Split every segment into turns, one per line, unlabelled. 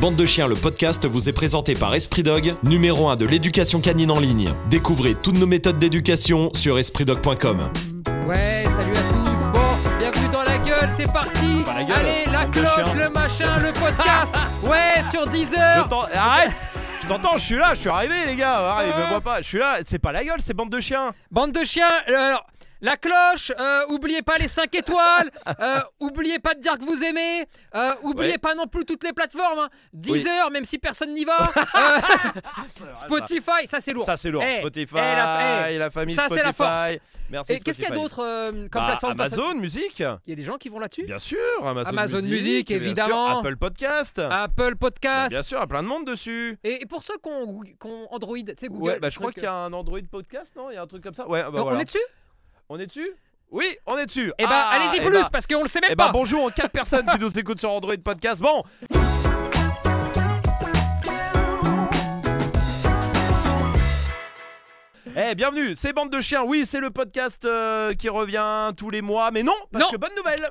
Bande de chiens, le podcast vous est présenté par Esprit Dog, numéro 1 de l'éducation canine en ligne. Découvrez toutes nos méthodes d'éducation sur espritdog.com.
Ouais, salut à tous. Bon, bienvenue dans la gueule, c'est parti.
Pas la gueule,
Allez, la
bande de
cloche,
chiens.
le machin, le podcast. ouais, sur 10
Je
heures.
t'en- Arrête Je t'entends, je suis là, je suis arrivé les gars, arrête, me vois pas, je suis là, c'est pas la gueule, c'est bande de chiens
Bande de chiens. euh, Alors, la cloche, euh, oubliez pas les 5 étoiles, euh, oubliez pas de dire que vous aimez, euh, oubliez
Ouais.
pas non plus toutes les plateformes, hein. 10
Oui.
heures, même si personne n'y va, Spotify, ça c'est lourd.
Ça c'est lourd,
Eh,
Spotify,
eh, la- eh,
la famille
ça, c'est
Spotify.
la force.
Merci
Et qu'est-ce qu'il y a d'autre comme
Bah,
plateforme
Amazon Music
Il y a des gens qui vont là-dessus
Bien sûr, Amazon,
Amazon
Music, sûr,
évidemment.
Apple Podcast
Apple Podcast.
Bien sûr, il y a plein de monde dessus
Et, et pour ceux qui ont, Android, tu sais, Google.
Ouais, bah je crois qu'il y a un Android Podcast, non? Il y a un truc comme ça? Ouais, bah
euh,
voilà.
On est dessus?
On est dessus Oui, on est dessus
Eh bah,
Ah,
allez-y
eh
plus,
bah-
parce qu'on le sait même
Eh bah
pas.
bonjour aux 4 personnes qui nous écoutent sur Android Podcast. Bon Eh bienvenue, c'est Bande de Chiens, oui c'est le podcast euh, qui revient tous les mois, mais non, parce
Non.
que bonne nouvelle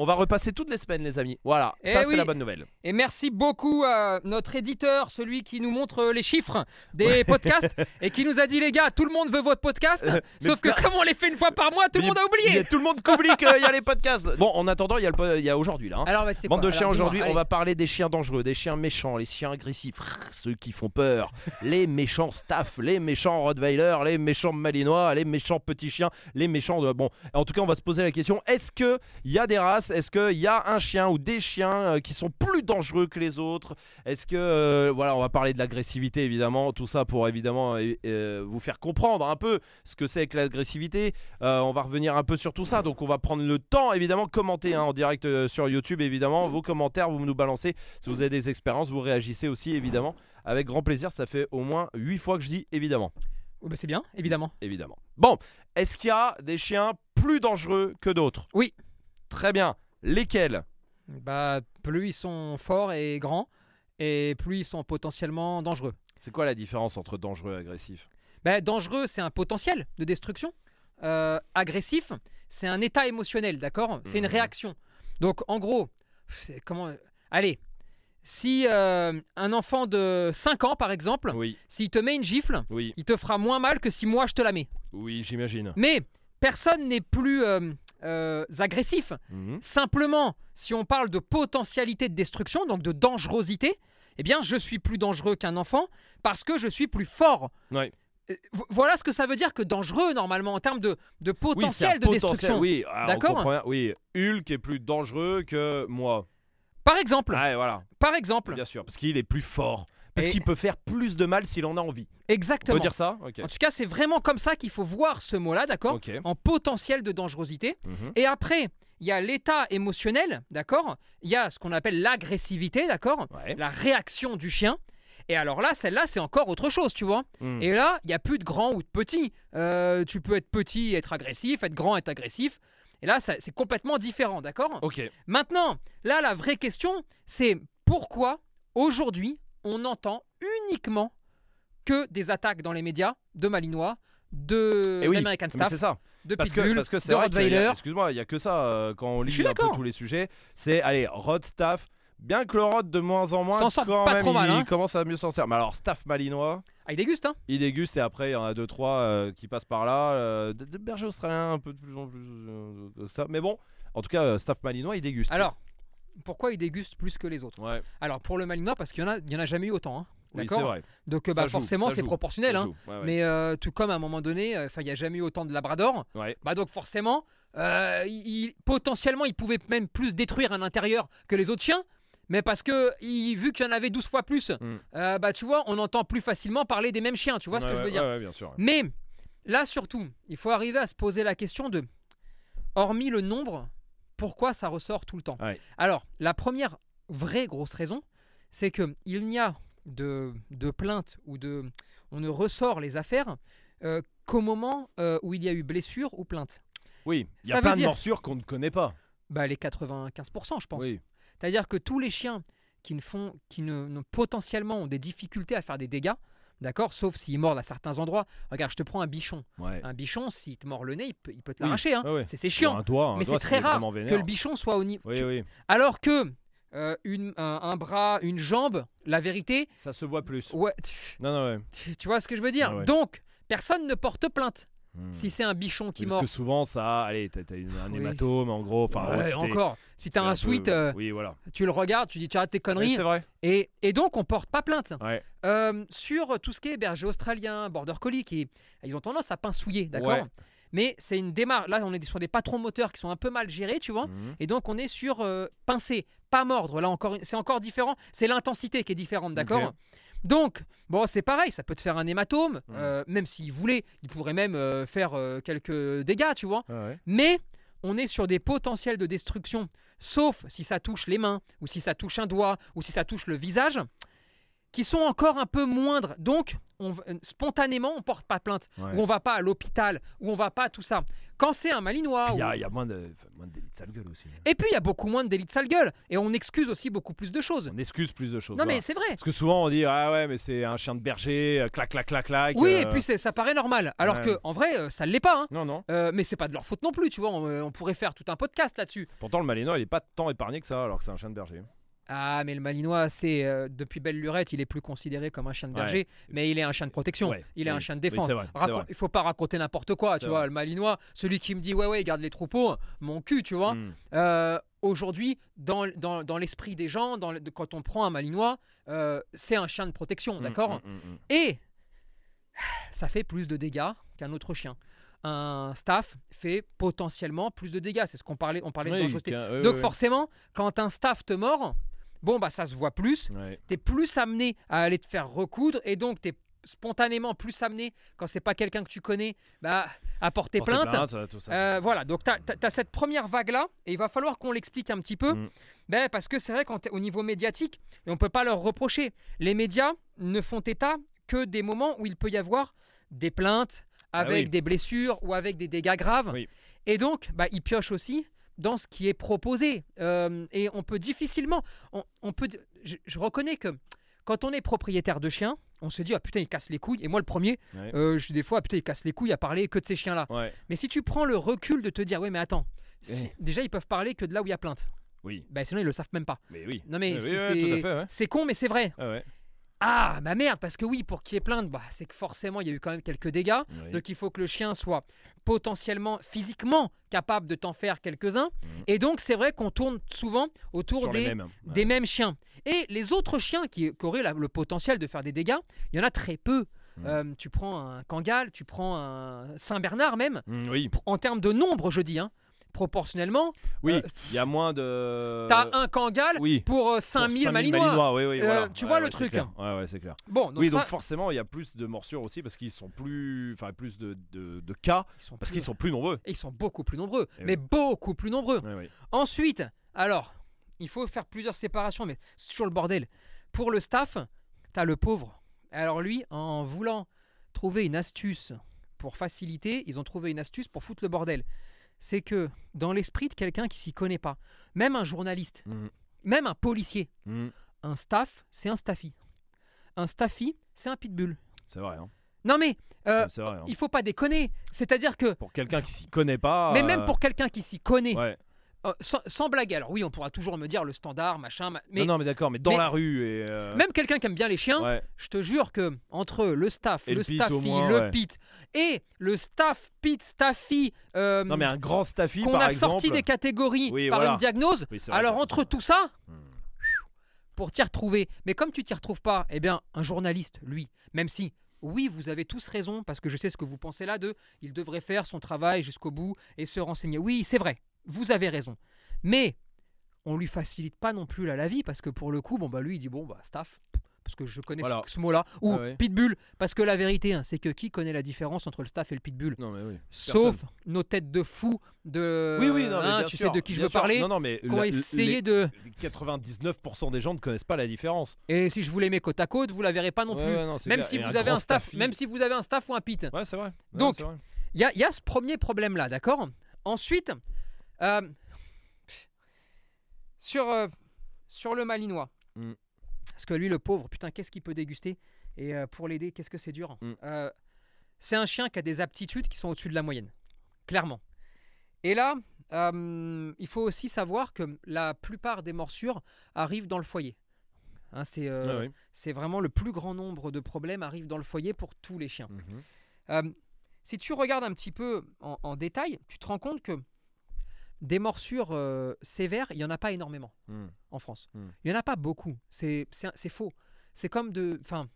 On va repasser toutes les semaines les amis, voilà,
Eh
ça c'est la bonne nouvelle.
Et merci beaucoup à notre éditeur, celui qui nous montre les chiffres des podcasts et qui nous a dit les gars, tout le monde veut votre podcast.
Euh,
sauf que comme on les fait une fois par mois, tout le monde a oublié.
tout le monde oublie qu'il y a les podcasts Bon, en attendant, il y a, le y a aujourd'hui là. hein.
Alors, bah,
Bande
quoi
de chiens aujourd'hui, on va parler des chiens dangereux, des chiens méchants, les chiens agressifs, ceux qui font peur, les méchants staff, les méchants Rottweiler, les méchants Malinois, les méchants petits chiens, les méchants de bon. En tout cas, on va se poser la question est-ce que il y a des races, est-ce qu'il y a un chien ou des chiens euh, qui sont plus dangereux que les autres? Est-ce que euh, voilà, on va parler de l'agressivité évidemment, tout ça pour évidemment euh, vous faire comprendre un peu ce que c'est que l'agressivité. Euh, on va revenir un peu sur tout ça, donc on va prendre le temps évidemment commenter hein, en direct sur YouTube évidemment vos commentaires, vous nous balancez si vous avez des expériences, vous réagissez aussi évidemment avec grand plaisir. Ça fait au moins 8 fois que je dis évidemment,
Oh, bah, c'est bien, évidemment.
évidemment. Bon, est-ce qu'il y a des chiens plus dangereux que d'autres?
Oui.
Très bien. Lesquels?
Bah, plus ils sont forts et grands, et plus ils sont potentiellement dangereux.
C'est quoi la différence entre dangereux et agressif?
Bah, dangereux, c'est un potentiel de destruction. Euh, agressif, c'est un état émotionnel, d'accord? C'est une
Mhm.
réaction. Donc, en gros, comment Allez, si euh, un enfant de 5 ans, par exemple,
Oui,
s'il te met une gifle,
oui,
il te fera moins mal que si moi je te la mets.
oui, j'imagine.
Mais personne n'est plus euh, euh, agressif.
Mhm.
Simplement, si on parle de potentialité de destruction, donc de dangerosité, eh bien, je suis plus dangereux qu'un enfant parce que je suis plus fort.
Ouais.
Euh, vo- Voilà ce que ça veut dire que dangereux, normalement, en termes de, de
Oui,
potentiel de
potentiel,
destruction.
Oui, ah,
D'accord.
Oui, Hulk est plus dangereux que moi.
Par exemple,
voilà.
par exemple,
Bien sûr, parce qu'il est plus fort. Parce
Et-
qu'il peut faire plus de mal s'il en a envie. On
exactement.
peut dire ça.
En tout cas, c'est vraiment comme ça qu'il faut voir ce mot-là, d'accord. En potentiel de dangerosité.
Mhm.
Et après, il y a l'état émotionnel, d'accord Il y a ce qu'on appelle l'agressivité, d'accord
Ouais.
La réaction du chien. Et alors là, celle-là, c'est encore autre chose, tu vois.
Mm.
Et là, il n'y a plus de grand ou de petit. Euh, tu peux être petit et être agressif, être grand et être agressif. Et là, c'est complètement différent, d'accord
Ok.
Maintenant, là, la vraie question, c'est pourquoi aujourd'hui, on entend uniquement que des attaques dans les médias de Malinois, de
Et oui,
d'American
mais
Staff,
c'est ça.
de
Parce que
Pitbull,
parce que
de
c'est vrai
Rottweiler.
excuse-moi, il y a que ça euh, quand on lit un peu tous les sujets. C'est allez, Rod Staff. Bien que le Rod de moins en moins,
sort
quand
pas
même,
trop mal,
il
hein.
commence à mieux s'en sortir. Mais alors, Staff malinois,
Ah, il déguste, hein
il déguste et après il y en a deux trois euh, qui passent par là. euh, de, de bergers australiens un peu de plus en plus que ça. Mais bon, en tout cas, Staff malinois, il déguste.
Alors, pourquoi il déguste plus que les autres
ouais,
Alors, pour le Malinois, parce qu'il y en a, il y en a jamais eu autant, hein. D'accord
vrai.
Donc, euh, bah,
joue,
forcément, c'est proportionnel, hein.
joue, ouais, ouais.
Mais euh, tout comme à un moment donné, euh, il n'y a jamais eu autant de Labrador.
Ouais.
Bah donc forcément, euh, il- potentiellement, il pouvait même plus détruire un intérieur que les autres chiens. Mais parce que il- vu qu'il y en avait 12 fois plus,
Mm.
euh, bah tu vois, on entend plus facilement parler des mêmes chiens. Tu vois ce que je veux dire
bien sûr.
Mais là surtout, il faut arriver à se poser la question de, hormis le nombre, pourquoi ça ressort tout le temps
Ouais.
Alors la première vraie grosse raison, c'est que il n'y a de, de plainte ou de, on ne ressort les affaires euh, qu'au moment euh, où il y a eu blessure ou plainte.
Oui, il y a plein de
dire-
morsures qu'on ne connaît pas.
Bah les 95%, je pense.
Oui.
C'est-à-dire que tous les chiens qui ne font, qui ne- potentiellement ont des difficultés à faire des dégâts, d'accord, sauf s'ils mordent à certains endroits. Regarde, je te prends un bichon.
Ouais.
Un bichon, s'il te mord le nez, il peut, il peut te l'arracher. hein.
ouais, ouais.
C'est chiant.
Un doigt, un
Mais c'est très
s'il
rare que le bichon soit au niveau.
Oui, oui.
Alors que euh, une, un, un bras, une jambe, la vérité,
Ça se voit plus.
ouais,
Non, non, ouais.
tu, tu vois ce que je veux dire?
Ah.
Donc, personne ne porte plainte
Hmm.
si c'est un bichon qui
Oui,
mord.
Parce que souvent, ça, allez, t'as un
Oui.
hématome, en gros. Enfin,
Ouais,
ouais, tu t'es-
encore, si t'as un
peu-
sweat, euh,
Oui, voilà.
tu le regardes, tu dis tu arrêtes tes conneries,
c'est vrai.
et, et donc on porte pas plainte.
Ouais.
Euh, sur tout ce qui est berger australien, border collie, qui, ils ont tendance à pinsouiller, d'accord
Ouais.
Mais c'est une démarche. Là, on est sur des patrons moteurs qui sont un peu mal gérés, tu vois.
Mhm.
Et donc, on est sur euh, pincer, pas mordre. Là, encore, c'est encore différent. C'est l'intensité qui est différente, d'accord. Donc, bon, c'est pareil, ça peut te faire un hématome. Euh, même s'il voulait, il pourrait même euh, faire euh, quelques dégâts, tu vois.
Ah ouais.
Mais on est sur des potentiels de destruction, sauf si ça touche les mains, ou si ça touche un doigt, ou si ça touche le visage, qui sont encore un peu moindres. Donc, on, euh, spontanément, on porte pas plainte,
Ouais.
ou on va pas à l'hôpital, ou on va pas à tout ça. Quand c'est un malinois,
Il y,
ou-
y a moins de, moins de délits de sale gueule aussi.
et puis il y a beaucoup moins de délits de sale gueule, et on excuse aussi beaucoup plus de choses.
On excuse plus de choses.
Non mais c'est vrai.
Parce que souvent, on dit Ah ouais, mais c'est un chien de berger, euh, clac, clac, clac, clac.
Oui,
euh,
et puis c'est- ça paraît normal, alors
Ouais.
que en vrai, euh, ça l'est pas. hein.
Non, non.
Mais c'est pas de leur faute non plus, tu vois. On, on pourrait faire tout un podcast là-dessus.
Pourtant, le malinois, il est pas tant épargné que ça, alors que c'est un chien de berger.
Ah, mais le Malinois, c'est euh, depuis belle lurette, il est plus considéré comme un chien de berger, mais il est un chien de protection.
Ouais,
il est
oui.
un chien de
Oui,
défense.
c'est vrai,
Raco- il faut pas raconter n'importe quoi, tu vois. Le Malinois, celui qui me dit ouais ouais, il garde les troupeaux, mon cul, tu vois.
Mm.
Euh, Aujourd'hui, dans, dans, dans l'esprit des gens, dans le- quand on prend un Malinois, euh, c'est un chien de protection,
Mm,
d'accord
mm, mm, mm.
Et ça fait plus de dégâts qu'un autre chien. Un staff fait potentiellement plus de dégâts. C'est ce qu'on parlait, on parlait de
Oui,
dangerosité. Donc forcément, quand un staff te mord, bon bah ça se voit plus.
ouais.
T'es plus amené à aller te faire recoudre et donc t'es spontanément plus amené quand c'est pas quelqu'un que tu connais, bah à porter
Porter
plainte.
plainte, tout ça.
Euh, voilà, donc tu as, cette première vague-là, et il va falloir qu'on l'explique un petit peu,
Mm.
ben, parce que c'est vrai qu'au niveau médiatique, et on peut pas leur reprocher, les médias ne font état que des moments où il peut y avoir des plaintes avec
Ah oui.
des blessures ou avec des dégâts graves.
Oui.
Et donc, bah, ils piochent aussi dans ce qui est proposé. Euh, et on peut difficilement... On, on peut, je, je reconnais que quand on est propriétaire de chiens, on se dit, ah putain, il casse les couilles. Et moi, le premier,
Ouais.
euh, je dis des fois, ah, putain, il casse les couilles à parler que de ces chiens-là.
Ouais.
Mais si tu prends le recul de te dire, oui, mais attends, si-
Eh.
déjà ils peuvent parler que de là où il y a plainte.
Oui,
Ben, sinon ils le savent même pas.
mais oui.
Non mais c'est,
oui, ouais.
con, mais c'est vrai.
Ah ouais.
Ah, bah merde, parce que oui, pour qu'il y ait plainte, bah, c'est que forcément il y a eu quand même quelques dégâts.
Oui.
Donc il faut que le chien soit potentiellement, physiquement capable de t'en faire quelques-uns. Et donc c'est vrai qu'on tourne souvent autour
Sur
des,
mêmes. Ouais.
des mêmes chiens. Et les autres chiens qui, qui auraient la- le potentiel de faire des dégâts, il y en a très peu.
Mm.
Euh, tu prends un Kangal, tu prends un Saint-Bernard même.
Mm, oui,
En termes de nombre, je dis, hein, proportionnellement,
oui.
Euh,
Il y a moins de.
t'as un Kangal
Oui.
pour euh,
Pour
5000 malinois.
Oui, oui,
Euh, tu
Ouais,
vois
ouais,
le truc,
clair. Ouais, ouais, c'est clair.
Bon, donc
oui,
ça,
donc forcément, il y a plus de morsures aussi parce qu'ils sont plus. Enfin, plus de, de, de cas
ils sont
parce qu'ils sont plus nombreux.
et ils sont beaucoup plus nombreux,
Eh
mais beaucoup plus nombreux. Ensuite, alors, il faut faire plusieurs séparations, mais c'est toujours le bordel. Pour le staff, t'as le pauvre. Alors lui, en voulant trouver une astuce pour faciliter, ils ont trouvé une astuce pour foutre le bordel. C'est que dans l'esprit de quelqu'un qui s'y connaît pas, même un journaliste,
Mhm.
même un policier,
Mhm.
un staff, c'est un staffy. Un staffy, c'est un pitbull.
C'est vrai. Hein.
Non mais, euh,
vrai. hein.
il faut pas déconner. C'est-à-dire que,
Pour quelqu'un qui s'y connaît pas.
mais
euh,
même pour quelqu'un qui s'y connaît,
Ouais.
Euh, sans, sans blague, alors oui, on pourra toujours me dire le standard, machin, ma- mais
non, non, mais d'accord, mais dans
mais-
la rue et. euh,
même quelqu'un qui aime bien les chiens,
Ouais.
je te jure que entre le staff,
Et
le
le
staffy,
moins,
le
ouais.
pit et le staff, pit, staffy, euh,
Non, mais un grand staffy,
qu'on
par
a
exemple.
sorti des catégories
Oui,
par
voilà.
une diagnose,
Oui,
alors
que-
entre tout ça,
Hmm.
pour t'y retrouver. Mais comme tu t'y retrouves pas, eh bien, un journaliste, lui, même si, oui, vous avez tous raison, parce que je sais ce que vous pensez là de, il devrait faire son travail jusqu'au bout et se renseigner. Oui, c'est vrai, vous avez raison. Mais on lui facilite pas non plus là, la vie, parce que pour le coup, bon, bah lui, il dit, bon, bah, staff, parce que je connais
Voilà.
ce, ce mot-là, ou
Ah ouais.
pitbull, parce que la vérité, hein, c'est que qui connaît la différence entre le staff et le pitbull?
Non, mais oui.
Sauf nos têtes de fous de.
Oui, oui, non,
hein, tu
sûr,
sais de qui je veux
sûr.
parler,
Non, non, mais la-
essayé de.
les 99% des gens ne connaissent pas la différence.
Et si je vous les mets côte à côte, vous la verrez pas non plus.
ouais, non, c'est
même si
Et
vous avez un staff,
staffy-
même si vous avez un staff ou un pit.
Ouais, c'est vrai.
Donc,
c'est vrai.
Il y a, il y a ce premier problème là, d'accord? Ensuite, euh, sur, euh, sur le malinois.
Mm.
Parce que lui, le pauvre, putain, qu'est-ce qu'il peut déguster? Et euh, pour l'aider, qu'est-ce que c'est dur?
Mm.
C'est un chien qui a des aptitudes qui sont au-dessus de la moyenne. Clairement. Et là, il faut aussi savoir que la plupart des morsures arrivent dans le foyer. Hein, c'est
ouais.
c'est vraiment le plus grand nombre de problèmes arrivent dans le foyer pour tous les chiens.
Mhm.
Euh, si tu regardes un petit peu en, en détail, tu te rends compte que des morsures euh, sévères, il n'y en a pas énormément
Mhm.
en France.
Mm.
Il n'y en a pas beaucoup. C'est faux. C'est comme de... Enfin,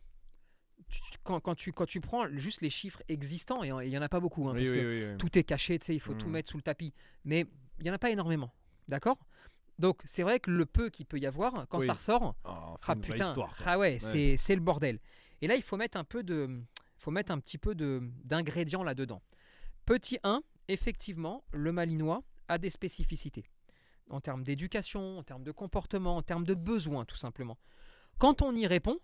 quand, quand tu, quand tu prends juste les chiffres existants, et il n'y en a pas beaucoup, hein,
Oui,
parce
oui,
que
oui, oui.
tout est caché, il faut tout
Mm.
mettre sous le tapis. Mais il n'y en a pas énormément. D'accord? Donc c'est vrai que le peu qu'il peut y avoir, quand ça ressort,
Ah,
ah putain,
histoire,
ah ouais, c'est c'est le bordel. Et là, il faut mettre un peu de, faut mettre un petit peu d'ingrédients là-dedans. Petit 1, effectivement, le malinois a des spécificités en termes d'éducation, en termes de comportement, en termes de besoins, tout simplement. Quand on y répond,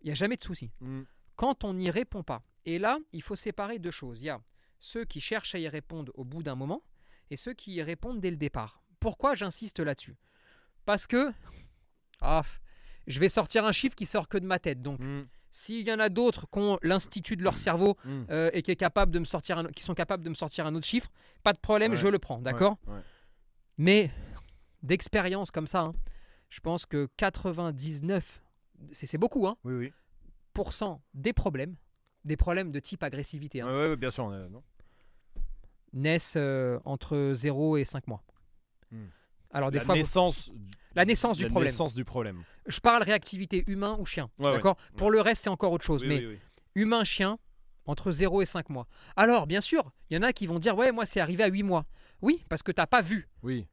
il n'y a jamais de souci.
Mhm.
Quand on n'y répond pas, et là, il faut séparer deux choses. Il y a ceux qui cherchent à y répondre au bout d'un moment et ceux qui y répondent dès le départ. Pourquoi j'insiste là-dessus? Parce que ah, je vais sortir un chiffre qui sort que de ma tête. Donc,
Mhm.
S'il y en a d'autres qui ont l'institut de leur cerveau
Mhm.
euh, et qui, est capable de me sortir un- qui sont capables de me sortir un autre chiffre, pas de problème,
Ouais.
je le prends, d'accord
Ouais, ouais.
Mais d'expérience comme ça, hein, je pense que 99, c'est beaucoup, hein,
Oui, oui.
pourcent des problèmes, des problèmes de type agressivité, hein,
Ouais, ouais, bien sûr. euh, non?
Naissent euh, entre 0 et 5 mois.
Hmm.
Alors des
la
fois,
naissance, du-
la naissance du
la
problème.
naissance du problème.
Je parle réactivité humain ou chien,
Ouais, ouais.
d'accord? Pour le reste, c'est encore autre chose.
Oui,
mais
oui, oui.
humain-chien, entre 0 et 5 mois. Alors, bien sûr, il y en a qui vont dire Ouais, moi, c'est arrivé à 8 mois. Oui, parce que t'as pas vu
Oui.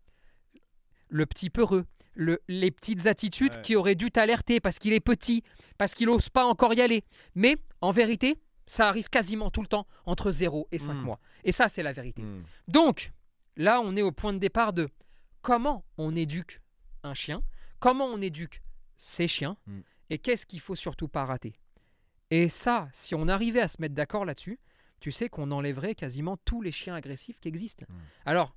le petit peureux, le, les petites attitudes
Ouais.
qui auraient dû t'alerter parce qu'il est petit, parce qu'il n'ose pas encore y aller. Mais en vérité, ça arrive quasiment tout le temps entre 0 et 5
Mm.
mois. Et ça, c'est la vérité.
Mhm.
Donc, là, on est au point de départ de comment on éduque un chien, comment on éduque ses chiens,
Mm.
et qu'est-ce qu'il faut surtout pas rater. Et ça, si on arrivait à se mettre d'accord là-dessus, tu sais qu'on enlèverait quasiment tous les chiens agressifs qui existent.
Mm.
Alors,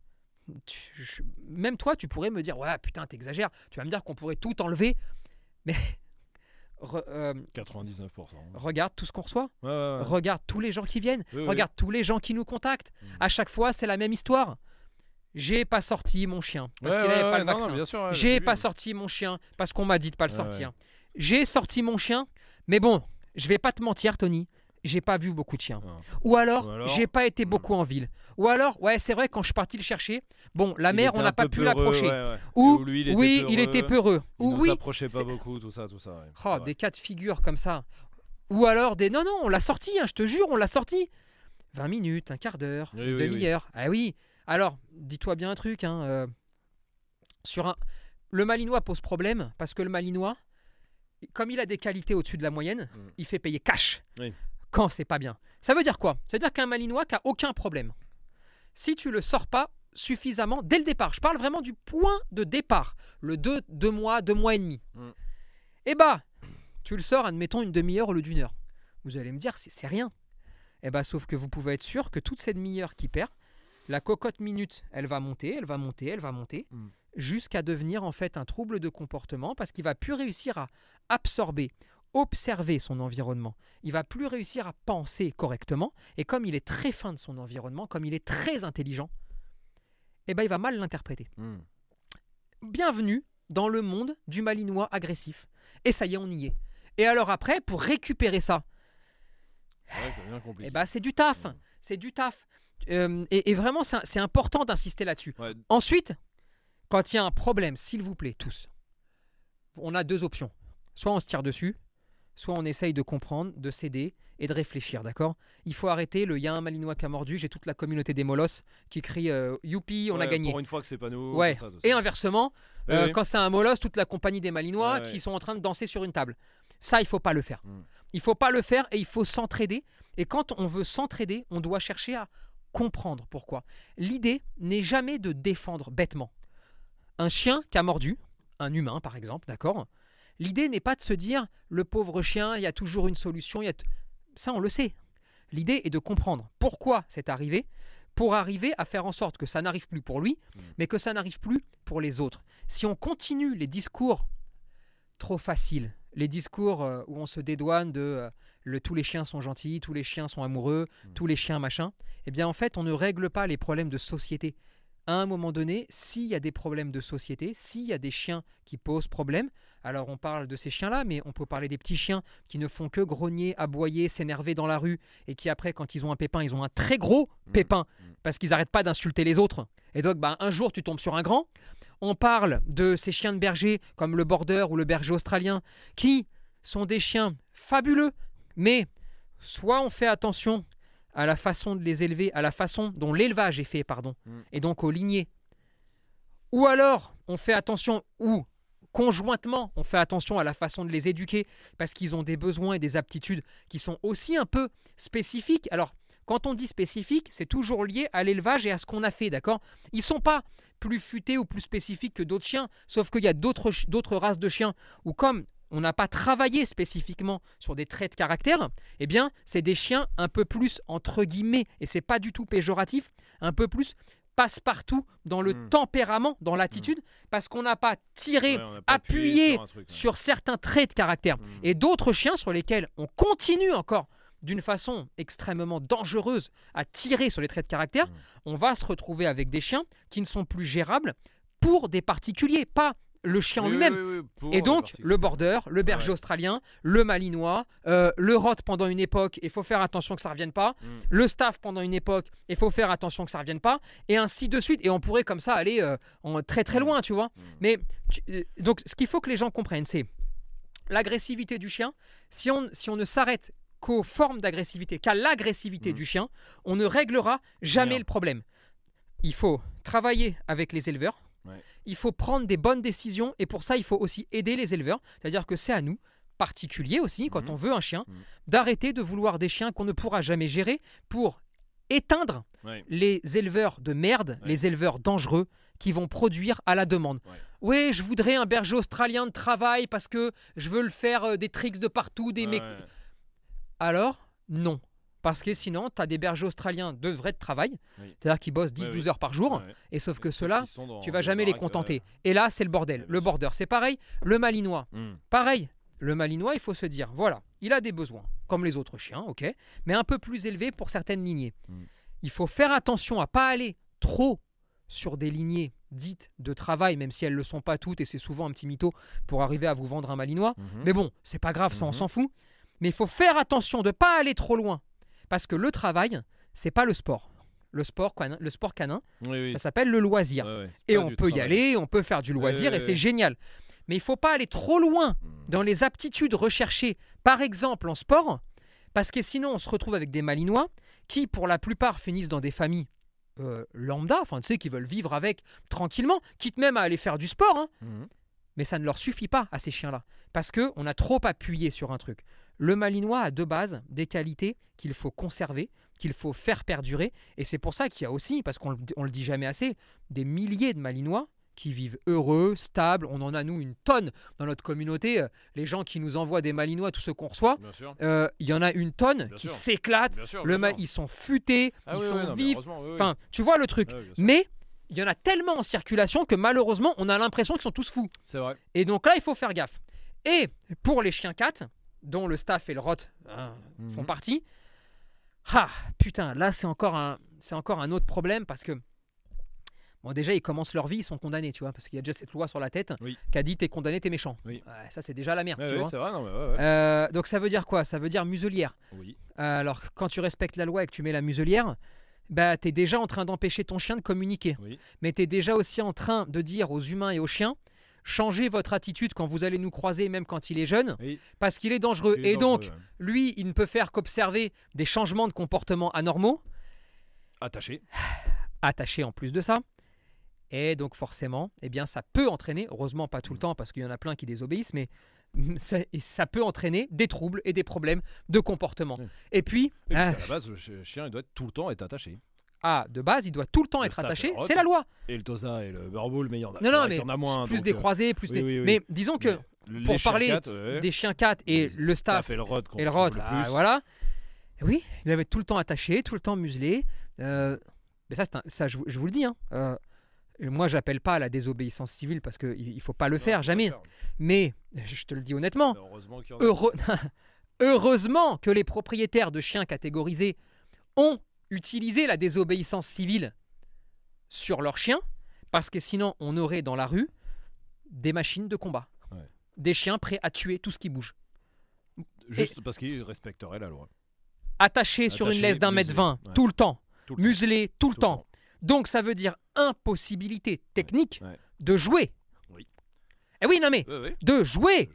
tu- je- même toi, tu pourrais me dire, ouais, putain, t'exagères. Tu vas me dire qu'on pourrait tout enlever. Mais re- euh,
99%.
regarde tout ce qu'on reçoit.
Ouais, ouais, ouais.
Regarde tous les gens qui viennent.
Oui, oui.
Regarde tous les gens qui nous contactent.
Mm.
À chaque fois, c'est la même histoire. J'ai pas sorti mon chien parce
Ouais,
qu'il
ouais,
n'avait pas le
non,
vaccin.
ouais,
J'ai pas sorti mon chien parce qu'on m'a dit de pas le sortir. J'ai sorti mon chien, mais bon, je vais pas te mentir, Tony. J'ai pas vu beaucoup de chiens.
Non.
Ou alors, j'ai pas été
hmm.
beaucoup en ville. Ou alors, ouais, c'est vrai, quand je suis parti le chercher, bon, la
Il
mère, on n'a pas pu l'approcher.
ouais, ouais.
Ou,
lui, il était
oui, il
peureux.
était peureux. Ou oui,
s'approchait pas beaucoup, tout ça, tout ça. ouais.
Oh, des cas de figure comme ça. Ou alors des non, non, on l'a sorti, hein, je te jure, on l'a sorti. 20 minutes, un quart d'heure,
Oui,
une
oui.
demi-heure. Ah oui. Alors, dis-toi bien un truc. Hein, euh, sur un... Le malinois pose problème parce que le malinois, comme il a des qualités au-dessus de la moyenne,
Mm.
il fait payer cash
Oui.
quand c'est pas bien. Ça veut dire quoi? Ça veut dire qu'un malinois qui a aucun problème, si tu le sors pas suffisamment dès le départ, je parle vraiment du point de départ, le 2 deux, mois, 2 mois et demi,
Mm.
eh bah, tu le sors, admettons, une demi-heure au lieu d'une heure. Vous allez me dire, c'est c'est rien. Eh bah, sauf que vous pouvez être sûr que toute cette demi-heure qui perd, la cocotte minute, elle va monter, elle va monter, elle va monter,
Mm.
jusqu'à devenir en fait un trouble de comportement parce qu'il va plus réussir à absorber, observer son environnement. Il va plus réussir à penser correctement. Et comme il est très fin de son environnement, comme il est très intelligent, eh ben, il va mal l'interpréter.
Hmm.
Bienvenue dans le monde du malinois agressif. Et ça y est, on y est. Et alors après, pour récupérer ça,
Ouais,
eh ben, c'est du taf.
Ouais.
C'est du taf. Euh, et, et vraiment, c'est important d'insister là-dessus.
Ouais.
Ensuite, quand il y a un problème, s'il vous plaît, tous, on a deux options. Soit on se tire dessus, soit on essaye de comprendre, de céder et de réfléchir, d'accord? Il faut arrêter le « il y a un malinois qui a mordu », j'ai toute la communauté des molosses qui crie euh, Youpi, on a gagné
Pour une fois que c'est pas nous.
Ouais.
ça.
Et inversement,
Oui,
euh,
oui.
quand c'est un molosse, toute la compagnie des Malinois
ouais.
qui sont en train de danser sur une table. Ça, il faut pas le faire.
Mm.
Il faut pas le faire et il faut s'entraider. Et quand on veut s'entraider, on doit chercher à comprendre pourquoi. L'idée n'est jamais de défendre bêtement. Un chien qui a mordu, un humain par exemple, d'accord L'idée n'est pas de se dire le pauvre chien, il y a toujours une solution. il y a Ça, on le sait. L'idée est de comprendre pourquoi c'est arrivé pour arriver à faire en sorte que ça n'arrive plus pour lui,
Mm.
mais que ça n'arrive plus pour les autres. Si on continue les discours trop faciles, les discours euh, où on se dédouane de euh, le, tous les chiens sont gentils, tous les chiens sont amoureux,
Mm.
tous les chiens machin, eh bien en fait on ne règle pas les problèmes de société à un moment donné, s'il y a des problèmes de société, s'il y a des chiens qui posent problème, alors on parle de ces chiens-là, mais on peut parler des petits chiens qui ne font que grogner, aboyer, s'énerver dans la rue, et qui après, quand ils ont un pépin, ils ont un très gros
Mm.
pépin,
Mm.
parce qu'ils n'arrêtent pas d'insulter les autres. Et donc, bah, un jour, tu tombes sur un grand. On parle de ces chiens de berger, comme le border ou le berger australien, qui sont des chiens fabuleux, mais soit on fait attention à la façon de les élever, à la façon dont l'élevage est fait, pardon,
Mm.
et donc aux lignées. Ou alors on fait attention, ou conjointement on fait attention à la façon de les éduquer, parce qu'ils ont des besoins et des aptitudes qui sont aussi un peu spécifiques. Alors, quand on dit spécifique, c'est toujours lié à l'élevage et à ce qu'on a fait, d'accord? Ils sont pas plus futés ou plus spécifiques que d'autres chiens, sauf qu'il y a d'autres races de chiens où comme on n'a pas travaillé spécifiquement sur des traits de caractère, eh bien, c'est des chiens un peu plus entre guillemets, et c'est pas du tout péjoratif, un peu plus passe-partout dans le
Mm.
tempérament, dans l'attitude, parce qu'on n'a pas tiré
Ouais, pas
appuyé
sur truc,
certains traits de caractère.
Mm.
Et d'autres chiens sur lesquels on continue encore d'une façon extrêmement dangereuse à tirer sur les traits de caractère, on va se retrouver avec des chiens qui ne sont plus gérables pour des particuliers, pas le chien en
Oui,
lui-même.
oui, oui,
Et donc, le border, le berger
Ouais.
australien, le malinois, euh, le rot pendant une époque, il faut faire attention que ça ne revienne pas.
Mm.
Le staff pendant une époque, il faut faire attention que ça ne revienne pas. Et ainsi de suite. Et on pourrait comme ça aller euh, en très très
Mm.
loin, tu vois.
Mm.
Mais tu- euh, donc, ce qu'il faut que les gens comprennent, c'est l'agressivité du chien. Si on, si on ne s'arrête qu'aux formes d'agressivité, qu'à l'agressivité
Mm.
du chien, on ne réglera jamais le problème. Il faut travailler avec les éleveurs.
Ouais.
Il faut prendre des bonnes décisions et pour ça, il faut aussi aider les éleveurs. C'est-à-dire que c'est à nous, particuliers aussi, quand
Mhm.
on veut un chien,
Mhm.
d'arrêter de vouloir des chiens qu'on ne pourra jamais gérer pour éteindre
Ouais.
les éleveurs de merde,
Ouais.
les éleveurs dangereux qui vont produire à la demande. Oui, je voudrais un berger australien de travail parce que je veux le faire euh, des tricks de partout, des
ouais.
Alors, non. Parce que sinon, tu as des bergers australiens de vrai de travail,
Oui.
c'est-à-dire qui bossent 10-12
Ouais, oui.
heures par jour, et sauf que ceux-là, tu vas jamais les contenter.
ouais.
Et là, c'est le bordel. Le border, c'est pareil. Le malinois,
Mm.
pareil. Le malinois, il faut se dire, voilà, il a des besoins, comme les autres chiens, ok, mais un peu plus élevés pour certaines lignées.
Mm.
Il faut faire attention à pas aller trop sur des lignées dites de travail, même si elles ne le sont pas toutes, et c'est souvent un petit mytho pour arriver à vous vendre un malinois.
Mhm.
Mais bon, c'est pas grave, ça on
Mhm.
s'en fout. Mais il faut faire attention de pas aller trop loin, parce que le travail, c'est pas le sport. Le sport canin, le sport canin
Oui, oui,
ça s'appelle le loisir.
ouais, ouais, c'est
Et on peut y aller, on peut faire du loisir,
ouais,
et c'est génial. Mais il faut pas aller trop loin
Mm.
dans les aptitudes recherchées, par exemple en sport, parce que sinon on se retrouve avec des malinois qui, pour la plupart, finissent dans des familles euh, lambda, enfin tu sais, qui veulent vivre avec tranquillement, quitte même à aller faire du sport, hein.
Mhm.
mais ça ne leur suffit pas à ces chiens-là, parce que on a trop appuyé sur un truc. Le malinois a de base des qualités qu'il faut conserver, qu'il faut faire perdurer, et c'est pour ça qu'il y a aussi, parce qu'on le, on le dit jamais assez, des milliers de malinois qui vivent heureux, stables. On en a nous une tonne dans notre communauté. Euh, Les gens qui nous envoient des malinois, tous ceux qu'on reçoit, euh, il y en a une tonne
Bien
qui s'éclatent. Le ils sont futés,
Ah
ils
oui,
sont
oui,
vifs.
oui.
Enfin, tu vois le truc.
Sûr.
Mais il y en a tellement en circulation que malheureusement, on a l'impression qu'ils sont tous fous.
C'est vrai.
Et donc là, il faut faire gaffe. Et pour les chiens 4, dont le staff et le rot hein, font
Mhm.
partie, ah putain, là c'est encore un, c'est encore un autre problème parce que bon déjà ils commencent leur vie, ils sont condamnés, tu vois, parce qu'il y a déjà cette loi sur la tête
Oui.
qui a dit t'es condamné, t'es méchant.
Oui.
Ouais, ça c'est déjà la merde, tu vois.
c'est vrai, non, mais ouais, ouais.
Euh, donc ça veut dire quoi? Ça veut dire muselière.
Oui.
Euh, alors quand tu respectes la loi et que tu mets la muselière, bah t'es déjà en train d'empêcher ton chien de communiquer.
Oui.
Mais tu es déjà aussi en train de dire aux humains et aux chiens changez votre attitude quand vous allez nous croiser, même quand il est jeune,
Oui.
parce qu'il est dangereux.
Il est
et donc,
dangereux,
lui, il ne peut faire qu'observer des changements de comportement anormaux,
Attaché.
attachés en plus de ça. Et donc, forcément, eh bien, ça peut entraîner, heureusement pas tout le temps, parce qu'il y en a plein qui désobéissent, mais ça, peut entraîner des troubles et des problèmes de comportement.
Oui.
Et puis, ah,
qu'à la base, le ch- chien, il doit être tout le temps être attaché.
Ah, de base, il doit tout le temps
Le
être attaché, c'est la loi.
Et le Tosa et le Burbull, mais il y en a.
Non, non, mais
qu'il y en a moins.
plus
donc,
des
euh,
croisés, plus
oui,
des...
oui, oui.
Mais disons que
mais
pour parler
quatre, ouais.
des chiens 4 et
Les
le staff
et le rod
et le
le
ah, voilà. Oui, il avait tout le temps attaché, tout le temps muselé. Euh, mais ça, un- ça je, vous- je vous le dis. Hein, euh, moi, j'appelle pas à la désobéissance civile parce qu'il ne faut pas le
Non,
faire, jamais.
pas le faire.
Mais je te le dis honnêtement,
a.
heureusement que les propriétaires de chiens catégorisés ont utilisé la désobéissance civile sur leur chien, parce que sinon on aurait dans la rue des machines de combat.
Ouais.
Des chiens prêts à tuer tout ce qui bouge.
Juste parce qu'ils respecteraient la loi.
Attachés sur une laisse d'un mètre vingt,
ouais.
tout le temps.
Tout le
Muselés tout le
Tout le
temps. Donc ça veut dire impossibilité technique
Ouais.
de jouer.
Oui.
Eh oui, non mais, jouer.
De jouer.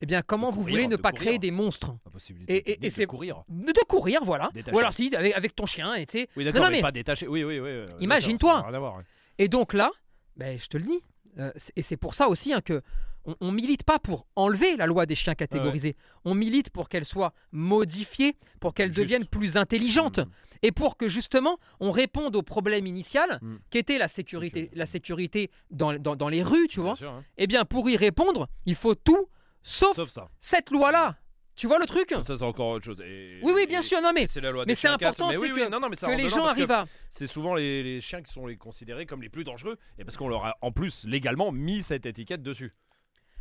Eh bien, comment vous voulez ne pas
courir.
créer des monstres
La possibilité
Et- et
de
c'est-
courir.
de, courir, voilà.
Détaché.
Ou alors si, avec, avec ton chien, et tu sais.
Oui,
Non,
d'accord,
non,
mais,
mais-
pas détaché. Oui, oui, oui. euh,
Imagine-toi.
ouais.
Et donc là, ben, je te le dis, euh, c'est- et c'est pour ça aussi hein, que on, on milite pas pour enlever la loi des chiens catégorisés. On milite pour qu'elle soit modifiée, pour qu'elle
Juste.
devienne plus intelligente,
Mhm.
et pour que justement on réponde au problème initial,
Mhm.
qui était la sécurité,
Sécurité.
la sécurité dans, dans, dans les rues, tu
Bien
vois.
sûr, hein.
Eh bien, pour y répondre, il faut tout, sauf,
Sauf ça.
cette loi-là. Tu vois le truc
Ça, c'est encore autre chose. Et-
Oui, oui, bien
et-
sûr, non mais
C'est la loi
mais c'est important,
mais oui,
c'est
oui,
que-
non, non, mais
que les gens arrivent à.
C'est souvent les, les chiens qui sont les considérés comme les plus dangereux, et parce qu'on leur a en plus légalement mis cette étiquette dessus.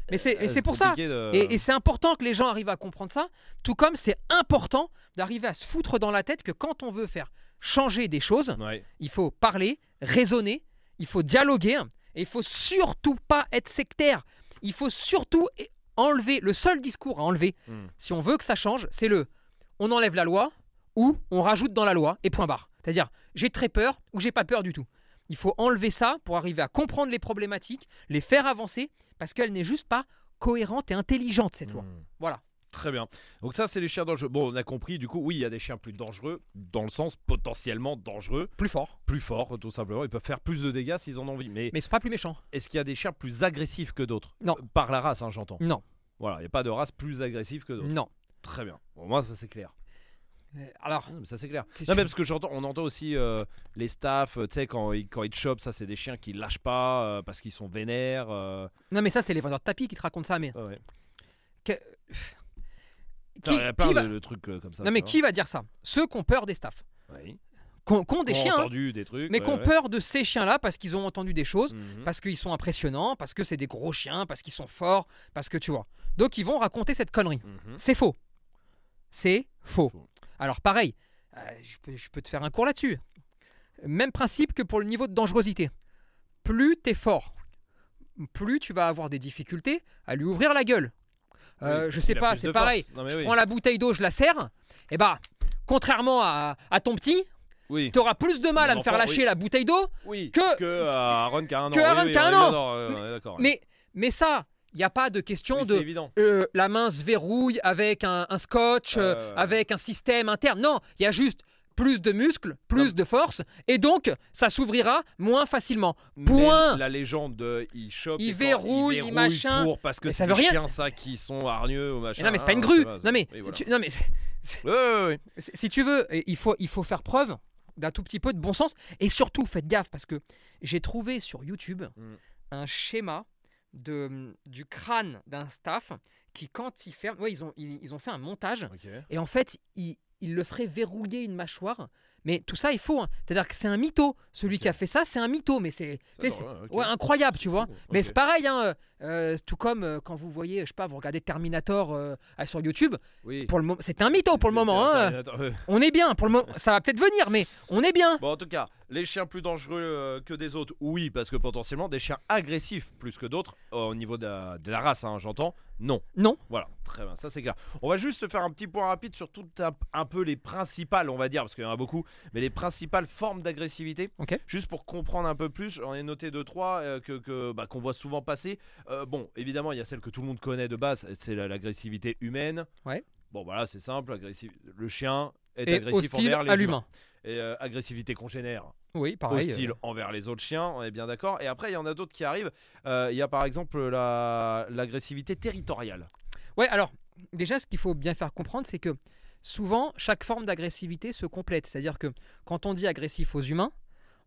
Mais c'est
Euh,
c'est pour ça.
de-
Et, et c'est important que les gens arrivent à comprendre ça, tout comme c'est important d'arriver à se foutre dans la tête que quand on veut faire changer des choses,
Ouais.
il faut parler, raisonner, il faut dialoguer, et il faut surtout pas être sectaire. Il faut surtout enlever, le seul discours à enlever,
Hmm.
si on veut que ça change, c'est le on enlève la loi ou on rajoute dans la loi et point barre. C'est-à-dire j'ai très peur ou j'ai pas peur du tout. Il faut enlever ça pour arriver à comprendre les problématiques, les faire avancer, parce qu'elle n'est juste pas cohérente et intelligente cette loi.
Hmm.
Voilà.
Très bien. Donc ça, c'est les chiens dangereux. Bon, on a compris, du coup, oui, il y a des chiens plus dangereux, dans le sens potentiellement dangereux,
Plus fort,
plus forts, tout simplement. Ils peuvent faire plus de dégâts s'ils en ont envie. Mais
mais c'est pas plus méchant.
est-ce qu'il y a des chiens plus agressifs que d'autres?
Non.
Euh, Par la race, hein, j'entends.
Non,
Voilà, il n'y a pas de race plus agressive que d'autres.
non.
Très bien. Bon, moi, ça, c'est clair.
Euh, Alors,
Non, mais ça c'est clair. Non mais parce que j'entends, on entend aussi euh, les staffs, tu sais quand ils quand ils te chopent, ça c'est des chiens qui lâchent pas euh, parce qu'ils sont vénères. euh,
non mais ça c'est les vendeurs de tapis qui te racontent ça, mais
ouais, ouais.
que- Qui,
plein
va...
de trucs euh, comme ça.
Non mais
tu
qui va dire ça? Ceux qui ont peur des staffs.
Oui.
des chiens, hein,
entendu des trucs.
mais
ouais, ouais.
peur de ces chiens-là parce qu'ils ont entendu des choses,
Mhm.
parce qu'ils sont impressionnants, parce que c'est des gros chiens, parce qu'ils sont forts, parce que tu vois. Donc ils vont raconter cette connerie.
Mhm.
C'est faux. C'est faux.
Faux.
Alors pareil, euh, je, peux, je peux te faire un cours là-dessus. Même principe que pour le niveau de dangerosité. Plus t'es fort, plus tu vas avoir des difficultés à lui ouvrir la gueule. Euh,
Oui,
je sais pas, c'est pareil.
Non,
Je
oui.
prends la bouteille d'eau, je la serre. Et bah, contrairement à, à ton petit,
Oui.
tu auras plus de mal
Mon
à me faire
enfant, oui.
la bouteille d'eau. Que-
que euh, Aaron qui a un an.
que an. Mais, mais ça, il n'y a pas de question
Oui,
de euh, la main se verrouille avec un, un scotch, euh,
Euh.
avec un système interne. Non, il y a juste plus de muscles, plus
Non.
de force, et donc ça s'ouvrira moins facilement.
Mais
Point.
La légende de il chope,
Il verrouille, il machin.
pour parce que
ça veut rien-
chiens ça qui sont hargneux ou machin.
Mais non, mais c'est pas une
Ah,
grue. non, mais, si tu, non, mais si tu veux, il faut, il faut faire preuve d'un tout petit peu de bon sens. Et surtout, faites gaffe, parce que j'ai trouvé sur YouTube
Mm.
un schéma de, du crâne d'un staff qui, quand il ferme, ouais, ils, ont, ils, ils ont fait un montage. Et en fait, il, il le ferait verrouiller une mâchoire. Mais tout ça est faux. hein. C'est-à-dire que c'est un mytho. Celui qui a fait ça, c'est un mytho. Mais c'est
ouais,
ouais, incroyable, tu vois. Mais c'est pareil, hein, euh, tout comme euh, quand vous voyez, je sais pas, vous regardez Terminator euh, sur YouTube.
Oui.
Pour le c'est un mytho pour le moment. hein. On est bien. Pour le moment, ça va peut-être venir, mais on est bien.
Bon, en tout cas, les chiens plus dangereux que des autres, oui, parce que potentiellement des chiens agressifs plus que d'autres, au niveau de la, de la race, hein, j'entends, non.
Non.
Voilà, très bien, ça c'est clair. On va juste faire un petit point rapide sur tout un, un peu les principales, on va dire, parce qu'il y en a beaucoup, mais les principales formes d'agressivité.
Ok.
Juste pour comprendre un peu plus, j'en ai noté deux, trois euh, que, que, bah, qu'on voit souvent passer. Euh, bon, évidemment, il y a celle que tout le monde connaît de base, c'est la- l'agressivité humaine.
Ouais.
Bon, voilà, c'est simple, agressif... le chien est
Et
agressif
hostile
envers les
à
humains.
l'humain.
Et euh, agressivité congénère,
Oui, pareil.
hostile
euh,
envers les autres chiens, on est bien d'accord. Et après, il y en a d'autres qui arrivent. Il y a par exemple la- l'agressivité territoriale.
Ouais, alors, déjà, ce qu'il faut bien faire comprendre, c'est que souvent, chaque forme d'agressivité se complète. C'est-à-dire que quand on dit agressif aux humains,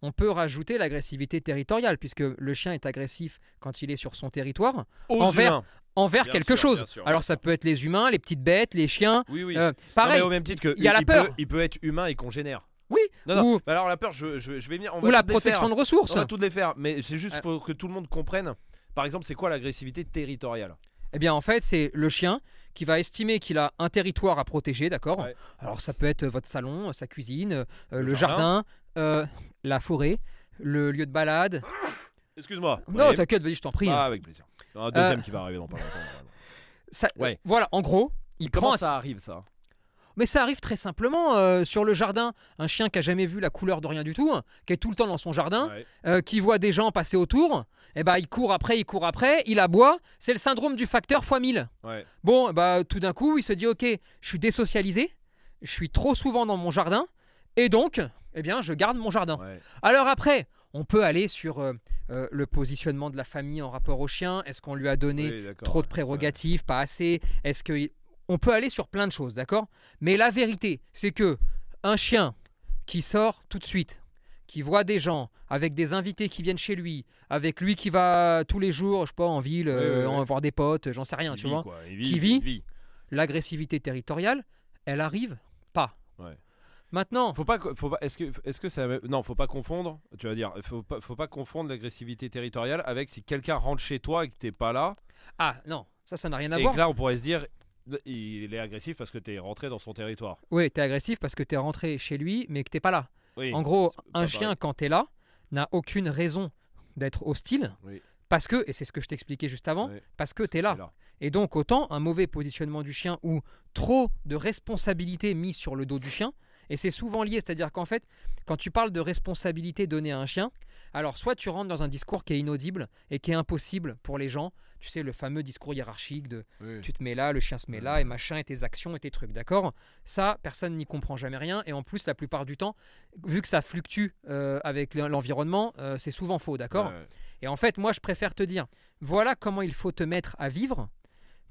on peut rajouter l'agressivité territoriale, puisque le chien est agressif quand il est sur son territoire,
Aux
Envers-
humains.
envers
Bien
quelque
sûr,
chose.
bien sûr,
Alors ça
sûr.
peut être les humains, les petites bêtes, les chiens.
Oui, oui.
euh,
Non,
pareil.
mais au même titre que
il y a la peur.
Peut, il peut être humain et congénère.
Oui,
Non, non.
ou,
Alors la peur, je, je, je vais venir. On
ou
va
la
toutes les
protection
faire.
de ressources.
On va toutes les faire, mais c'est juste pour que tout le monde comprenne. Par exemple, c'est quoi l'agressivité territoriale?
Eh bien, en fait, c'est le chien qui va estimer qu'il a un territoire à protéger, d'accord?
Ouais.
Alors, ça peut être votre salon, sa cuisine, euh, le,
Le
jardin, euh, la forêt, le lieu de balade.
Excuse-moi.
Non, t'inquiète, vas-y, je t'en prie.
Ah, avec plaisir. Un deuxième
Euh,
qui va arriver dans pas longtemps.
Ça-
ouais.
Voilà, en gros, il
Comment
prend. un-
ça arrive ça?
Mais ça arrive très simplement euh, sur le jardin. Un chien qui a jamais vu la couleur de rien du tout, hein, qui est tout le temps dans son jardin,
Ouais.
euh, qui voit des gens passer autour, et ben il court après, il court après, il aboie. C'est le syndrome du facteur x 1000.
Ouais.
Bon, bah tout d'un coup, il se dit ok, je suis désocialisé, je suis trop souvent dans mon jardin, et donc, eh bien, je garde mon jardin.
Ouais.
Alors après, on peut aller sur euh, euh, le positionnement de la famille en rapport au chien. Est-ce qu'on lui a donné
Oui,
trop de
ouais.
prérogatives, pas assez? Est-ce que on peut aller sur plein de choses, d'accord? Mais la vérité, c'est que un chien qui sort tout de suite, qui voit des gens avec des invités qui viennent chez lui, avec lui qui va tous les jours, je sais pas, en ville, euh,
ouais,
voir des potes, j'en sais rien,
Qui
tu
vit,
vois?
quoi.
Qui
il
vit? L'agressivité territoriale, elle arrive pas. Maintenant,
Faut pas, faut pas. Est-ce que, est-ce que ça, non, faut pas confondre. Tu vas dire, faut pas, faut pas confondre l'agressivité territoriale avec si quelqu'un rentre chez toi et que t'es pas là,
ah non, ça, ça n'a rien à
et
voir.
que là on pourrait se dire, il est agressif parce que t'es rentré dans son territoire.
Oui, t'es agressif parce que t'es rentré chez lui, mais que t'es pas là.
Oui.
En gros, un chien,
pareil.
quand t'es là, n'a aucune raison d'être hostile.
Oui.
Parce que, et c'est ce que je t'expliquais juste avant, parce que t'es là.
Là.
Et donc, autant un mauvais positionnement du chien ou trop de responsabilité mise sur le dos du chien, et c'est souvent lié, c'est-à-dire qu'en fait, quand tu parles de responsabilité donnée à un chien, alors soit tu rentres dans un discours qui est inaudible et qui est impossible pour les gens, tu sais, le fameux discours hiérarchique de
Oui.
tu te mets là, le chien se met là, et machin, et tes actions et tes trucs, d'accord? Ça, personne n'y comprend jamais rien, et en plus, la plupart du temps, vu que ça fluctue euh, avec l'environnement, euh, c'est souvent faux, d'accord?
Ouais.
Et en fait, moi, je préfère te dire, voilà comment il faut te mettre à vivre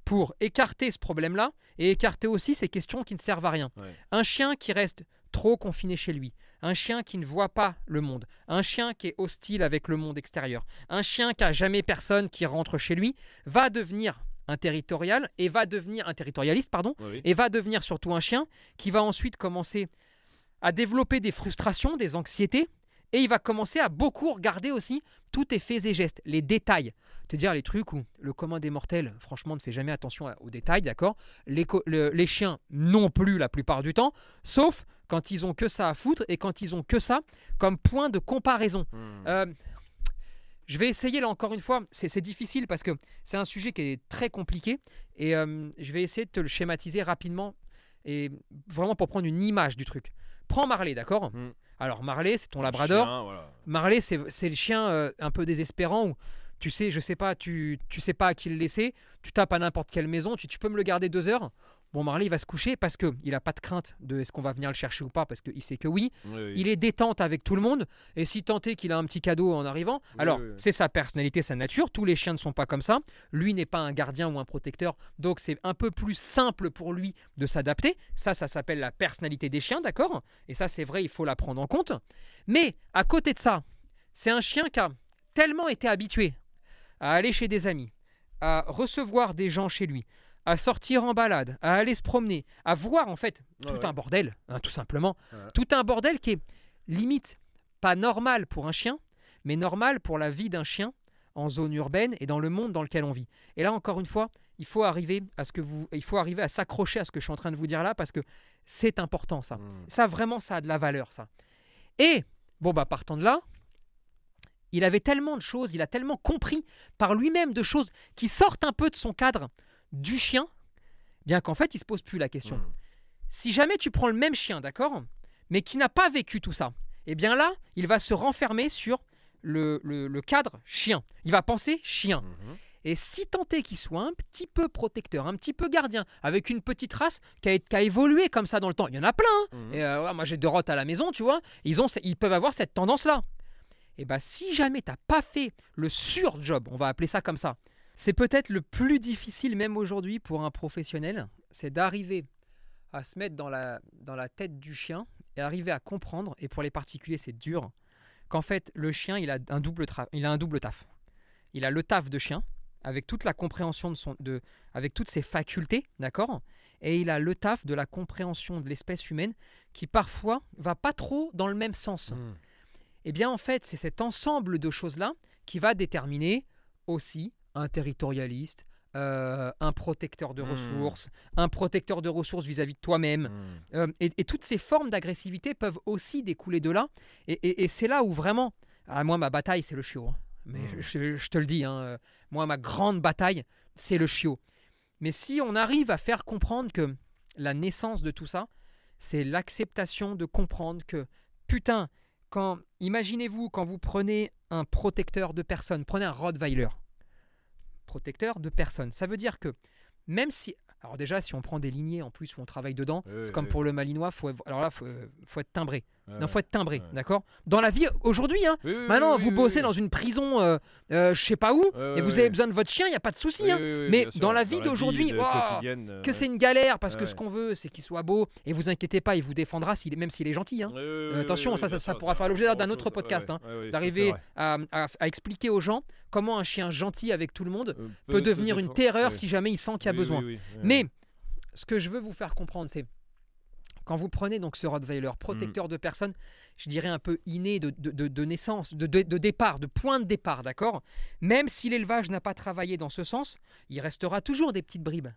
pour écarter ce problème-là, et écarter aussi ces questions qui ne servent à rien.
Ouais.
Un chien qui reste trop confiné chez lui, un chien qui ne voit pas le monde, un chien qui est hostile avec le monde extérieur, un chien qui a jamais personne qui rentre chez lui, va devenir un territorial et va devenir un territorialiste, pardon,
Oui,
et va devenir surtout un chien qui va ensuite commencer à développer des frustrations, des anxiétés, et il va commencer à beaucoup regarder aussi tous tes faits et gestes, les détails. Te dire les trucs où le commun des mortels, franchement, ne fait jamais attention aux détails, d'accord? Les, co- le- les chiens non plus la plupart du temps, sauf quand ils ont que ça à foutre et quand ils ont que ça comme point de comparaison.
Hmm.
Euh, je vais essayer là encore une fois, c'est difficile parce que c'est un sujet qui est très compliqué et euh, je vais essayer de te le schématiser rapidement et vraiment pour prendre une image du truc. Prends Marley, d'accord?
Mm.
Alors Marley, c'est ton labrador.
Chien, voilà.
Marley, c'est c'est le chien euh, un peu désespérant où tu sais, je sais pas, tu, tu sais pas à qui le laisser, tu tapes à n'importe quelle maison, tu, tu peux me le garder deux heures. Bon, Marley, il va se coucher parce que il a pas de crainte de est-ce qu'on va venir le chercher ou pas, parce qu'il sait que oui.
Oui, oui.
Il est détente avec tout le monde, et si tant est qu'il a un petit cadeau en arrivant,
Oui,
alors c'est sa personnalité, sa nature. Tous les chiens ne sont pas comme ça. Lui n'est pas un gardien ou un protecteur, donc c'est un peu plus simple pour lui de s'adapter. Ça, ça s'appelle la personnalité des chiens, d'accord? Et ça, c'est vrai, il faut la prendre en compte. Mais à côté de ça, c'est un chien qui a tellement été habitué à aller chez des amis, à recevoir des gens chez lui, à sortir en balade, à aller se promener, à voir en fait tout
Ouais,
un bordel, hein, tout simplement.
Ouais.
Tout un bordel qui est limite pas normal pour un chien, mais normal pour la vie d'un chien en zone urbaine et dans le monde dans lequel on vit. Et là encore une fois, il faut arriver à ce que vous il faut arriver à s'accrocher à ce que je suis en train de vous dire là parce que c'est important ça.
Hmm.
Ça vraiment ça a de la valeur ça. Et bon bah partant de là, il avait tellement de choses, il a tellement compris par lui-même de choses qui sortent un peu de son cadre du chien, bien qu'en fait il se pose plus la question.
Hmm.
Si jamais tu prends le même chien, d'accord, mais qui n'a pas vécu tout ça, eh bien là, il va se renfermer sur le, le- le cadre chien. Il va penser chien.
Mhm.
Et si tant est qu'il soit un petit peu protecteur, un petit peu gardien, avec une petite race qui a, qui a évolué comme ça dans le temps, il y en a plein. hein.
Mhm.
Et, euh, moi j'ai deux rottes à la maison, tu vois, ils, ont, ils peuvent avoir cette tendance-là. Et bah si jamais t'as pas fait le sur-job, on va appeler ça comme ça, c'est peut-être le plus difficile même aujourd'hui pour un professionnel, c'est d'arriver à se mettre dans la, dans la tête du chien et arriver à comprendre, et pour les particuliers c'est dur, qu'en fait le chien il a un double, il a un double taf. Il a le taf de chien, avec toute la compréhension de son, de, avec toutes ses facultés, d'accord Et il a le taf de la compréhension de l'espèce humaine qui parfois va pas trop dans le même sens.
Hmm.
Eh bien, en fait, c'est cet ensemble de choses-là qui va déterminer aussi un territorialiste, euh, un protecteur de
Hmm.
ressources, un protecteur de ressources vis-à-vis de toi-même.
Hmm.
Euh, et, et toutes ces formes d'agressivité peuvent aussi découler de là. Et, et- et c'est là où vraiment Ah, moi, ma bataille, c'est le chiot. hein. Mais
Mm.
je, je te le dis, hein, euh, moi, ma grande bataille, c'est le chiot. Mais si on arrive à faire comprendre que la naissance de tout ça, c'est l'acceptation de comprendre que, putain, quand, imaginez-vous, quand vous prenez un protecteur de personnes, prenez un Rottweiler, protecteur de personnes, ça veut dire que même si, alors déjà, si on prend des lignées en plus où on travaille dedans,
Oui,
c'est
oui,
comme
oui.
pour le malinois, faut, alors là, faut, faut être timbré. Non, faut être timbré, d'accord? Dans la vie, aujourd'hui, hein,
Oui, oui,
Maintenant,
oui,
vous bossez dans une prison, euh, euh, je sais pas où, et vous avez besoin de votre chien, il n'y a pas de souci. Hein. Mais dans la vie d'aujourd'hui,
euh,
Que c'est une galère parce que ce qu'on veut, c'est qu'il soit beau. Et vous inquiétez pas, il vous défendra même s'il est gentil. hein. Attention, ça, ça- pourra faire l'objet d'un
autre
podcast, hein. D'arriver à, à- à expliquer aux gens comment un chien gentil avec tout le monde
Euh,
peut devenir une terreur si jamais il sent qu'il y a besoin. Mais ce que je veux vous faire comprendre, c'est quand vous prenez donc ce Rottweiler, protecteur
Mm.
de personnes, je dirais un peu inné de, de- de- de naissance, de, départ, de point de départ, d'accord? Même si l'élevage n'a pas travaillé dans ce sens, il restera toujours des petites bribes.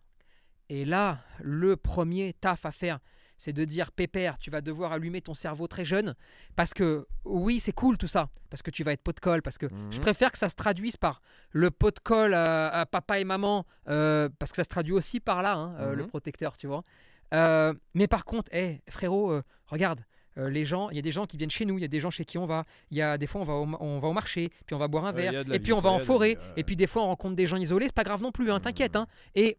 Et là, le premier taf à faire, c'est de dire Pépère, tu vas devoir allumer ton cerveau très jeune, parce que oui, c'est cool tout ça, parce que tu vas être pot de colle, parce que je
Mhm.
préfère que ça se traduise par le pot de colle à, à papa et maman, euh, parce que ça se traduit aussi par là, hein, euh, le
Mhm.
protecteur, tu vois. Euh, mais par contre, hé, frérot, euh, regarde, euh, les gens, il y a des gens qui viennent chez nous, il y a des gens chez qui on va, il y a des fois on va au, on va au marché, puis on va boire un verre, et puis on va en forêt,
vie,
et puis des fois on rencontre des gens isolés, c'est pas grave non plus, hein, t'inquiète. hein. Et,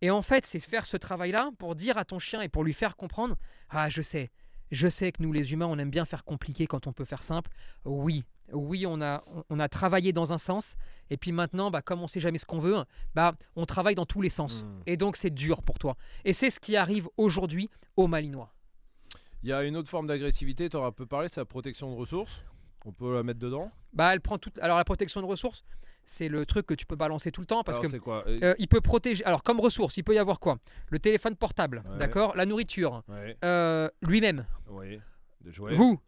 et en fait, c'est faire ce travail-là pour dire à ton chien et pour lui faire comprendre, ah je sais, je sais que nous les humains, on aime bien faire compliqué quand on peut faire simple. Oui, oui, on a, on- a travaillé dans un sens, et puis maintenant, bah, comme on sait jamais ce qu'on veut, bah, on travaille dans tous les sens.
Mm.
Et donc c'est dur pour toi. Et c'est ce qui arrive aujourd'hui au Malinois.
Il y a une autre forme d'agressivité, tu auras un peu parlé, c'est la protection de ressources. On peut la mettre dedans?
Bah, elle prend toute. Alors la protection de ressources, c'est le truc que tu peux balancer tout le temps parce
Alors,
que
quoi? Euh,
euh, il peut protéger. Alors comme ressources, il peut y avoir quoi? Le téléphone portable,
Ouais.
d'accord? La nourriture,
Ouais,
euh, lui-même,
ouais. De jouets.
vous,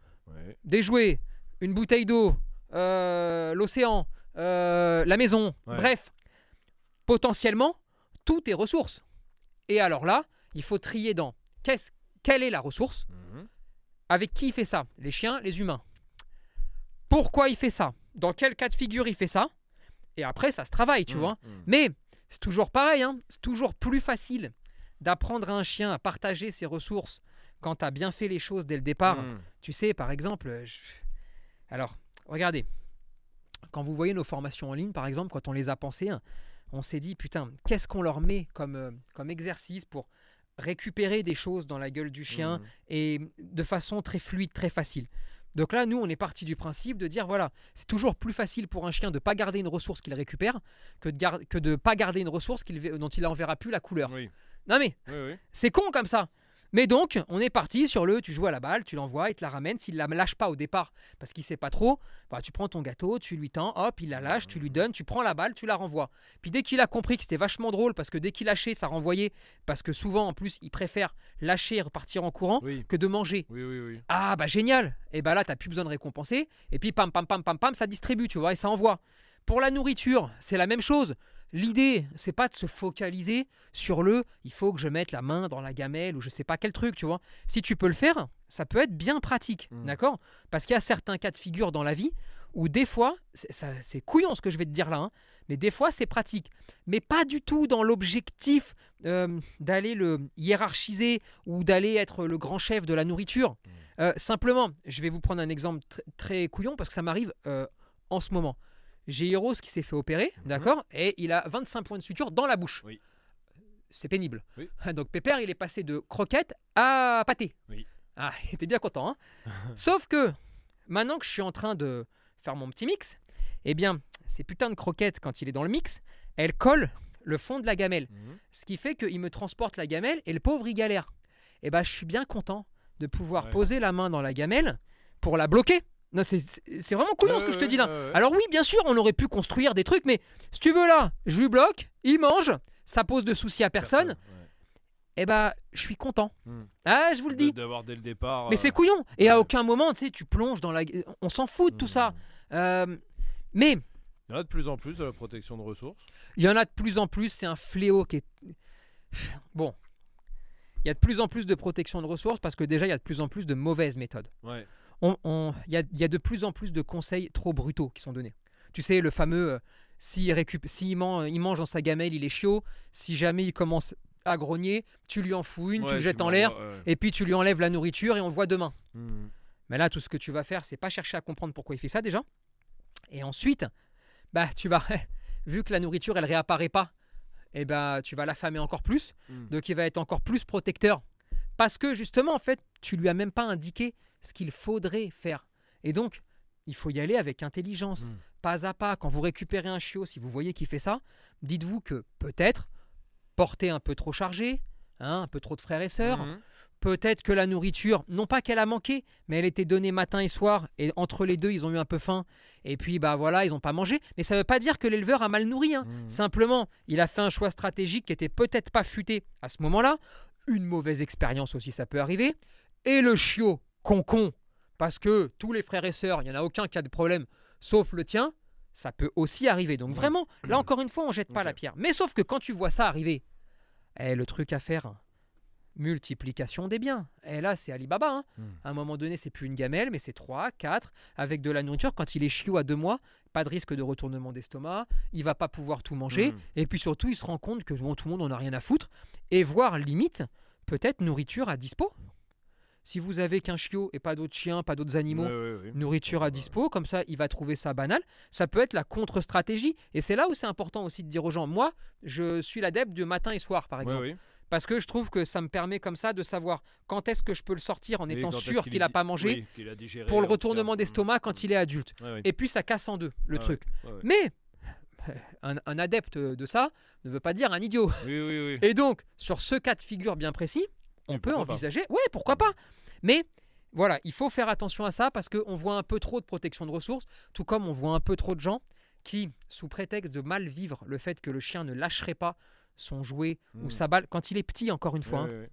des jouets, une bouteille d'eau, euh, l'océan, euh, la maison,
Ouais.
bref, potentiellement, tout est ressources. Et alors là, il faut trier dans qu'est-ce, quelle est la ressource,
Mhm.
avec qui il fait ça Les chiens, les humains. Pourquoi il fait ça? Dans quel cas de figure il fait ça? Et après, ça se travaille, tu
Mhm.
vois.
Mhm.
Mais c'est toujours pareil, hein. c'est toujours plus facile d'apprendre à un chien à partager ses ressources quand tu as bien fait les choses dès le départ. Tu sais, par exemple, je- alors, regardez, quand vous voyez nos formations en ligne, par exemple, quand on les a pensées, hein, on s'est dit, putain, qu'est-ce qu'on leur met comme, euh, comme exercice pour récupérer des choses dans la gueule du chien
Mhm.
et de façon très fluide, très facile. Donc là, nous, on est parti du principe de dire, voilà, c'est toujours plus facile pour un chien de ne pas garder une ressource qu'il récupère que de que de pas garder une ressource dont il n'enverra plus la couleur.
Oui,
Non mais,
oui, oui.
c'est con comme ça. Mais donc, on est parti sur le tu joues à la balle, tu l'envoies, il te la ramène. S'il la lâche pas au départ parce qu'il sait pas trop, bah, tu prends ton gâteau, tu lui tends, hop, il la lâche, tu lui donnes, tu prends la balle, tu la renvoies. Puis dès qu'il a compris que c'était vachement drôle parce que dès qu'il lâchait, ça renvoyait, parce que souvent en plus, il préfère lâcher et repartir en courant
Oui,
que de manger.
oui, oui, oui.
Ah bah génial Et bah là, t'as plus besoin de récompenser. Et puis pam, pam, pam, pam, pam, ça distribue, tu vois, et ça envoie. Pour la nourriture, c'est la même chose. L'idée, c'est pas de se focaliser sur le il faut que je mette la main dans la gamelle ou je sais pas quel truc, tu vois. Si tu peux le faire, ça peut être bien pratique,
Mm.
d'accord? Parce qu'il y a certains cas de figure dans la vie où des fois, c'est couillon ce que je vais te dire là, hein, mais des fois c'est pratique. Mais pas du tout dans l'objectif euh, d'aller le hiérarchiser ou d'aller être le grand chef de la nourriture. Euh, simplement, je vais vous prendre un exemple tr- très couillon parce que ça m'arrive euh, en ce moment. J'ai Heroes qui s'est fait opérer,
Mhm.
d'accord Et il a 25 points de suture dans la bouche.
Oui.
C'est pénible.
Oui.
Donc Pépère, il est passé de croquette à pâté.
Oui.
Ah, il était bien content. hein Sauf que maintenant que je suis en train de faire mon petit mix, eh bien, ces putains de croquettes, quand il est dans le mix, elles collent le fond de la gamelle.
Mhm.
Ce qui fait qu'il me transporte la gamelle et le pauvre, il galère. Et ben, je suis bien content de pouvoir
Ouais.
poser la main dans la gamelle pour la bloquer. Non, c'est- vraiment couillon ce que je te dis là. Alors oui, bien sûr, on aurait pu construire des trucs, mais si tu veux là, je lui bloque, il mange, ça pose de soucis à personne, et bah je suis content.
Hmm.
Ah, je vous le dis.
D'avoir dès le départ.
Mais
euh,
c'est couillon. Et à aucun moment, tu sais, tu plonges dans la... On s'en fout de tout ça.
hmm.
Euh, mais
Il y en a de plus en plus de la protection de ressources.
il y en a de plus en plus, c'est un fléau qui est... Bon. Il y a de plus en plus de protection de ressources parce que déjà, il y a de plus en plus de mauvaises méthodes.
Ouais.
On- on- il y, a, il y a de plus en plus de conseils trop brutaux qui sont donnés. Tu sais, le fameux euh, s'il man- il mange dans sa gamelle, il est chiot. Si jamais il commence à grogner, tu lui en fous une, tu le jettes en l'air,
ouais.
et puis tu lui enlèves la nourriture et on le voit demain.
Mhm.
Mais là, tout ce que tu vas faire, c'est pas chercher à comprendre pourquoi il fait ça déjà. Et ensuite, bah, tu vas, vu que la nourriture, elle réapparaît pas, et ben, tu vas l'affamer encore plus.
Mhm.
Donc, il va être encore plus protecteur. Parce que justement, en fait, tu lui as même pas indiqué ce qu'il faudrait faire. Et donc, il faut y aller avec intelligence,
Mhm.
pas à pas. Quand vous récupérez un chiot, si vous voyez qu'il fait ça, dites-vous que peut-être porter un peu trop chargé, hein, un peu trop de frères et sœurs,
Mhm.
Peut-être que la nourriture, non pas qu'elle a manqué, mais elle était donnée matin et soir, et entre les deux, ils ont eu un peu faim, et puis bah voilà, ils n'ont pas mangé. Mais ça ne veut pas dire que l'éleveur a mal nourri. hein.
Mhm.
Simplement, il a fait un choix stratégique qui était peut-être pas futé à ce moment-là. Une mauvaise expérience aussi, ça peut arriver. Et le chiot, con-con, parce que tous les frères et sœurs, il n'y en a aucun qui a de problème, sauf le tien, ça peut aussi arriver. Donc vraiment, là encore une fois, on jette pas la pierre. Mais sauf que quand tu vois ça arriver, eh, le truc à faire, multiplication des biens. Et là, c'est Alibaba. hein.
Hmm.
À un moment donné, c'est plus une gamelle, mais c'est 3, 4, avec de la nourriture. Quand il est chiot à deux mois, pas de risque de retournement d'estomac, il va pas pouvoir tout manger.
Mhm.
Et puis surtout, il se rend compte que bon, tout le monde en a rien à foutre. Et voire limite, peut-être nourriture à dispo. Si vous avez qu'un chiot et pas d'autres chiens, pas d'autres animaux, nourriture à dispo, comme ça il va trouver ça banal. Ça peut être la contre-stratégie. Et c'est là où c'est important aussi de dire aux gens, moi je suis l'adepte de matin et soir par exemple. Parce que je trouve que ça me permet comme ça de savoir quand est-ce que je peux le sortir en
Et
étant sûr
qu'il
n'a pas mangé
oui, digéré,
pour le retournement
Mhm.
d'estomac quand il est adulte.
Ouais, ouais.
Et puis ça casse en deux le
Ouais,
truc. Mais un, un adepte de ça ne veut pas dire un idiot.
Oui, oui, oui.
Et donc, sur ce cas de figure bien précis, on peut
pas.
envisager. Ouais, pourquoi pas Mais voilà, il faut faire attention à ça parce qu'on voit un peu trop de protection de ressources, tout comme on voit un peu trop de gens qui, sous prétexte de mal vivre le fait que le chien ne lâcherait pas son jouet ou
Mhm.
sa balle, quand il est petit, encore une fois, hein,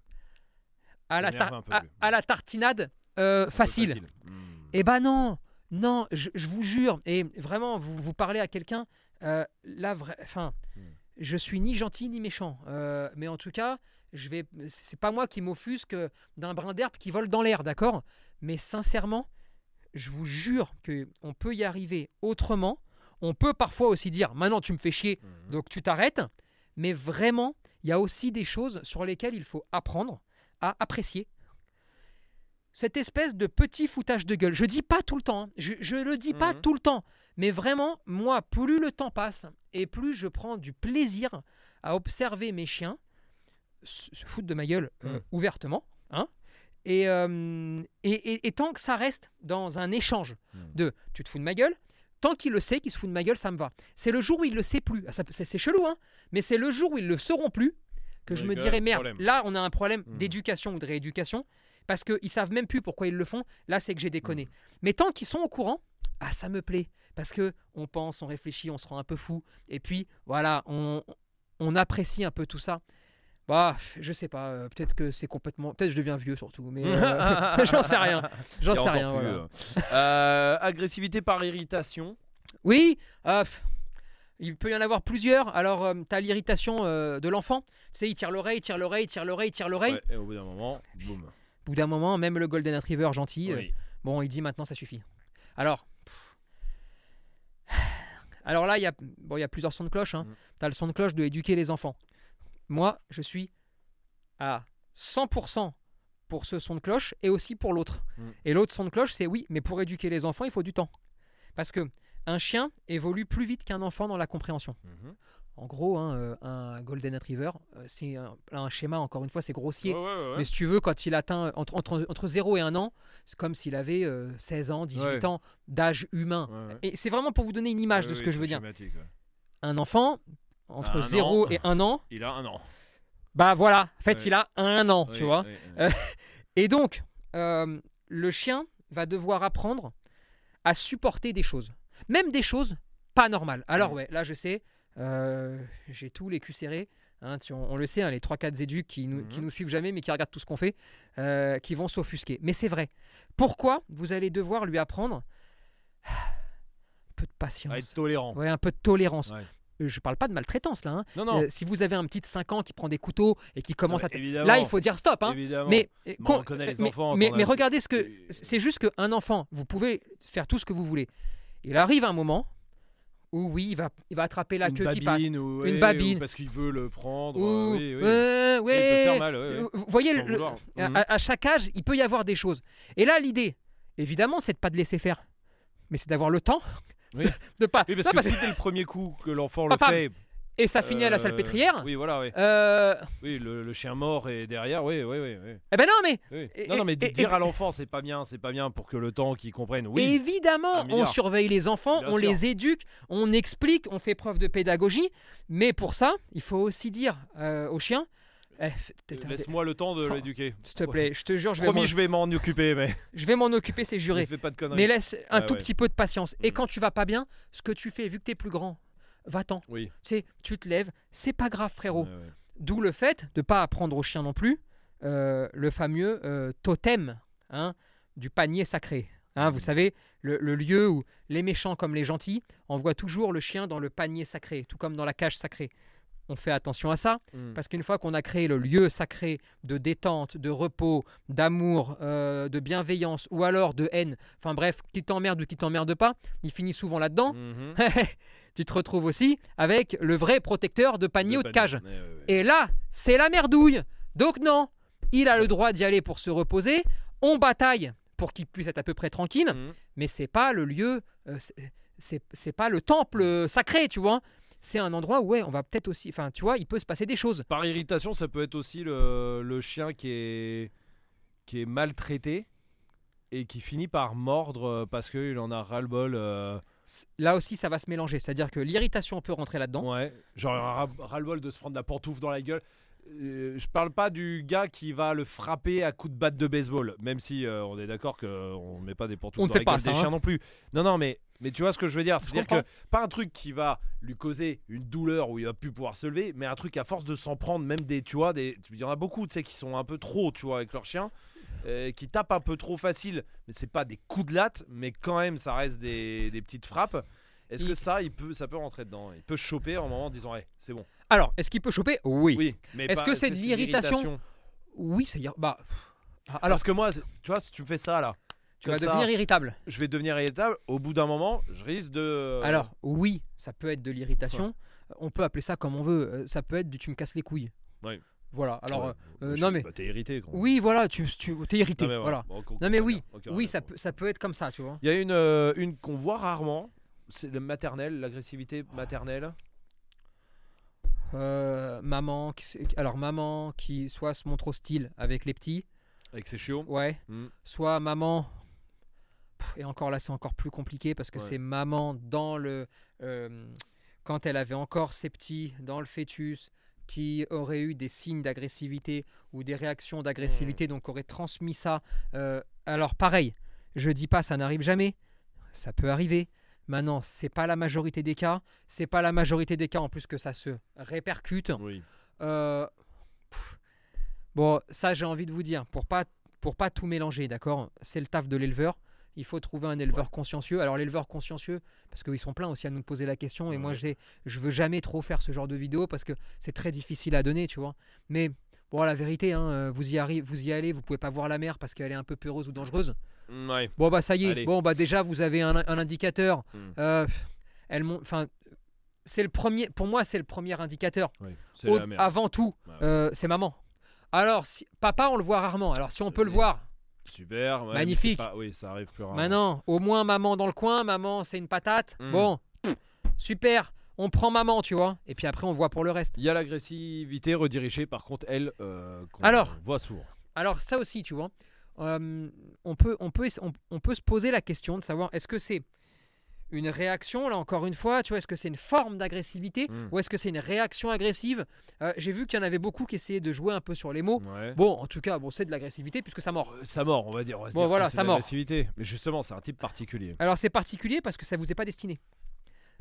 à, la à- à tartinade euh, facile.
Mhm.
Eh ben non, non, je, je vous jure, et vraiment, vous, vous parlez à quelqu'un, euh, vra- enfin,
Hmm.
je suis ni gentil ni méchant, euh, mais en tout cas, je vais, c'est pas moi qui m'offusque d'un brin d'herbe qui vole dans l'air, d'accord? Mais sincèrement, je vous jure que on peut y arriver autrement. On peut parfois aussi dire, maintenant tu me fais chier,
Mhm.
donc tu t'arrêtes. Mais vraiment, il y a aussi des choses sur lesquelles il faut apprendre à apprécier. Cette espèce de petit foutage de gueule. Je dis pas tout le temps, hein. je, je le dis pas
Mhm.
tout le temps. Mais vraiment, moi, plus le temps passe et plus je prends du plaisir à observer mes chiens se foutre de ma gueule euh, ouvertement. Hein, et, euh, et, et- et tant que ça reste dans un échange
Mhm.
de tu te fous de ma gueule, tant qu'il le sait qu'il se fout de ma gueule, ça me va. C'est le jour où il le sait plus. Ah, C'est chelou, hein mais c'est le jour où ils le sauront plus que je me dirais merde, là on a un problème
Mhm.
d'éducation ou de rééducation parce qu'ils savent même plus pourquoi ils le font. Là, c'est que j'ai déconné. Mais tant qu'ils sont au courant, ah ça me plaît parce que on pense, on réfléchit, on se rend un peu fou et puis voilà, on, on apprécie un peu tout ça. Bah, je sais pas, euh, peut-être que c'est complètement. Peut-être que je deviens vieux surtout, mais euh, j'en sais rien. J'en sais rien. voilà.
euh. Agressivité par irritation.
Oui, il peut y en avoir plusieurs. Alors, tu as l'irritation de l'enfant. Tu sais, il tire l'oreille, il tire l'oreille, il tire l'oreille, il tire l'oreille.
Ouais, et au bout d'un moment, boum.
Au bout d'un moment, même le Golden Retriever gentil, euh, bon, il dit maintenant ça suffit. Alors, pff, alors là, il y, a, bon, il y a plusieurs sons de cloche. Hein.
Mm.
Tu as le son de cloche de éduquer les enfants. Moi, je suis à 100% pour ce son de cloche et aussi pour l'autre.
Mm.
Et l'autre son de cloche, c'est oui, mais pour éduquer les enfants, il faut du temps. Parce que un chien évolue plus vite qu'un enfant dans la compréhension.
Mhm.
En gros, hein, euh, un Golden Retriever, euh, c'est un, un schéma, encore une fois, c'est grossier.
Ouais, ouais, ouais, ouais.
Mais si tu veux, quand il atteint entre, entre, entre 0 et 1 an, c'est comme s'il avait euh, 16 ans, 18
Ouais.
ans d'âge humain. Et c'est vraiment pour vous donner une image de ce que je veux dire. Un enfant, entre
Un
0
an.
et 1 an,
Il a un an.
bah voilà, en fait, il a un an, tu vois. Euh, Et donc, euh, le chien va devoir apprendre à supporter des choses. Même des choses pas normales. Alors,
ouais,
là, je sais, euh, j'ai tous les culs serrés. hein, tu- on, on le sait, hein, les 3-4 éducs qui nous, qui
Mhm.
nous suivent jamais, mais qui regardent tout ce qu'on fait, euh, qui vont s'offusquer. Mais c'est vrai. Pourquoi vous allez devoir lui apprendre un peu de
À
patience
être tolérant.
Ouais, un peu de tolérance.
Ouais.
euh, je parle pas de maltraitance là. hein.
Non, non.
Euh, si vous avez un petit de 5 ans qui prend des couteaux et qui commence
Non,
à.
évidemment,
Là, il faut dire stop. Hein.
évidemment.
Mais,
Mais on
con-
connaît les
mais-
enfants,
mais, regardez ce que. C'est juste qu'un enfant, vous pouvez faire tout ce que vous voulez. Il arrive un moment où, oui, il va, il va attraper la
une
queue qui passe.
ou,
Une babine.
ou parce qu'il veut le prendre.
Ou-
euh, oui, oui.
Euh,
Il peut faire mal, ouais.
Vous voyez, le- à,
Mhm.
à- chaque âge, il peut y avoir des choses. Et là, l'idée, évidemment, c'est de pas de laisser faire. Mais c'est d'avoir le temps
Oui.
de, de pas.
Oui, parce
Non,
que
parce-
si dès le premier coup que l'enfant le fait.
Et ça finit à la
euh,
salpêtrière.
Oui, voilà, oui.
Euh,
Oui, le, le chien mort est derrière, oui, oui, oui. oui.
eh ben non, mais
oui.
Et-
non, non, mais
et-
dire
et-
à l'enfant, c'est pas bien, c'est pas bien pour que le temps qu'il comprenne. Oui,
évidemment, on surveille les enfants,
Bien
on
sûr.
les éduque, on explique, on fait preuve de pédagogie. Mais pour ça, il faut aussi dire euh, au chien eh, t'es- t'es-
laisse-moi le temps de
Oh,
l'éduquer.
S'il te plaît, je te jure, je vais
Promis, je vais m'en occuper, mais
je vais m'en occuper, c'est juré.
fais pas de conneries.
Mais laisse un
Ouais,
tout
ouais.
petit peu de patience. Et
Mhm.
quand tu vas pas bien, ce que tu fais, vu que tu es plus grand, va-t'en.
Oui.
Tu sais, tu te lèves, c'est pas grave, frérot.
Ouais, ouais.
D'où le fait de pas apprendre au chien non plus euh, le fameux euh, totem hein, du panier sacré. Hein, vous savez, le, le lieu où les méchants comme les gentils envoient toujours le chien dans le panier sacré, tout comme dans la cage sacrée. On fait attention à ça,
Mm.
parce qu'une fois qu'on a créé le lieu sacré de détente, de repos, d'amour, euh, de bienveillance, ou alors de haine, enfin bref, qui t'emmerde ou qui t'emmerde pas, il finit souvent là-dedans.
Mhm.
tu te retrouves aussi avec le vrai protecteur de panier
Le
ou de
panier.
cage.
Ouais, ouais, ouais.
Et là, c'est la merdouille. Donc non, il a le droit d'y aller pour se reposer. On bataille pour qu'il puisse être à peu près tranquille,
Mhm.
mais c'est pas le lieu, euh, c'est- pas le temple sacré, tu vois. C'est un endroit où ouais, on va peut-être aussi, enfin, tu vois, il peut se passer des choses.
Par irritation, ça peut être aussi le, le chien qui est, qui est maltraité et qui finit par mordre euh, parce qu'il en a ras-le-bol. euh,
Là aussi, ça va se mélanger, c'est-à-dire que l'irritation peut rentrer là-dedans.
ouais, genre un ras-le-bol de se prendre la pantoufle dans la gueule. Euh, je parle pas du gars qui va le frapper à coups de batte de baseball, même si euh, on est d'accord qu'on ne met pas des pantoufles
On ne
dans
fait
la
pas
gueule
ça,
des
hein.
chiens non plus. Non, non, mais, mais tu vois ce que je veux dire C'est-à-dire que pas un truc qui va lui causer une douleur où il va plus pouvoir se lever, mais un truc à force de s'en prendre, même des, tu vois, des, il y en a beaucoup, tu sais, qui sont un peu trop, tu vois, avec leur chien, euh, qui tapent un peu trop facile, mais c'est pas des coups de latte, mais quand même, ça reste des, des petites frappes. Est-ce
Il-
que ça, il peut, ça peut rentrer dedans? Il peut choper en moment en disant, hey, c'est bon.
Alors, est-ce qu'il peut choper? Oui.
Oui, mais
Est-ce que c'est de l'irritation Oui, c'est bah. ah, Alors,
Parce que moi, tu vois, si tu me fais ça là,
tu vas
ça,
devenir irritable.
je vais devenir irritable. Au bout d'un moment, je risque de.
Alors, oui, ça peut être de l'irritation. On peut appeler ça comme on veut. Euh, Ça peut être du tu me casses les couilles.
Ouais.
Voilà. Alors,
Ouais,
euh,
je
non, mais-
bah, t'es irrité. Quoi.
oui, voilà, tu, tu es irrité.
Non, mais
voilà.
Bon,
Non, mais oui, oui, ça peut, ça peut être comme ça, tu vois.
Il y a une, euh, une qu'on voit rarement, c'est le maternel, l'agressivité maternelle.
Euh, maman, qui, alors maman qui soit se montre hostile avec les petits,
Avec ses chiots.
ouais.
Mm.
Soit maman. Et encore là, c'est encore plus compliqué parce que
Ouais.
c'est maman dans le. euh, quand elle avait encore ses petits dans le fœtus qui aurait eu des signes d'agressivité ou des réactions d'agressivité, donc aurait transmis ça. euh, alors pareil, je dis pas ça n'arrive jamais, ça peut arriver. Maintenant, c'est pas la majorité des cas, c'est pas la majorité des cas en plus que ça se répercute.
Oui.
Euh, bon, ça j'ai envie de vous dire, pour pas, pour pas tout mélanger, d'accord? C'est le taf de l'éleveur. Il faut trouver un éleveur consciencieux. Alors l'éleveur consciencieux, parce qu'ils sont pleins aussi à nous poser la question, et moi
Ouais.
je veux jamais trop faire ce genre de vidéo parce que c'est très difficile à donner, tu vois. Mais bon, la vérité, hein, euh, vous y arrivez, vous y allez, vous pouvez pas voir la mer parce qu'elle est un peu peureuse ou dangereuse.
Mm, Ouais.
Bon bah ça y est.
Allez.
Bon bah déjà vous avez un, un indicateur.
Mm.
Euh, elle enfin, c'est le premier. Pour moi, c'est le premier indicateur.
merde.
avant tout,
ouais.
euh, c'est maman. Alors, si, papa, on le voit rarement. Alors, si on peut le
Oui.
voir,
Super. ouais,
Magnifique.
pas- Oui, ça arrive plus rarement.
maintenant, au moins maman dans le coin, maman, c'est une patate.
Mm.
Bon, pff, super. On prend maman, tu vois. Et puis après, on voit pour le reste.
Il y a l'agressivité redirigée, par contre, elle, euh, qu'on
Alors.
voit souvent.
Alors, ça aussi, tu vois. euh, on, peut, on, peut, on, on peut se poser la question de savoir est-ce que c'est une réaction, là encore une fois, tu vois, est-ce que c'est une forme d'agressivité
Mm.
ou est-ce que c'est une réaction agressive? Euh, J'ai vu qu'il y en avait beaucoup qui essayaient de jouer un peu sur les mots.
Ouais.
Bon, en tout cas, bon, c'est de l'agressivité puisque ça mord.
Euh, Ça mord, on va dire. On va se
Bon,
dire
voilà, ça mord.
l'agressivité. Mais justement, c'est un type particulier.
Alors c'est particulier parce que ça vous est pas destiné.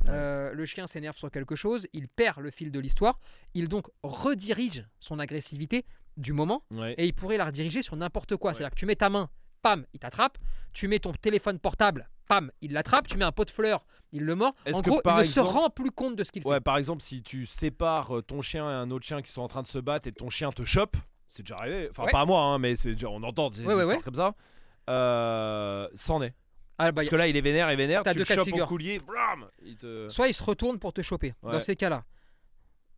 Euh, le chien s'énerve sur quelque chose, il perd le fil de l'histoire, il donc redirige son agressivité du moment
Ouais.
et il pourrait la rediriger sur n'importe quoi. C'est-à-dire que tu mets ta main pam, il t'attrape. Tu mets ton téléphone portable, pam, il l'attrape. Tu mets un pot de fleurs, il le mord. En gros, il ne
exemple-
se rend plus compte de ce qu'il
Ouais,
fait.
par exemple, si tu sépares euh, ton chien et un autre chien qui sont en train de se battre et ton chien te chope, c'est déjà arrivé. Enfin,
Ouais.
pas à moi, hein, mais c'est déjà, on entend des
Ouais,
histoires comme ça. Euh, c'en est.
Ah, bah,
Parce que là, il est vénère et vénère. Tu le chopes au coulier, blam, il te.
Soit il se retourne pour te choper. Dans ces cas-là,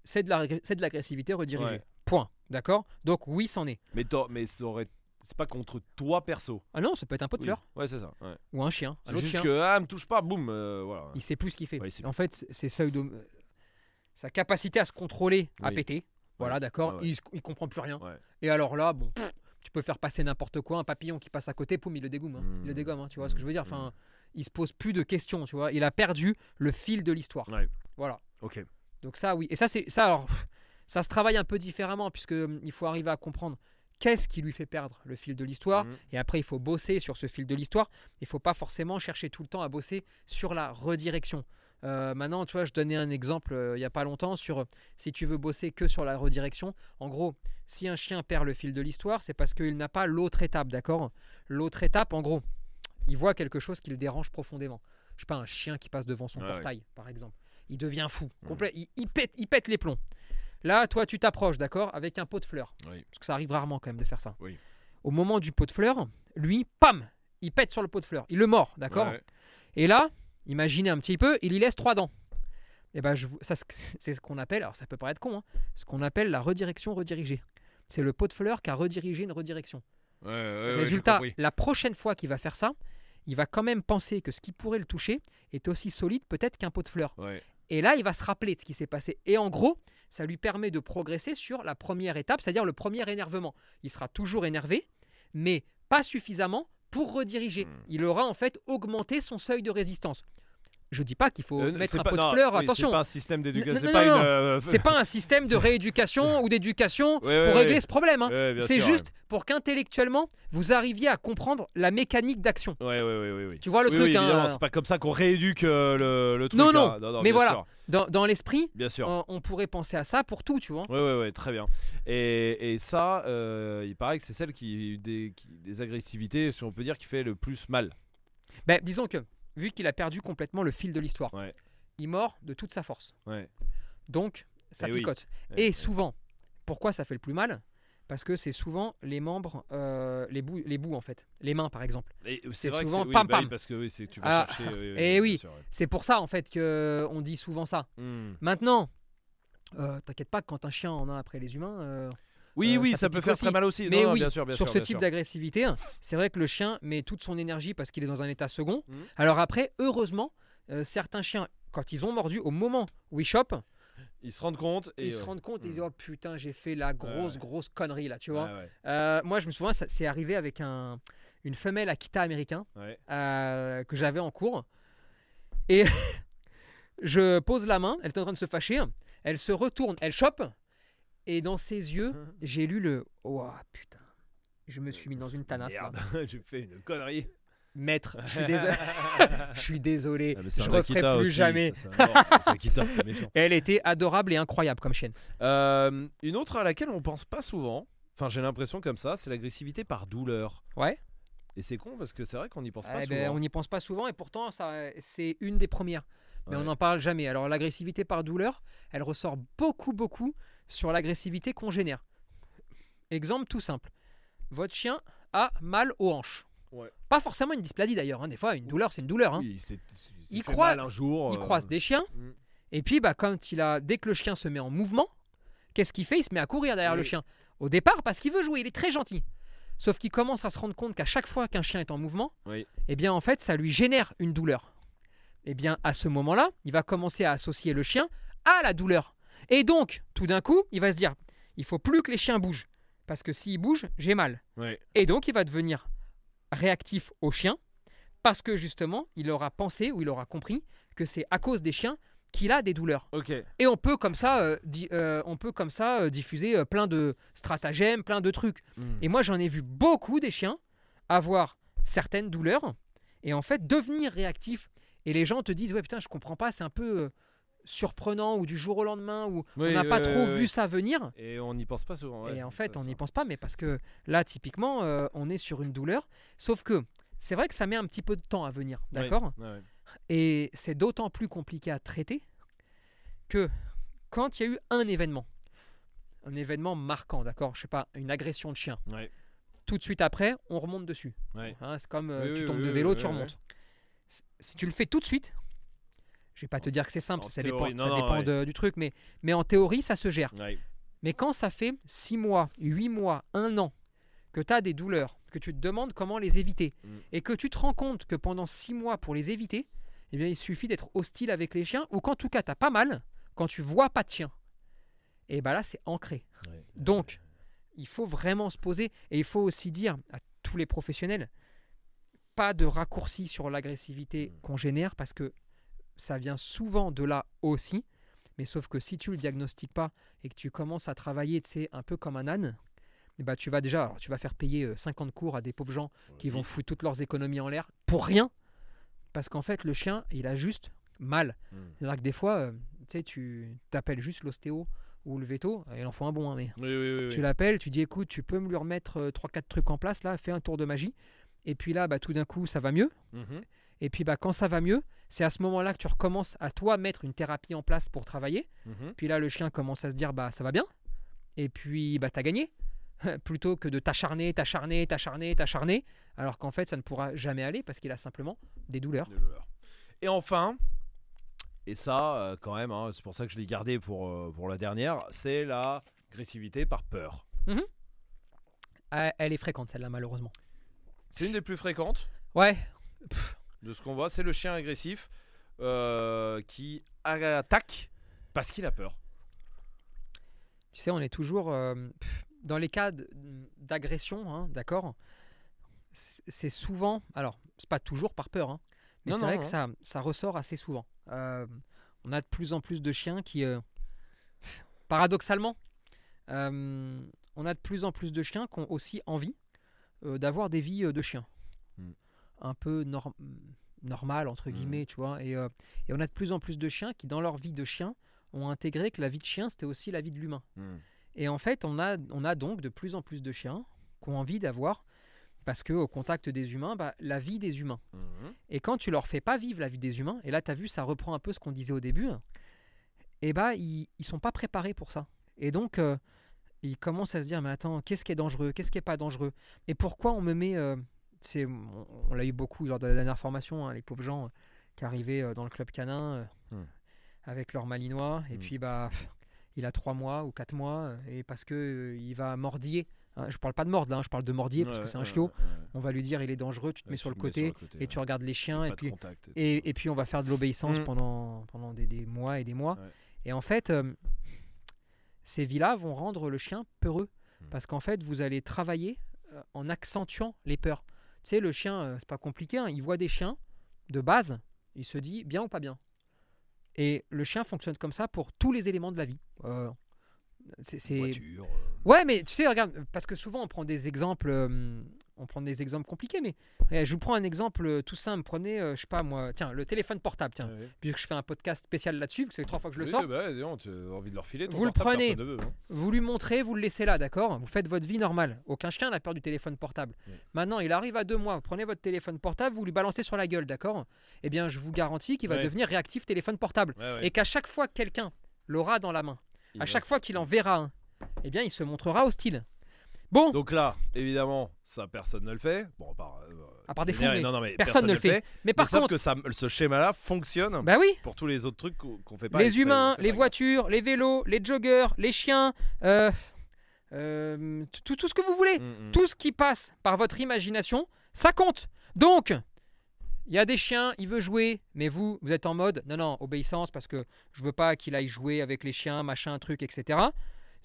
c'est de la- l'agressivité redirigée. Point. D'accord? Donc oui, c'en est.
Mais, mais ça aurait- c'est pas contre toi perso.
Ah non, ça peut être un pot de
Oui.
fleurs
Ouais, c'est ça. ouais.
ou un chien. Un
C'est
autre
juste
chien.
que ah, me touche pas, boum, euh, voilà.
Il sait plus ce qu'il fait.
Ouais, il sait
en fait, c'est seuil de sa capacité à se contrôler
Oui.
pété. Voilà, d'accord.
Ouais, ouais.
Il, il comprend plus rien.
Ouais.
Et alors là, bon, pff, tu peux faire passer n'importe quoi, un papillon qui passe à côté, poum, il le dégomme. hein. Il le
Mmh.
dégomme, hein, tu vois ce que je veux dire.
Mmh.
Enfin, il se pose plus de questions, tu vois. Il a perdu le fil de l'histoire.
Ouais.
Voilà.
Ok.
Donc ça, oui. Et ça, c'est ça. Alors, ça se travaille un peu différemment puisque hum, il faut arriver à comprendre qu'est-ce qui lui fait perdre le fil de l'histoire.
Mhm.
Et après, il faut bosser sur ce fil de l'histoire. Il faut pas forcément chercher tout le temps à bosser sur la redirection. Euh, maintenant, tu vois, je donnais un exemple euh, il y a pas longtemps sur euh, si tu veux bosser que sur la redirection. En gros, si un chien perd le fil de l'histoire, c'est parce qu'il n'a pas l'autre étape, d'accord? L'autre étape, en gros, il voit quelque chose qui le dérange profondément. Je sais pas, un chien qui passe devant son portail, par exemple. Il devient fou,
Mhm.
complet. Il, il pète, il pète les plombs. Là, toi, tu t'approches, d'accord Avec un pot de fleurs.
Oui.
Parce que ça arrive rarement quand même de faire ça.
Oui.
Au moment du pot de fleurs, lui, pam, il pète sur le pot de fleurs. Il le mord, d'accord
Ouais.
Et là, imaginez un petit peu, il y laisse trois dents. Et ben, je vous- ça, c'est ce qu'on appelle, alors ça peut paraître con, hein, ce qu'on appelle la redirection redirigée. C'est le pot de fleurs qui a redirigé une redirection.
Ouais, ouais,
Résultat, la prochaine fois qu'il va faire ça, il va quand même penser que ce qui pourrait le toucher est aussi solide peut-être qu'un pot de fleurs.
Ouais.
Et là, il va se rappeler de ce qui s'est passé. Et en gros, ça lui permet de progresser sur la première étape, c'est-à-dire le premier énervement. Il sera toujours énervé, mais pas suffisamment pour rediriger.
Hmm.
Il aura en fait augmenté son seuil de résistance. Je dis pas qu'il faut
Euh,
mettre un
pas-
pot de
non,
fleurs,
oui,
attention.
C'est pas un système d'éducation.
Non,
C'est
non,
pas
non,
une. euh,
C'est pas un système de rééducation ou d'éducation pour régler ce problème. hein. C'est juste pour qu'intellectuellement, vous arriviez à comprendre la mécanique d'action.
Ouais.
Tu vois le
Oui,
truc
oui,
hein, euh,
c'est pas comme ça qu'on rééduque euh, le, le truc.
Non,
là.
non, mais
bien
voilà.
sûr,
dans, dans l'esprit,
bien sûr.
on, on pourrait penser à ça pour tout, tu vois.
Ouais, ouais, ouais, très bien. Et, et ça, il paraît que c'est celle qui des, qui- des agressivités, si on peut dire, qui fait le plus mal.
Ben, disons que, vu qu'il a perdu complètement le fil de l'histoire,
Ouais.
il mord de toute sa force.
Ouais.
Donc, ça
Eh oui.
picote.
Ouais,
Et souvent, pourquoi ça fait le plus mal? Parce que c'est souvent les membres, euh, les, bouts, les bouts en fait. Les mains par exemple.
Et
c'est
vrai que
souvent
oui,
pam,
bah oui,
pam.
parce que oui, tu vas
Ah,
chercher. oui,
eh
bien
oui.
ouais.
C'est pour ça en fait qu'on dit souvent ça.
Hmm.
Maintenant, euh, t'inquiète pas, quand un chien en a après les humains, euh,
Oui,
Euh,
oui,
ça
peut faire
aussi.
très mal aussi.
Mais
Non,
oui,
bien sûr, bien
sur
sûr,
ce
bien
type d'agressivité, c'est vrai que le chien met toute son énergie parce qu'il est dans un état second.
Mhm.
Alors après, heureusement, euh, certains chiens, quand ils ont mordu, au moment où ils chopent,
Ils se rendent compte et
ils se
euh,
rendent compte, ils
hmm.
disent oh putain, j'ai fait la grosse grosse connerie là, tu vois.
ouais,
moi, je me souviens, c'est arrivé avec un, une femelle Akita américain
ouais.
que j'avais en cours. Et je pose la main, elle est en train de se fâcher, elle se retourne, elle chope, et dans ses yeux, j'ai lu le oh putain. Je me suis mis dans une tanasse là.
Merde, j'ai fait une connerie.
Maître, je suis désolé. je suis désolé.
Ah,
je
un
referai plus
aussi,
jamais.
ça, c'est un mort. C'est Akita, c'est méchant.
Elle était adorable et incroyable comme chienne.
Euh, une autre à laquelle on pense pas souvent, enfin j'ai l'impression comme ça, c'est l'agressivité par douleur.
Ouais.
Et c'est con parce que c'est vrai qu'on n'y pense pas
Eh
souvent.
ben, on n'y pense pas souvent et pourtant ça, c'est une des premières. Mais on n'en parle jamais. Alors l'agressivité par douleur, elle ressort beaucoup beaucoup sur l'agressivité qu'on génère. Exemple tout simple. Votre chien a mal aux hanches.
Ouais.
Pas forcément une dysplasie d'ailleurs. hein. Des fois, une douleur, c'est une douleur. hein.
Oui, il
croise-
un jour. Euh,
croise des chiens.
Mm.
Et puis, bah, quand il a, dès que le chien se met en mouvement, qu'est-ce qu'il fait? Il se met à courir derrière
Oui.
le chien. Au départ, parce qu'il veut jouer, il est très gentil. Sauf qu'il commence à se rendre compte qu'à chaque fois qu'un chien est en mouvement,
Oui.
eh bien, en fait, ça lui génère une douleur. Eh bien, à ce moment-là, il va commencer à associer le chien à la douleur. Et donc, tout d'un coup, il va se dire, il faut plus que les chiens bougent. Parce que s'ils bougent, j'ai mal.
Ouais.
Et donc, il va devenir réactif au chien parce que justement, il aura pensé ou il aura compris que c'est à cause des chiens qu'il a des douleurs. Et on peut comme ça, euh, di- euh, on peut comme ça euh, diffuser plein de stratagèmes, plein de trucs.
Mm.
Et moi, j'en ai vu beaucoup des chiens avoir certaines douleurs et en fait devenir réactifs. Et les gens te disent ouais putain, je comprends pas, c'est un peu, surprenant ou du jour au lendemain où
Oui,
on n'a pas trop vu ça venir.
Et on n'y pense pas souvent. ouais.
et en fait, on n'y pense pas, mais parce que là, typiquement, euh, on est sur une douleur. Sauf que c'est vrai que ça met un petit peu de temps à venir, d'accord? Et c'est d'autant plus compliqué à traiter que quand il y a eu un événement, un événement marquant, d'accord? Je sais pas, une agression de chien. Tout de suite après, on remonte dessus. Hein, c'est comme euh, tu tombes de vélo, tu remontes. Si tu le fais tout de suite, je vais pas te dire que c'est simple,
En
ça
théorie,
dépend,
non,
ça
non,
dépend
ouais.
de- du truc, mais, mais en théorie, ça se gère.
Ouais.
Mais quand ça fait 6 mois, 8 mois, 1 an que tu as des douleurs, que tu te demandes comment les éviter,
Mm.
et que tu te rends compte que pendant 6 mois, pour les éviter, eh bien, il suffit d'être hostile avec les chiens, ou qu'en tout cas, tu pas mal quand tu vois pas de chien. Et bien là, c'est ancré.
Ouais.
Donc, il faut vraiment se poser, et il faut aussi dire à tous les professionnels, pas de raccourci sur l'agressivité
Mm.
qu'on génère, parce que ça vient souvent de là aussi. Mais sauf que si tu le diagnostiques pas et que tu commences à travailler, tu sais, un peu comme un âne, ben, tu vas déjà, alors, tu vas faire payer euh, 50 cours à des pauvres gens qui vont foutre toutes leurs économies en l'air pour rien, parce qu'en fait, le chien, il a juste mal.
Mm.
C'est-à-dire que des fois, euh, tu sais, tu t'appelles juste l'ostéo ou le veto, il en faut un bon, hein, mais
Oui, oui,
tu l'appelles, tu dis écoute, tu peux me lui remettre 3-4 trucs en place, là, fais un tour de magie. Et puis là, bah, tout d'un coup, ça va mieux.
Mhm.
Et puis bah, quand ça va mieux, c'est à ce moment-là que tu recommences à toi mettre une thérapie en place pour travailler.
Mhm.
Puis là, le chien commence à se dire bah ça va bien. Et puis bah t'as gagné. Plutôt que de t'acharner, t'acharner, t'acharner, t'acharner, alors qu'en fait ça ne pourra jamais aller parce qu'il a simplement des douleurs.
Et enfin, et ça, euh, quand même, hein, c'est pour ça que je l'ai gardé pour, euh, pour la dernière, c'est la agressivité par peur.
Ah, Elle est fréquente celle-là malheureusement.
C'est une des plus fréquentes?
Ouais,
de ce qu'on voit. C'est le chien agressif euh, qui attaque parce qu'il a peur.
tu sais, on est toujours euh, dans les cas d'agression, hein, d'accord? C'est souvent, alors c'est pas toujours par peur, hein, mais c'est vrai
non.
que ça, ça ressort assez souvent. Euh, on a de plus en plus de chiens qui, euh, paradoxalement, euh, on a de plus en plus de chiens qui ont aussi envie euh, d'avoir des vies euh, de chiens. Un peu norm- normal, entre
Mm.
guillemets, tu vois. Et, euh, et on a de plus en plus de chiens qui, dans leur vie de chien, ont intégré que la vie de chien, c'était aussi la vie de l'humain. Et en fait, on a, on a donc de plus en plus de chiens qui ont envie d'avoir, parce qu'au contact des humains, bah, la vie des humains.
Mhm.
Et quand tu leur fais pas vivre la vie des humains, et là, tu as vu, ça reprend un peu ce qu'on disait au début, et bah, ils, ils sont pas préparés pour ça. Et donc, euh, ils commencent à se dire, mais attends, qu'est-ce qui est dangereux? Qu'est-ce qui est pas dangereux? Et pourquoi on me met... euh, c'est, on, on l'a eu beaucoup lors de la dernière formation, hein, les pauvres gens euh, qui arrivaient euh, dans le club canin euh,
Hmm.
avec leur malinois, et
Hmm.
puis bah, il a trois mois ou quatre mois, et parce que il va mordiller. hein, je parle pas de mordre, là, hein, je parle de mordier, parce que c'est un
ouais,
chiot.
ouais.
On va lui dire, il est dangereux, tu te mets sur le côté,
côté,
et tu regardes les chiens, et puis, et, et puis on va faire de l'obéissance
Mm.
pendant, pendant des, des mois et des mois. Et en fait, euh, ces vies-là vont rendre le chien peureux. Parce qu'en fait, vous allez travailler euh, en accentuant les peurs. Tu sais, le chien, euh, c'est pas compliqué, hein, il voit des chiens, de base, il se dit bien ou pas bien. Et le chien fonctionne comme ça pour tous les éléments de la vie. Euh, c'est, c'est-
Voiture, euh,
Ouais, mais tu sais, regarde, parce que souvent on prend des exemples, euh, on prend des exemples compliqués, mais eh, je vous prends un exemple euh, tout simple. Prenez, euh, je sais pas moi, tiens, le téléphone portable, tiens, puisque je fais un podcast spécial là-dessus, c'est trois fois que je le
Oui,
sors.
bah, as envie de leur filer.
Vous le prenez.
veut, hein.
Vous lui montrez, vous le laissez là, d'accord Vous faites votre vie normale. Aucun chien n'a peur du téléphone portable.
Oui.
Maintenant, il arrive à deux mois, vous prenez votre téléphone portable, vous lui balancez sur la gueule, d'accord Eh bien, je vous garantis qu'il va devenir réactif téléphone portable. Et qu'à chaque fois que quelqu'un l'aura dans la main,
Il
à chaque fois qu'il en verra un, eh bien, il se montrera hostile. Bon,
Donc là, évidemment, ça personne ne le fait. Bon, à part, euh,
À part des fous, mais
non, non, mais
personne ne le fait. mais par
mais sauf
contre,
que ça, ce schéma-là fonctionne
bah oui,
pour tous les autres trucs qu'on fait pas.
les humains, les voitures, les vélos, les joggers, les chiens, euh, euh, tout, tout ce que vous voulez.
Mm, mm.
tout ce qui passe par votre imagination, ça compte. Donc, il y a des chiens, il veut jouer, mais vous, vous êtes en mode, non, non, obéissance, parce que je veux pas qu'il aille jouer avec les chiens, machin, truc, etc.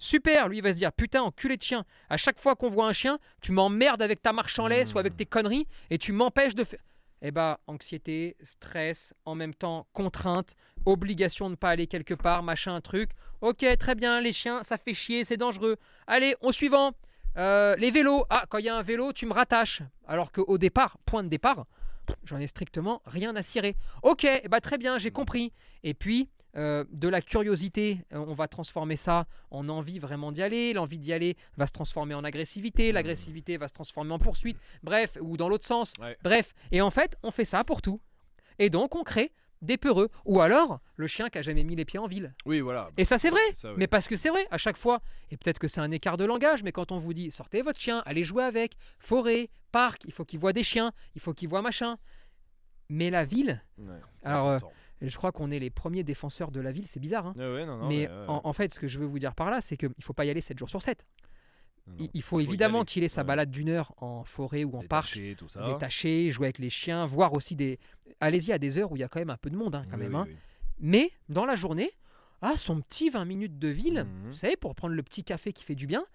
Super, lui il va se dire, putain, enculé de chien, à chaque fois qu'on voit un chien, tu m'emmerdes avec ta marche en laisse
Mmh.
ou avec tes conneries, et tu m'empêches de faire... Eh bah, anxiété, stress, en même temps, contrainte, obligation de ne pas aller quelque part, machin, truc. Ok, très bien, les chiens, ça fait chier, c'est dangereux. Allez, au suivant. Euh, les vélos. Ah, quand il y a un vélo, tu me rattaches. Alors qu'au départ, point de départ, j'en ai strictement rien à cirer. Ok, eh bah, très bien, j'ai compris. Et puis, euh, de la curiosité, euh, on va transformer ça en envie vraiment d'y aller. L'envie d'y aller va se transformer en agressivité. L'agressivité va se transformer en poursuite. Bref, ou dans l'autre sens.
Ouais.
Bref. Et en fait, on fait ça pour tout. Et donc, on crée des peureux. Ou alors, le chien qui a jamais mis les pieds en ville.
Oui, voilà.
Et ça, c'est vrai.
Ça, oui.
Mais parce que c'est vrai, à chaque fois, et peut-être que c'est un écart de langage, mais quand on vous dit sortez votre chien, allez jouer avec, forêt, parc, il faut qu'il voit des chiens, il faut qu'il voit machin. Mais la ville,
Ouais,
Alors, euh. Je crois qu'on est les premiers défenseurs de la ville, c'est bizarre. hein.
Ouais, ouais, non, non,
mais
ouais, ouais.
en, en fait, ce que je veux vous dire par là, c'est qu'il ne faut pas y aller 7 jours sur 7.
Non,
Il, faut évidemment qu'il ait sa balade d'une heure en forêt ou en parc,
Détaché,
jouer avec les chiens, voir aussi des. Allez-y à des heures où il y a quand même un peu de monde, hein, quand
Oui,
même. hein.
oui.
Mais dans la journée, ah, son petit 20 minutes de ville,
Mhm.
vous savez, pour prendre le petit café qui fait du bien,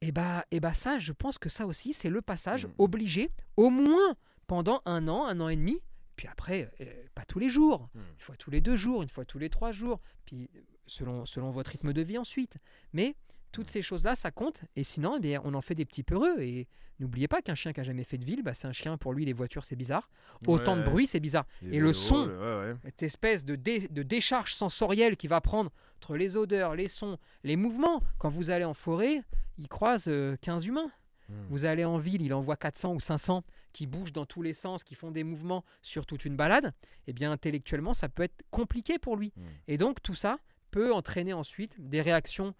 et bah, et bah ça, je pense que ça aussi, c'est le passage
Mhm.
obligé, au moins pendant un an, un an et demi. Puis après, euh, pas tous les jours,
Mhm.
une fois tous les deux jours, une fois tous les trois jours, puis selon, selon votre rythme de vie ensuite. Mais toutes ces choses-là, ça compte. Et sinon, eh bien, on en fait des petits peureux. Et n'oubliez pas qu'un chien qui a jamais fait de ville, bah, c'est un chien, pour lui, les voitures, c'est bizarre. Autant de bruit, c'est bizarre. Et le son,
le- ouais, ouais.
cette espèce de, dé- de décharge sensorielle qui va prendre entre les odeurs, les sons, les mouvements. Quand vous allez en forêt, il croise euh, 15 humains.
Hmm.
Vous allez en ville, il en voit 400 ou 500 qui bougent dans tous les sens, qui font des mouvements sur toute une balade. Eh bien, intellectuellement, ça peut être compliqué pour lui.
Hmm.
Et donc, tout ça peut entraîner ensuite des réactions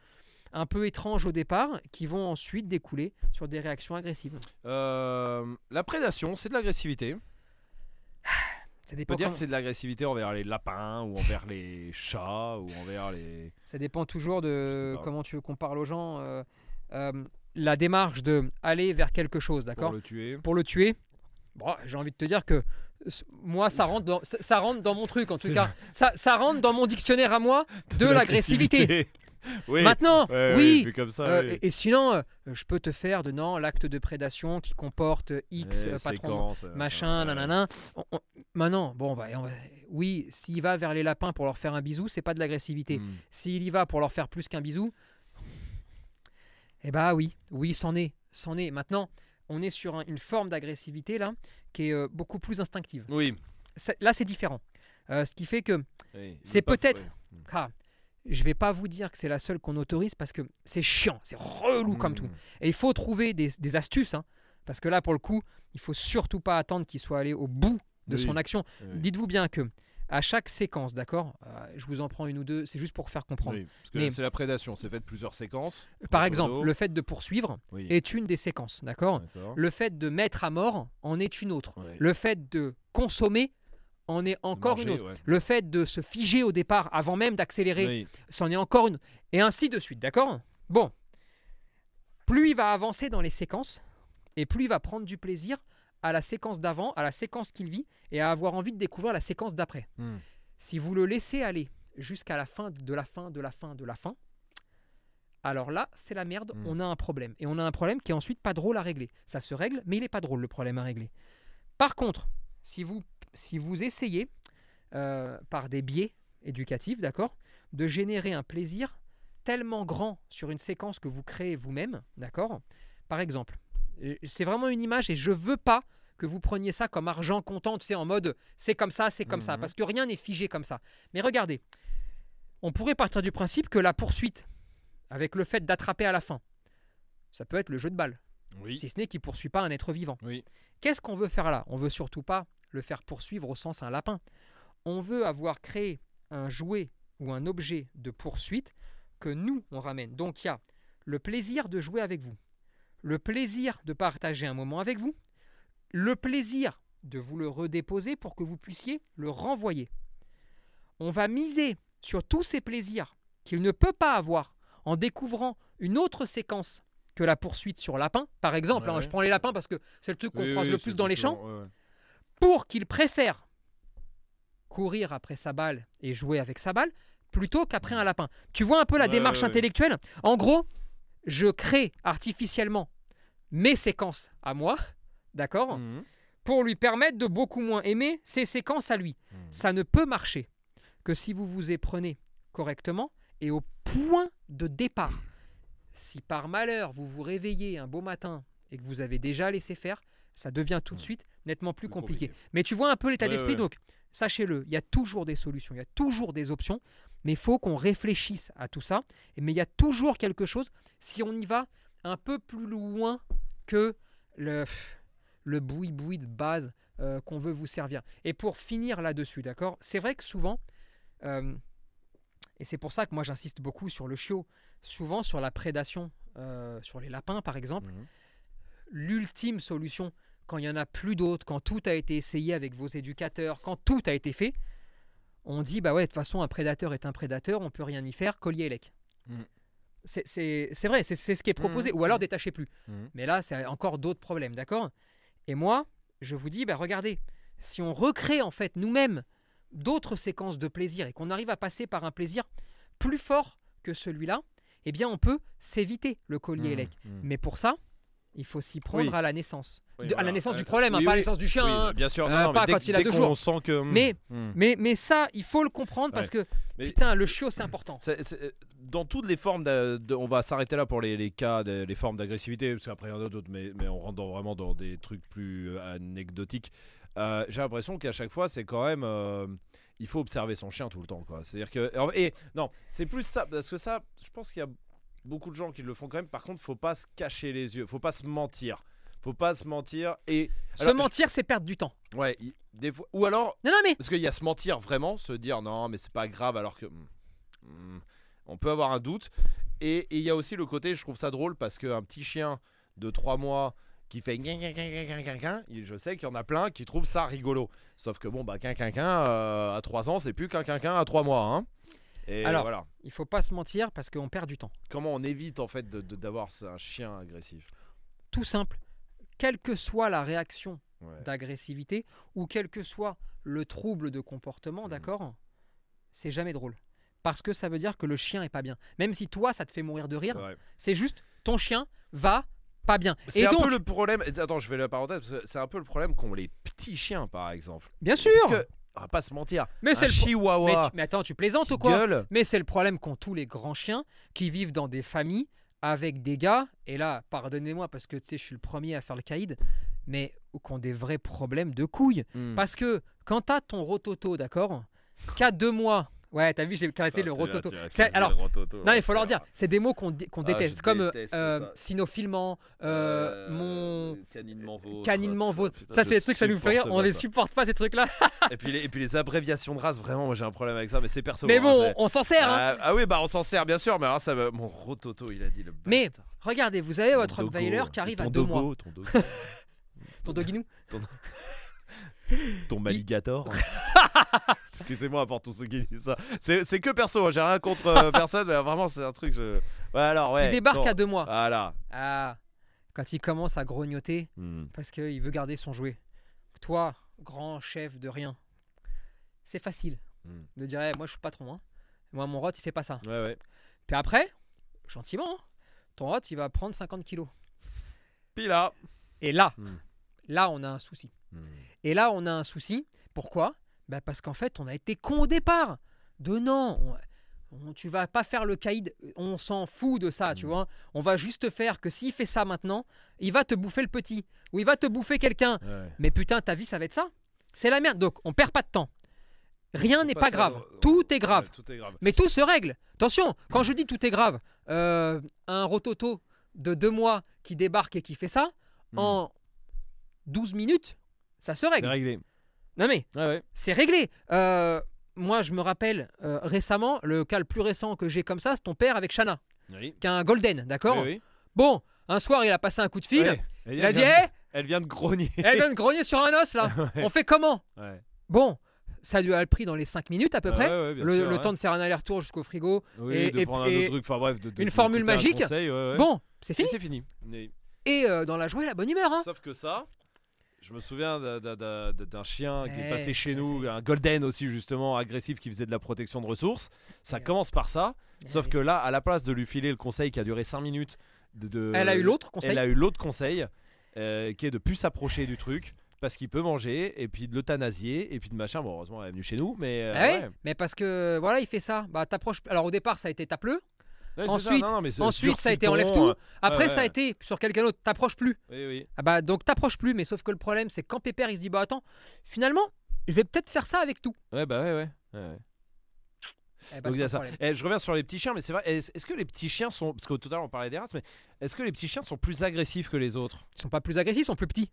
un peu étranges au départ qui vont ensuite découler sur des réactions agressives.
Euh, la prédation, c'est de l'agressivité.
Ça
On
dépend,
peut dire que c'est de l'agressivité envers les lapins ou envers les chats ou envers les.
Ça dépend toujours de comment tu veux qu'on parle aux gens. euh, euh, la démarche de aller vers quelque chose, d'accord
Pour le tuer.
Pour le tuer, bon, j'ai envie de te dire que moi, ça rentre dans, ça, ça rentre dans mon truc, en tout cas. Ça, ça rentre dans mon dictionnaire à moi de l'agressivité.
oui.
Maintenant,
Ouais,
oui.
comme ça.
euh,
oui.
et, et sinon, euh, je peux te faire de non, l'acte de prédation qui comporte X, euh, patron,
séquence,
machin,
ouais.
nanana. On- on- Maintenant, bon, bah, on oui, s'il va vers les lapins pour leur faire un bisou, c'est pas de l'agressivité.
Hmm.
S'il y va pour leur faire plus qu'un bisou, eh bah oui, oui, c'en est, c'en est. Maintenant, on est sur un- une forme d'agressivité là qui est euh, beaucoup plus instinctive.
Oui.
Là, c'est différent. Euh, ce qui fait que,
oui.
C'est peut-être-
ouais.
ah, je vais pas vous dire que c'est la seule qu'on autorise parce que c'est chiant, c'est relou comme
Hmm.
tout. Et il faut trouver des, des astuces, hein, parce que là, pour le coup, il faut surtout pas attendre qu'il soit allé au bout de
Oui.
son action.
Oui.
Dites-vous bien que à chaque séquence, d'accord, euh, je vous en prends une ou deux, c'est juste pour faire comprendre.
Oui, parce que
Mais-
c'est la prédation, c'est fait de plusieurs séquences.
Par
grosso
exemple, le fait de poursuivre
Oui.
est une des séquences, d'accord?
D'accord.
Le fait de mettre à mort en est une autre. Le fait de consommer en est encore
Manger,
une autre.
ouais.
Le fait de se figer au départ avant même d'accélérer, c'en est encore une. Et ainsi de suite, d'accord? Bon. Plus il va avancer dans les séquences, et plus il va prendre du plaisir à la séquence d'avant, à la séquence qu'il vit, et à avoir envie de découvrir la séquence d'après.
Hmm.
Si vous le laissez aller jusqu'à la fin de la fin de la fin de la fin, alors là, c'est la merde,
Mm.
on a un problème. Et on a un problème qui est ensuite pas drôle à régler. Ça se règle, mais il n'est pas drôle le problème à régler. Par contre, si vous, si vous essayez, euh, par des biais éducatifs, d'accord, de générer un plaisir tellement grand sur une séquence que vous créez vous-même, d'accord Par exemple, c'est vraiment une image et je veux pas que vous preniez ça comme argent comptant, tu sais, en mode c'est comme ça, c'est comme ça,
Mhm.
parce que rien n'est figé comme ça. Mais regardez, on pourrait partir du principe que la poursuite, avec le fait d'attraper à la fin, ça peut être le jeu de balle,
Oui.
si ce n'est qu'il ne poursuit pas un être vivant.
Oui.
Qu'est-ce qu'on veut faire là? On veut surtout pas le faire poursuivre au sens un lapin. On veut avoir créé un jouet ou un objet de poursuite que nous, on ramène. Donc il y a le plaisir de jouer avec vous, le plaisir de partager un moment avec vous, le plaisir de vous le redéposer pour que vous puissiez le renvoyer. On va miser sur tous ces plaisirs qu'il ne peut pas avoir en découvrant une autre séquence que la poursuite sur lapin, par exemple.
Ouais,
hein,
ouais.
je prends les lapins parce que c'est le truc qu'on
Oui,
croise
oui,
le plus dans les champs
ouais,
pour qu'il préfère courir après sa balle et jouer avec sa balle plutôt qu'après un lapin. Tu vois un peu la démarche intellectuelle? En gros, je crée artificiellement mes séquences à moi, d'accord
Mhm.
Pour lui permettre de beaucoup moins aimer ses séquences à lui.
Mhm.
Ça ne peut marcher que si vous vous y prenez correctement et au point de départ. Si par malheur vous vous réveillez un beau matin et que vous avez déjà laissé faire, ça devient tout de
Mm.
suite nettement plus
Plus
compliqué.
compliqué.
Mais tu vois un peu l'état
Ouais,
d'esprit,
ouais.
donc sachez-le, il y a toujours des solutions, il y a toujours des options, mais il faut qu'on réfléchisse à tout ça. Mais il y a toujours quelque chose, si on y va un peu plus loin que le, le boui-boui de base euh, qu'on veut vous servir. Et pour finir là-dessus, d'accord C'est vrai que souvent, euh, et c'est pour ça que moi j'insiste beaucoup sur le chiot, souvent sur la prédation, euh, sur les lapins par exemple,
Mhm.
l'ultime solution quand il n'y en a plus d'autres, quand tout a été essayé avec vos éducateurs, quand tout a été fait, on dit bah ouais, de toute façon, un prédateur est un prédateur, on peut rien y faire, collier et lec. C'est- vrai, c'est ce qui est proposé, ou alors détachez plus.
Mhm.
Mais là, c'est encore d'autres problèmes, d'accord? Et moi, je vous dis, bah regardez, si on recrée en fait nous-mêmes d'autres séquences de plaisir et qu'on arrive à passer par un plaisir plus fort que celui-là, eh bien on peut s'éviter le collier et lec.
Mhm.
Mais pour ça, il faut s'y prendre
Oui.
à la naissance.
Oui,
De- À la naissance
Euh,
du problème, hein, pas à la naissance du chien. Hein.
bien sûr,
Euh,
non, mais
pas
dès,
quand il a deux jours.
sent que. hmm,
Mais-
hmm.
Mais, mais ça, il faut le comprendre parce que,
Mais-
putain, le chiot, c'est important.
C'est- c'est- dans toutes les formes, de, de- on va s'arrêter là pour les, les cas, de- les formes d'agressivité, parce qu'après il y en a d'autres, mais, mais on rentre dans- vraiment dans des trucs plus euh, anecdotiques. Euh, J'ai l'impression qu'à chaque fois, c'est quand même. euh, il faut observer son chien tout le temps, quoi. C'est-à-dire que. Et non, c'est plus ça, parce que ça, je pense qu'il y a beaucoup de gens qui le font quand même. Par contre, faut pas se cacher les yeux, faut pas se mentir. Faut pas se mentir et
Se
Alors,
mentir, c'est perdre du temps.
ouais, il- des fois ou alors
Non, non, mais
parce qu'il y a se mentir vraiment, se dire non, mais c'est pas grave, alors que hmm, hmm, on peut avoir un doute. Et et il y a aussi le côté, je trouve ça drôle parce qu'un petit chien de 3 mois qui fait gna, il- je sais qu'il y en a plein qui trouvent ça rigolo. Sauf que bon, bah, qu'un quinquin euh, à 3 ans, c'est plus qu'un quinquin à 3 mois. Hein. Et
Alors.
voilà.
il faut pas se mentir parce qu'on perd du temps.
Comment on évite en fait de- de- d'avoir ce- un chien agressif?
Tout simple. Quelle que soit la réaction
Ouais.
d'agressivité ou quel que soit le trouble de comportement,
Mhm.
d'accord? C'est jamais drôle. Parce que ça veut dire que le chien est pas bien. Même si toi, ça te fait mourir de rire,
Ouais.
c'est juste ton chien va pas bien.
C'est un
donc,
peu le problème. Attends, je fais la parenthèse c'est un peu le problème qu'ont les petits chiens par exemple.
bien sûr,
Parce que, on va pas se mentir,
mais c'est le mais,
chihuahua
tu- mais attends, tu plaisantes ou quoi
gueule,
Mais c'est le problème qu'ont tous les grands chiens qui vivent dans des familles avec des gars, et là, pardonnez-moi parce que tu sais, je suis le premier à faire le caïd, mais qui ont des vrais problèmes de couilles.
Hmm.
Parce que quand t'as ton rototo, d'accord Qu'à deux mois. Ouais, t'as vu, j'ai caressé
Ah,
le rototo. alors,
le rototo,
non, il faut leur dire, c'est des mots qu'on
Ah,
déteste. comme euh, euh,
ça.
cynophilement, euh, mon.
caninement vôtre.
Caninement
Ça,
c'est des trucs, ça nous fait rire. On les supporte pas, ces trucs-là.
et, puis les, et puis les abréviations de race, vraiment, moi j'ai un problème avec ça, mais c'est perso.
Mais
hein,
bon, on s'en sert. hein.
Ah, ah oui, bah on s'en sert bien sûr, mais alors ça Mon rototo, il a dit le.
Mais regardez, vous avez votre Rottweiler qui arrive à deux mois.
Ton, dogo,
Ton doginou
ton maligator. Excusez-moi pour tous ceux qui disent ça. C'est que perso, hein, j'ai rien contre euh, personne, mais vraiment c'est un truc. Je... Ouais, alors, ouais.
Il débarque à deux mois.
Voilà.
Ah, quand il commence à grognoter
Hmm.
parce qu'il veut garder son jouet. Toi, grand chef de rien, c'est facile
Hmm.
de dire Eh, moi je suis patron. hein. Moi mon rot il fait pas ça.
Ouais, ouais.
Puis après, gentiment, hein, ton rot il va prendre 50 kilos.
Puis là.
Et là,
Hmm.
là on a un souci. Et là on a un souci. Pourquoi? Bah, Parce qu'en fait on a été con au départ. De non, on- on- tu vas pas faire le caïd, on s'en fout de ça, tu
Mm.
vois. On va juste faire que s'il fait ça maintenant, il va te bouffer le petit, ou il va te bouffer quelqu'un.
Ouais.
Mais putain, ta vie, ça va être ça. C'est la merde. Donc, on perd pas de temps. Rien n'est
pas
grave. Tout est
ouais,
grave.
tout est grave.
Mais tout se règle. Attention, quand je dis tout est grave, euh, un rototo de deux mois qui débarque et qui fait ça,
Hmm.
en 12 minutes, ça se
C'est
règle.
réglé.
Non mais,
Ouais, ouais.
c'est réglé. Euh, moi, je me rappelle euh, récemment, le cas le plus récent que j'ai comme ça, c'est ton père avec Shana,
Oui.
qui a un golden, d'accord
Oui, oui.
Bon, un soir, il a passé un coup de fil.
Ouais. Elle
Il a dit,
vient-
hé,
Elle vient de grogner.
elle vient de grogner sur un os là. On fait comment. Bon, ça lui a pris dans les 5 minutes à peu
Ah
près.
ouais, ouais, bien
le,
sûr,
le
ouais.
temps de faire un aller-retour jusqu'au frigo.
Oui,
et-
de
et-
prendre un autre truc, enfin bref, de, de-
une
de-
formule
un
magique.
conseil.
Bon, c'est fini.
c'est fini.
Et euh, dans la joie et la bonne humeur. Hein.
Sauf que ça, je me souviens d'un- chien qui est
Eh,
passé chez nous, un golden aussi justement, agressif, qui faisait de la protection de ressources. Ça
Mais-
commence par ça, sauf
Eh,
que là, à la place de lui filer le conseil qui a duré 5 minutes, de, de-
Elle a eu l'autre conseil.
Elle a eu l'autre conseil, euh, qui est de plus s'approcher du truc. Parce qu'il peut manger, et puis de l'euthanasier, et puis de machin. Bon, heureusement, elle est venue chez nous, mais. euh,
Ah
ouais.
mais parce que voilà, il fait ça. Bah, t'approches. Alors au départ, ça a été tape-le.
Ouais, c'est ça.
Ensuite-
Non, non,
ensuite, ça a été enlève tout.
euh,
Après,
ouais,
ça a été sur quelqu'un d'autre. T'approches plus.
Oui, oui.
Ah bah donc t'approches plus. Mais sauf que le problème, c'est quand Pépère il se dit bah attends, finalement, je vais peut-être faire ça avec tout.
Ouais, bah ouais, ouais. ouais.
Eh bah,
Donc, ça. Eh, je reviens sur les petits chiens, mais c'est vrai. Est-ce que les petits chiens sont. Parce qu'au total, on parlait des races, mais est-ce que les petits chiens sont plus agressifs que les autres?
Ils sont pas plus agressifs, ils sont plus petits.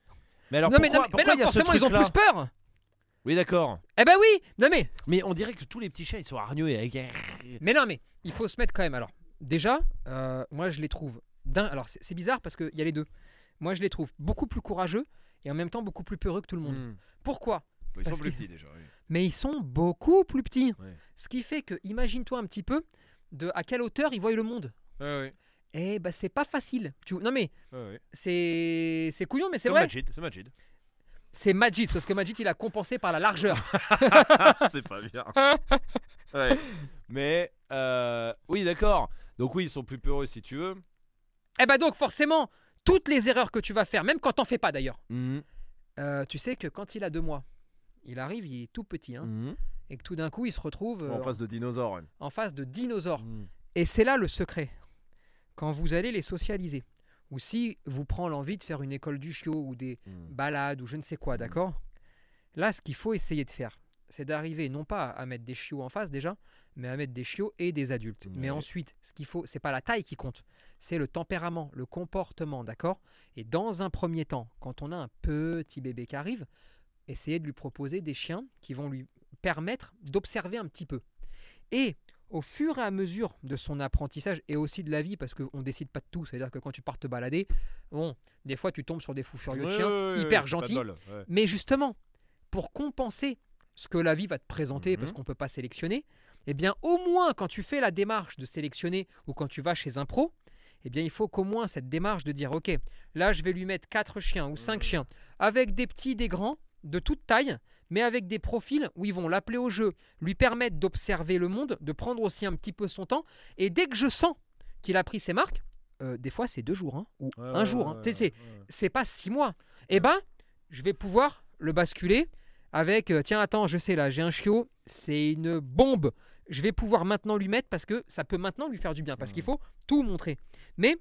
Mais alors,
non mais, non, mais- mais
pourquoi
non,
il y a ce
forcément ils ont plus peur.
Oui, d'accord.
Eh bah oui. Non mais
Mais on dirait que tous les petits chiens, ils sont hargneux et.
Mais non, mais il faut se mettre quand même. Alors, déjà, euh, moi je les trouve. d'un- Alors, c'est bizarre parce qu'il y a les deux. Moi je les trouve beaucoup plus courageux et en même temps beaucoup plus peureux que tout le monde.
Hmm.
Pourquoi?
Ils
Parce
sont plus petits déjà. oui.
Mais ils sont beaucoup plus petits. Ce qui fait que, imagine-toi un petit peu de à quelle hauteur ils voient le monde.
Ouais, ouais.
Eh bah, c'est pas facile. Tu... Non, mais c'est c'est couillon, mais c'est vrai.
Majid, c'est Majid.
C'est Majid, sauf que Majid il a compensé par la largeur.
c'est pas bien. Ouais. Mais euh, oui, d'accord. Donc oui, ils sont plus peureux si tu veux.
eh bah, donc, forcément, toutes les erreurs que tu vas faire, même quand t'en fais pas d'ailleurs,
Mhm.
euh, tu sais que quand il a deux mois, il arrive, il est tout petit, hein,
Mhm.
et que tout d'un coup il se retrouve euh,
En face de dinosaures. ouais.
en face de dinosaures.
Mhm.
Et c'est là le secret. Quand vous allez les socialiser, ou si vous prend l'envie de faire une école du chiot ou des balades ou je ne sais quoi, d'accord? Là, ce qu'il faut essayer de faire, c'est d'arriver non pas à mettre des chiots en face déjà, mais à mettre des chiots et des adultes. Mais ensuite, ce qu'il faut, c'est pas la taille qui compte, c'est le tempérament, le comportement, d'accord? Et dans un premier temps, quand on a un petit bébé qui arrive, essayez de lui proposer des chiens qui vont lui permettre d'observer un petit peu. Et au fur et à mesure de son apprentissage et aussi de la vie, parce qu'on décide pas de tout, c'est-à-dire que quand tu pars te balader, bon, des fois tu tombes sur des fous furieux de chiens,
ouais, ouais,
hyper gentils, mais justement, pour compenser ce que la vie va te présenter, parce
Mhm.
qu'on ne peut pas sélectionner, eh bien, au moins, quand tu fais la démarche de sélectionner ou quand tu vas chez un pro, eh bien, il faut qu'au moins cette démarche de dire, OK, là, je vais lui mettre quatre chiens ou cinq
Mhm.
chiens, avec des petits, des grands, de toute taille, mais avec des profils où ils vont l'appeler au jeu, lui permettre d'observer le monde, de prendre aussi un petit peu son temps, et dès que je sens qu'il a pris ses marques, euh, des fois, c'est deux jours, hein, ou
Ouais,
un
ouais,
jour, hein. c'est-
ouais.
c'est pas six mois. Eh ben, je vais pouvoir le basculer avec euh, tiens, attends, je sais là, j'ai un chiot, c'est une bombe. Je vais pouvoir maintenant lui mettre parce que ça peut maintenant lui faire du bien parce qu'il
Mhm.
faut tout montrer. Mais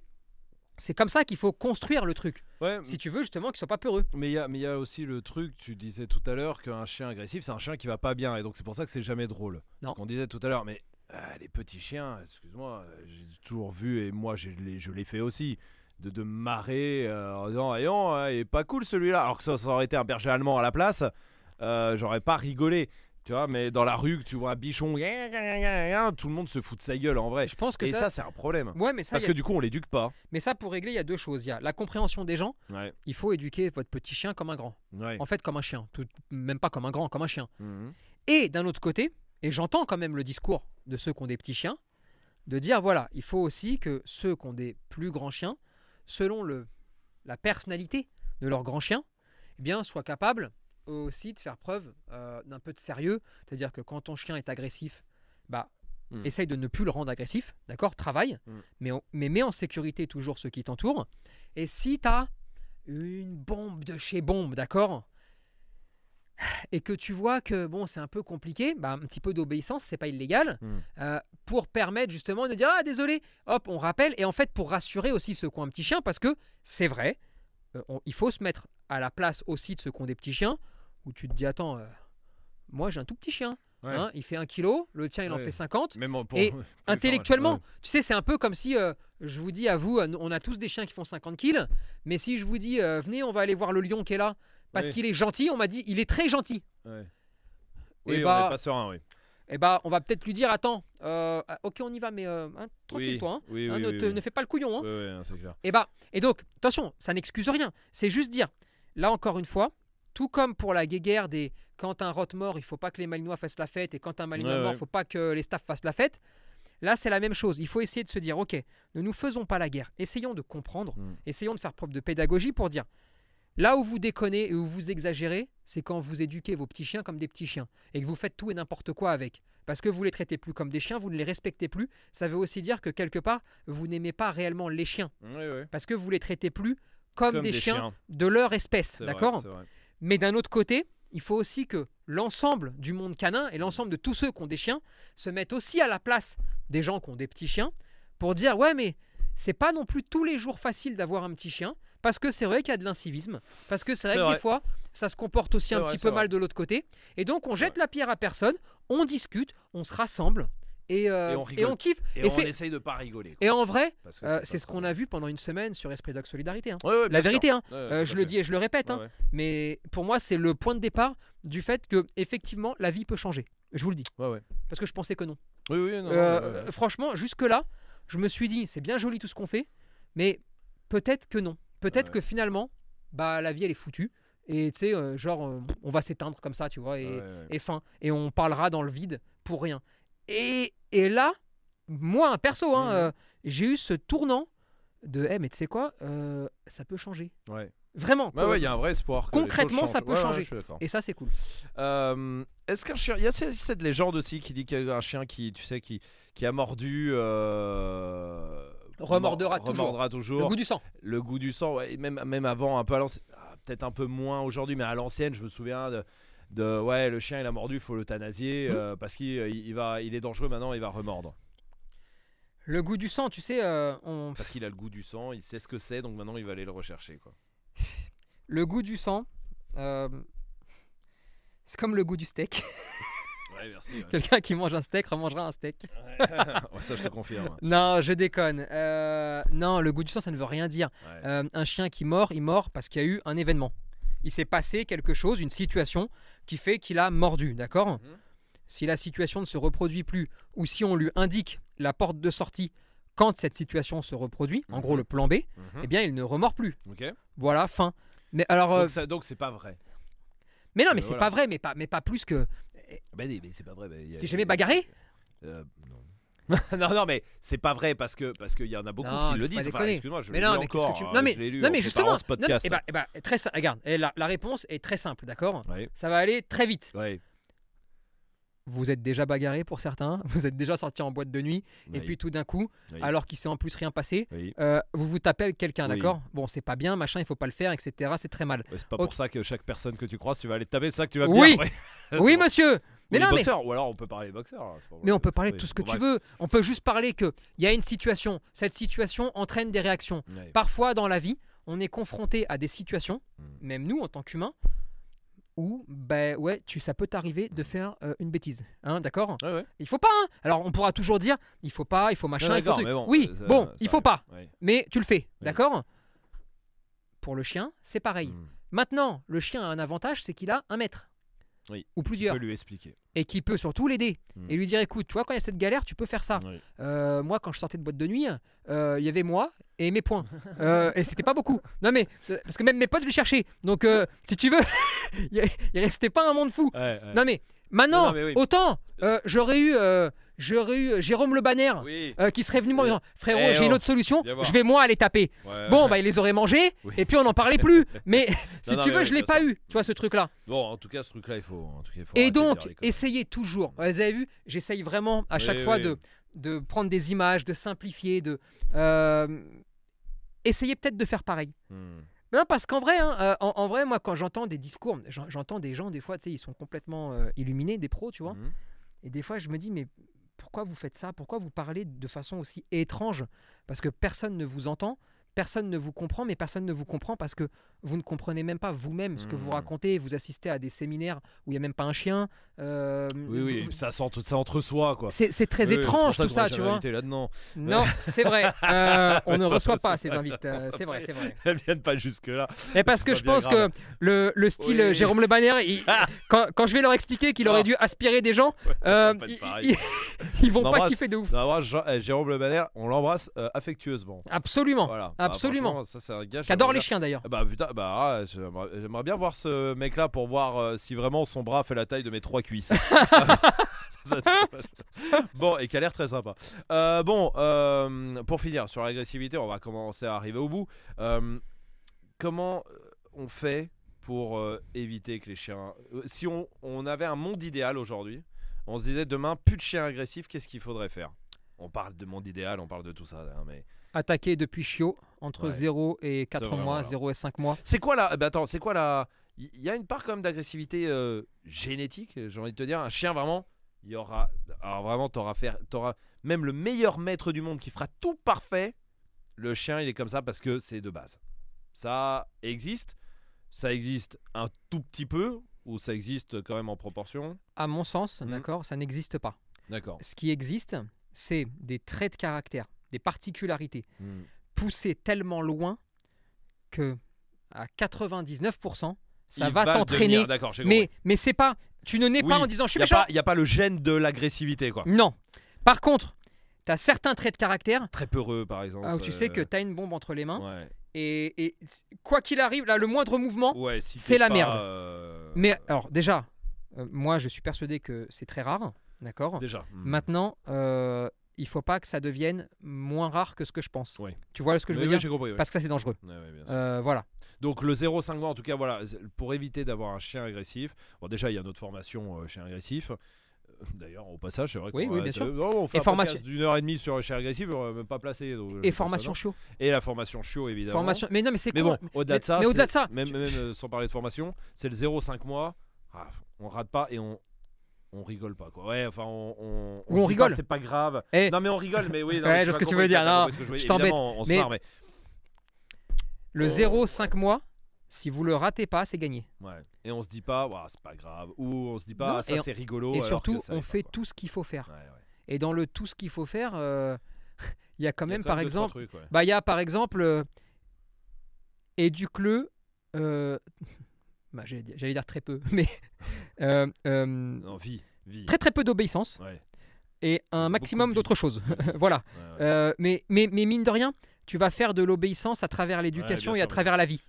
c'est comme ça qu'il faut construire le truc.
Ouais,
Si tu veux justement qu'il soit pas peureux.
mais il y a, mais il y a aussi le truc, tu disais tout à l'heure qu'un chien agressif, c'est un chien qui va pas bien, et donc c'est pour ça que c'est jamais drôle.
Non.
Ce qu'on disait tout à l'heure, mais euh, les petits chiens, excuse-moi, j'ai toujours vu, et moi je l'ai, je l'ai fait aussi, de, de marrer euh, en disant, Voyons, euh, il est pas cool celui-là, alors que ça, ça aurait été un berger allemand à la place, euh, j'aurais pas rigolé. Tu vois, mais dans la rue, que tu vois un bichon, tout le monde se fout de sa gueule en vrai.
Je pense que
Et
ça.
ça, c'est un problème.
ouais, mais ça,
Parce que du coup, on l'éduque pas.
mais ça pour régler, il y a deux choses. Il y a la compréhension des gens.
Ouais.
Il faut éduquer votre petit chien comme un grand.
Ouais.
En fait, comme un chien. Tout- même pas comme un grand, comme un chien.
Mhm.
Et d'un autre côté, et j'entends quand même le discours de ceux qui ont des petits chiens, de dire voilà, il faut aussi que ceux qui ont des plus grands chiens, selon le, la personnalité de leur grand chien, eh bien, soient capables aussi de faire preuve euh, d'un peu de sérieux. C'est-à-dire que quand ton chien est agressif, bah,
Mm.
essaye de ne plus le rendre agressif, d'accord Travaille,
Mm.
mais, on- mais mets en sécurité toujours ceux qui t'entourent. Et si tu as une bombe de chez bombe, d'accord et que tu vois que bon c'est un peu compliqué, bah, un petit peu d'obéissance, c'est pas illégal,
Mm.
euh, pour permettre justement de dire ah désolé, hop on rappelle et en fait pour rassurer aussi ceux qui ont un petit chien parce que c'est vrai, euh, on- il faut se mettre à la place aussi de ceux qui ont des petits chiens où tu te dis attends euh, moi j'ai un tout petit chien,
Ouais.
hein, il fait 1 kg, le tien il en fait 50.
Même en- pour-
Et Intellectuellement,
ouais.
tu sais, c'est un peu comme si euh, je vous dis à vous, on a tous des chiens qui font 50 kills, mais si je vous dis, euh, venez, on va aller voir le lion qui est là, parce qu'il est gentil, on m'a dit, il est très gentil. Et
Oui, on
bah-
est pas serein, oui.
Et bah, on va peut-être lui dire, attends, euh, ah, ok, on y va, mais hein, tranquille
oui.
toi, hein,
Oui,
hein,
oui,
ne, fais pas le couillon. Hein.
Clair.
Et bah, et donc, attention, ça n'excuse rien. C'est juste dire, là encore une fois, tout comme pour la guéguerre des quand un rot mort, il faut pas que les Malinois fassent la fête, et quand un Malinois
Ouais,
mort,
ouais.
il faut pas que les staffs fassent la fête. Là, c'est la même chose. Il faut essayer de se dire, ok, ne nous faisons pas la guerre. Essayons de comprendre,
Mm.
essayons de faire preuve de pédagogie pour dire, là où vous déconnez et où vous exagérez, c'est quand vous éduquez vos petits chiens comme des petits chiens et que vous faites tout et n'importe quoi avec. Parce que vous les traitez plus comme des chiens, vous ne les respectez plus. Ça veut aussi dire que quelque part, vous n'aimez pas réellement les chiens
Oui, oui.
parce que vous les traitez plus comme,
Comme
des,
des
chiens,
chiens.
de leur espèce, d'accord? Mais d'un autre côté, il faut aussi que l'ensemble du monde canin et l'ensemble de tous ceux qui ont des chiens se mettent aussi à la place des gens qui ont des petits chiens pour dire ouais, mais c'est pas non plus tous les jours facile d'avoir un petit chien, parce que c'est vrai qu'il y a de l'incivisme, parce que c'est vrai que des fois, ça se comporte aussi un
vrai,
petit peu
vrai.
mal de l'autre côté, et donc on jette la pierre à personne, on discute, on se rassemble, et, euh,
Et on rigole.
kiffe.
Et,
Et,
on essaye de pas rigoler. quoi.
et en vrai, euh, c'est ce qu'on a vu pendant une semaine sur Esprit Dog Solidarité. hein.
Ouais, ouais,
La vérité, hein.
Ouais,
Euh, je le dis et je le répète, hein. Mais pour moi, c'est le point de départ du fait que effectivement la vie peut changer. Je vous le dis,
Ouais, ouais.
parce que je pensais que non.
Oui, oui, non.
Franchement, jusque-là, je me suis dit, c'est bien joli tout ce qu'on fait, mais peut-être que non. Peut-être que finalement, bah, la vie, elle est foutue. Et tu sais, euh, genre, euh, on va s'éteindre comme ça, tu vois, et,
Ouais, ouais.
et fin. Et on parlera dans le vide pour rien. Et, et là, moi, perso, hein, euh, j'ai eu ce tournant de, eh, mais tu sais quoi, euh, ça peut changer.
Ouais.
Vraiment.
Ouais, il y a un vrai espoir.
Concrètement, ça peut
Ouais,
changer. Et ça, c'est cool.
Euh, Est-ce qu'un chien. Il y a cette, légende aussi qui dit qu'il y a un chien qui, tu sais, qui, qui a mordu. euh,
Remordera
remor-
toujours.
remordra toujours.
Le goût du sang.
Le goût du sang, ouais, même, même avant, un peu à l'ancienne. ah, Peut-être un peu moins aujourd'hui, mais à l'ancienne, je me souviens de. De, ouais, le chien il a mordu, faut l'euthanasier
Mhm.
euh, parce qu'il il- il va, il est dangereux maintenant, il va remordre.
Le goût du sang, tu sais, euh, on...
Parce qu'il a le goût du sang, il sait ce que c'est, donc maintenant il va aller le rechercher. Quoi.
le goût du sang, euh, c'est comme le goût du steak.
Ouais, merci. ouais.
Quelqu'un qui mange un steak remangera un steak.
Ouais, ça, je te confirme.
Non, je déconne. Euh, non, le goût du sang, ça ne veut rien dire. Euh, un chien qui mord, il mord parce qu'il y a eu un événement. Il s'est passé quelque chose, une situation qui fait qu'il a mordu, d'accord
Mhm.
Si la situation ne se reproduit plus, ou si on lui indique la porte de sortie quand cette situation se reproduit, en
Mhm.
gros le plan B,
Mhm.
eh bien il ne remord plus.
Ok.
Voilà, fin. Mais alors, euh,
Donc, ça- donc c'est pas vrai.
mais non, mais
euh,
c'est
voilà.
pas vrai, mais pas, mais pas plus que.
Mais c'est pas vrai. il y a-
T'es jamais bagarré
Euh, non. non, non, mais c'est pas vrai parce que parce qu'il y en a beaucoup
Non,
qui le disent. Enfin, excuse-moi, je
Mais
le
non, mais
encore.
que tu.
hein,
Non, mais,
je lu
non, mais justement.
ce
non,
podcast.
eh ben, très simple. Regarde, eh, la, la réponse est très simple, d'accord? Ça va aller très vite. Vous êtes déjà bagarré pour certains, vous êtes déjà sorti en boîte de nuit, et puis tout d'un coup, alors qu'il s'est en plus rien passé, euh, vous vous tapez avec quelqu'un, d'accord? Bon, c'est pas bien, machin, il faut pas le faire, etc. C'est très mal.
C'est pas pour ça que chaque personne que tu croises, tu vas aller te taper. C'est ça que tu vas
Oui. oui,
C'est Ou
Mais
les
non, mais,
ou alors on peut parler boxeurs. hein, pas
mais on peut parler de tout ce que
bon,
tu
bref.
veux. On peut juste parler qu'il y a une situation. Cette situation entraîne des réactions.
Ouais.
Parfois, dans la vie, on est confronté à des situations,
Mm.
même nous en tant qu'humains, où ben ouais, tu, ça peut t'arriver de faire euh, une bêtise, hein, d'accord?
Ouais, ouais.
Il faut pas. hein. Alors on pourra toujours dire, il faut pas, il faut machin,
Non,
il faut truc.
bon,
oui,
ça-
bon,
ça
il faut
arrive.
pas, mais tu le fais,
Oui.
d'accord? Pour le chien, c'est pareil.
Mm.
Maintenant, le chien a un avantage, c'est qu'il a un maître.
Oui.
Ou plusieurs.
peux lui expliquer.
Et qui peut surtout l'aider.
Mm.
Et lui dire, écoute, tu vois, quand il y a cette galère, tu peux faire ça.
Oui.
Euh, moi, quand je sortais de boîte de nuit, euh, il y avait moi et mes points. Euh, et c'était pas beaucoup. Non, mais, parce que même mes potes, je les cherchais. Donc, si tu veux, il restait pas un monde fou.
Ouais, ouais.
Non, mais maintenant,
Non, non, mais oui.
autant, j'aurais eu, j'aurais eu Jérôme Le Banner.
Oui.
euh, qui serait venu me dire frérot
Eh
j'ai une
oh,
autre solution je vais moi aller taper
Ouais.
bon bah il les aurait mangés
Oui.
et puis on n'en parlait plus mais si
non,
tu veux
oui,
je l'ai pas eu tu vois ce truc là
Bon, en tout cas, ce truc-là, il faut. En tout cas, il faut
et donc essayez toujours vous avez vu j'essaye vraiment à
Oui,
chaque fois de de prendre des images de simplifier de euh, essayez peut-être de faire pareil
Hmm.
non, parce qu'en vrai, hein, euh, en, en vrai, moi, quand j'entends des discours, j'en- j'entends des gens, des fois, tu sais, ils sont complètement euh, illuminés, des pros, tu vois.
Mhm.
Et des fois, je me dis, mais pourquoi vous faites ça? Pourquoi vous parlez de façon aussi étrange? Parce que personne ne vous entend, personne ne vous comprend, mais personne ne vous comprend parce que vous ne comprenez même pas vous-même ce que vous
Mhm.
racontez. Vous assistez à des séminaires où il n'y a même pas un chien. euh,
Oui, oui,
vous-
ça sent tout ça entre soi, quoi.
c'est très
Oui,
étrange
pour
tout ça, tu vois.
invité là-dedans.
Non, c'est vrai. Euh, on ne reçoit pas ces invites. euh, c'est vrai, c'est vrai.
Elles viennent pas jusque-là.
Et parce que je pense
grave.
que le, le style
Oui.
Jérôme Le Banner, il- quand, quand je vais leur expliquer qu'il aurait
Ah.
dû aspirer des gens,
Ouais, ça
euh, ils, ils- vont
On
pas kiffer de ouf.
Eh, Jérôme Le Banner, on l'embrasse affectueusement.
Absolument.
Voilà.
Absolument.
gars.
J'adore
j'aimerais
les chiens d'ailleurs.
Ah Bah putain, bah ah, j'aimerais bien voir ce mec-là pour voir euh, si vraiment son bras fait la taille de mes trois cuisses. bon, et qui a l'air très sympa. Euh, bon, euh, pour finir sur l'agressivité, on va commencer à arriver au bout. Euh, comment on fait pour éviter que les chiens. Si on, on avait un monde idéal aujourd'hui, on se disait demain, plus de chiens agressifs, qu'est-ce qu'il faudrait faire? On parle de monde idéal, on parle de tout ça, hein, mais.
Attaqué depuis chiot, entre
Ouais.
0 et 4
vrai,
mois,
voilà.
0 et 5 mois.
C'est quoi là bah Attends, c'est quoi là Il y a une part quand même d'agressivité euh, génétique, j'ai envie de te dire. Un chien vraiment, il y aura. Alors vraiment, t'auras faire, t'auras même le meilleur maître du monde qui fera tout parfait. Le chien, il est comme ça parce que c'est de base. Ça existe. Ça existe un tout petit peu ou ça existe quand même en proportion?
À mon sens,
Mhm.
d'accord, ça n'existe pas.
D'accord.
Ce qui existe, c'est des traits de caractère, des particularités
Hmm.
poussées tellement loin que à 99%, ça
Il
va t'entraîner. Mais mais c'est pas tu ne nais
Oui,
pas en disant je suis
Il n'y a,
méchant.
pas- y a pas le gène de l'agressivité, quoi.
Non. Par contre, tu as certains traits de caractère
Très peureux, par exemple.
ah, où tu sais que
euh,
tu as une bombe entre les mains
Ouais.
et, et quoi qu'il arrive, là le moindre mouvement
Ouais, si
C'est la merde.
euh,
Mais alors déjà, euh, moi je suis persuadé que c'est très rare, d'accord?
Déjà. hmm.
Maintenant, il faut pas que ça devienne moins rare que ce que je pense.
Ouais.
Tu vois ce que je
Oui,
veux
oui,
dire
compris.
Parce que ça c'est dangereux. Euh, voilà.
Donc le 0,5 mois, en tout cas, voilà, pour éviter d'avoir un chien agressif. Bon, déjà, il y a notre formation euh, chien agressif. Euh, D'ailleurs, au passage, c'est vrai
Oui,
qu'on
oui, bien sûr.
non, on fait
Et
un
formation-
d'une heure et demie sur chien agressif, même pas placé. donc,
Et formation chiot.
Et la formation chiot, évidemment.
Formation. Mais non, mais c'est
Mais bon, au-delà de ça,
mais au-delà de ça,
même, même, sans parler de formation, c'est le 0,5 mois. Ah, on rate pas et on on rigole pas quoi. Ouais, enfin on on,
on rigole.
c'est pas grave.
Eh.
Non mais on rigole mais oui, non,
Ouais, je ce que tu veux dire, non,
je
t'embête. Mais- Le
Oh.
0,5 mois, si vous le ratez pas, c'est gagné.
ouais. Et on se dit pas, Ouah, c'est pas grave ou on se dit pas
Non,
ah, ça c'est rigolo
Et surtout, on
pas,
fait tout ce qu'il faut faire.
Ouais, ouais.
Et dans le tout ce qu'il faut faire, euh, il y a quand
a
même, par exemple,
trucs, ouais.
bah il y a par exemple, euh, éduque-le. euh, bah, j'allais dire- très peu, mais euh, euh,
Non, vie, vie.
très très peu d'obéissance
Ouais,
et un maximum d'autres choses. voilà.
ouais, ouais.
Euh, mais, mais, mais mine de rien, tu vas faire de l'obéissance à travers l'éducation et à travers la vie.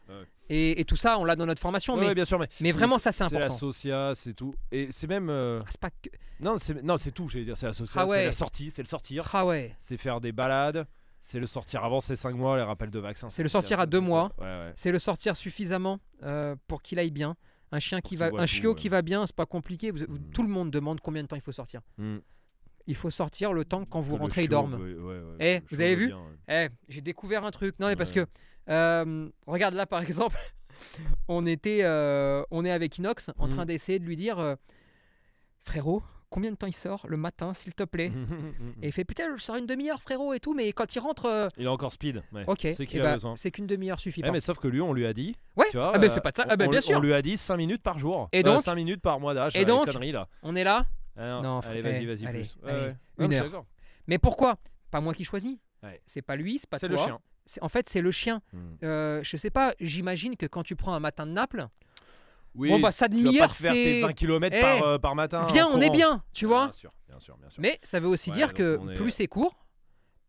Et, et tout ça, on l'a dans notre formation.
Ouais,
mais,
ouais, bien sûr mais
mais vraiment, ça, c'est
C'est la
important.
socia, c'est tout. Et c'est même euh,
Ah, c'est pas que.
non, c'est non, c'est tout, j'allais dire, c'est la socia,
Ah ouais.
c'est la sortie, c'est le sortir.
Ah ouais.
c'est faire des balades, c'est le sortir avant ces 5 mois, les rappels de vaccins.
C'est le sortir à
ça,
deux
ça,
mois.
Ouais, ouais.
C'est le sortir suffisamment euh, pour qu'il aille bien. Un chien qui va, un chiot qui va bien, c'est pas compliqué. Vous- vous-
Mm.
tout le monde demande combien de temps il faut sortir.
Hmm.
Il faut sortir le temps quand vous rentrez,
ouais, ouais,
Eh, vous avez vu. Eh, j'ai découvert un truc. Non, mais parce que euh, regarde là par exemple, on était, euh, on est avec Inox en
Mm.
train d'essayer de lui dire, frérot, combien de temps il sort le matin, s'il te plaît Et il fait putain, je sors une demi-heure, frérot, et tout, mais quand il rentre, euh,
Il est encore speed. ouais.
ok,
C'est
eh
qu'il
ben,
a besoin.
c'est qu'une demi-heure suffit
Eh, mais sauf que lui, on lui a dit.
Ouais,
Tu vois,
ah ben,
euh,
c'est pas de ça.
on-
Ah ben,
on,
bien sûr.
On lui a dit 5 minutes par jour.
Et donc
5 minutes par mois d'âge.
Et
euh,
donc
les conneries, là.
On est là.
Ah,
Non,
allez, vas-y,
eh,
vas-y,
allez,
plus. Ouais,
allez,
ouais.
une
mais je suis
heure.
d'accord.
Mais pourquoi? Pas moi qui choisis.
Ouais.
C'est pas lui, c'est pas
C'est
toi.
le chien.
C'est- En fait, c'est le chien.
Hmm.
Euh, je sais pas, j'imagine que quand tu prends un matin de Naples,
Oui,
bon bah
tu pas
demi-heure
faire tes
c'est
20 km
Eh,
par, euh, par matin.
viens,
en
on est bien, tu vois.
Bien sûr, bien sûr, bien sûr.
Mais ça veut aussi
Ouais,
dire que
est-
plus c'est court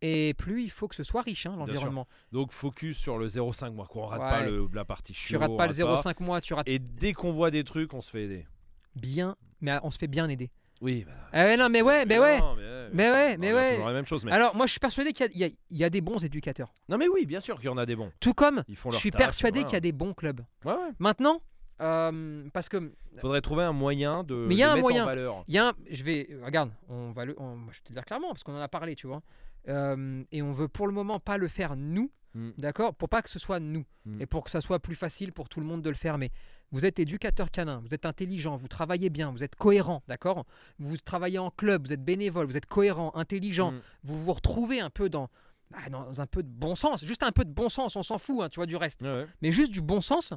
et plus il faut que ce soit riche hein, l'environnement.
Donc focus sur le 0,5 mois. Qu'on rate
Ouais.
pas le- la partie
Tu
chiot.
rates
on
pas le
rate
0,5 mois, tu rates
Et dès qu'on voit des trucs, on se fait aider.
bien, mais on se fait bien aider.
Oui. bah,
Ah ouais, non, mais ouais, mais ouais.
non, mais ouais,
Mais
toujours la même chose. Mais...
Alors moi je suis persuadé qu'il y y, y a des bons éducateurs.
Non, mais oui, bien sûr qu'il y en a des bons.
Tout comme
Ils font
je suis
taf,
persuadé qu'il y a des bons clubs.
Ouais, ouais.
Maintenant, euh, parce que
Faudrait trouver un moyen de
Mais il y a un
mettre
moyen.
en valeur.
Il y a un- je vais, regarde, on va le, on- je vais te le dire clairement parce qu'on en a parlé, tu vois. Euh, et on veut pour le moment pas le faire nous,
Mm.
d'accord, pour pas que ce soit nous
Mm.
et pour que ça soit plus facile pour tout le monde de le faire. Mais vous êtes éducateur canin, vous êtes intelligent, vous travaillez bien, vous êtes cohérent, d'accord. Vous travaillez en club, vous êtes bénévole, vous êtes cohérent, intelligent.
Mm.
Vous vous retrouvez un peu dans, bah, dans un peu de bon sens, juste un peu de bon sens. On s'en fout, hein, tu vois, du reste
Ouais, ouais.
mais juste du bon sens.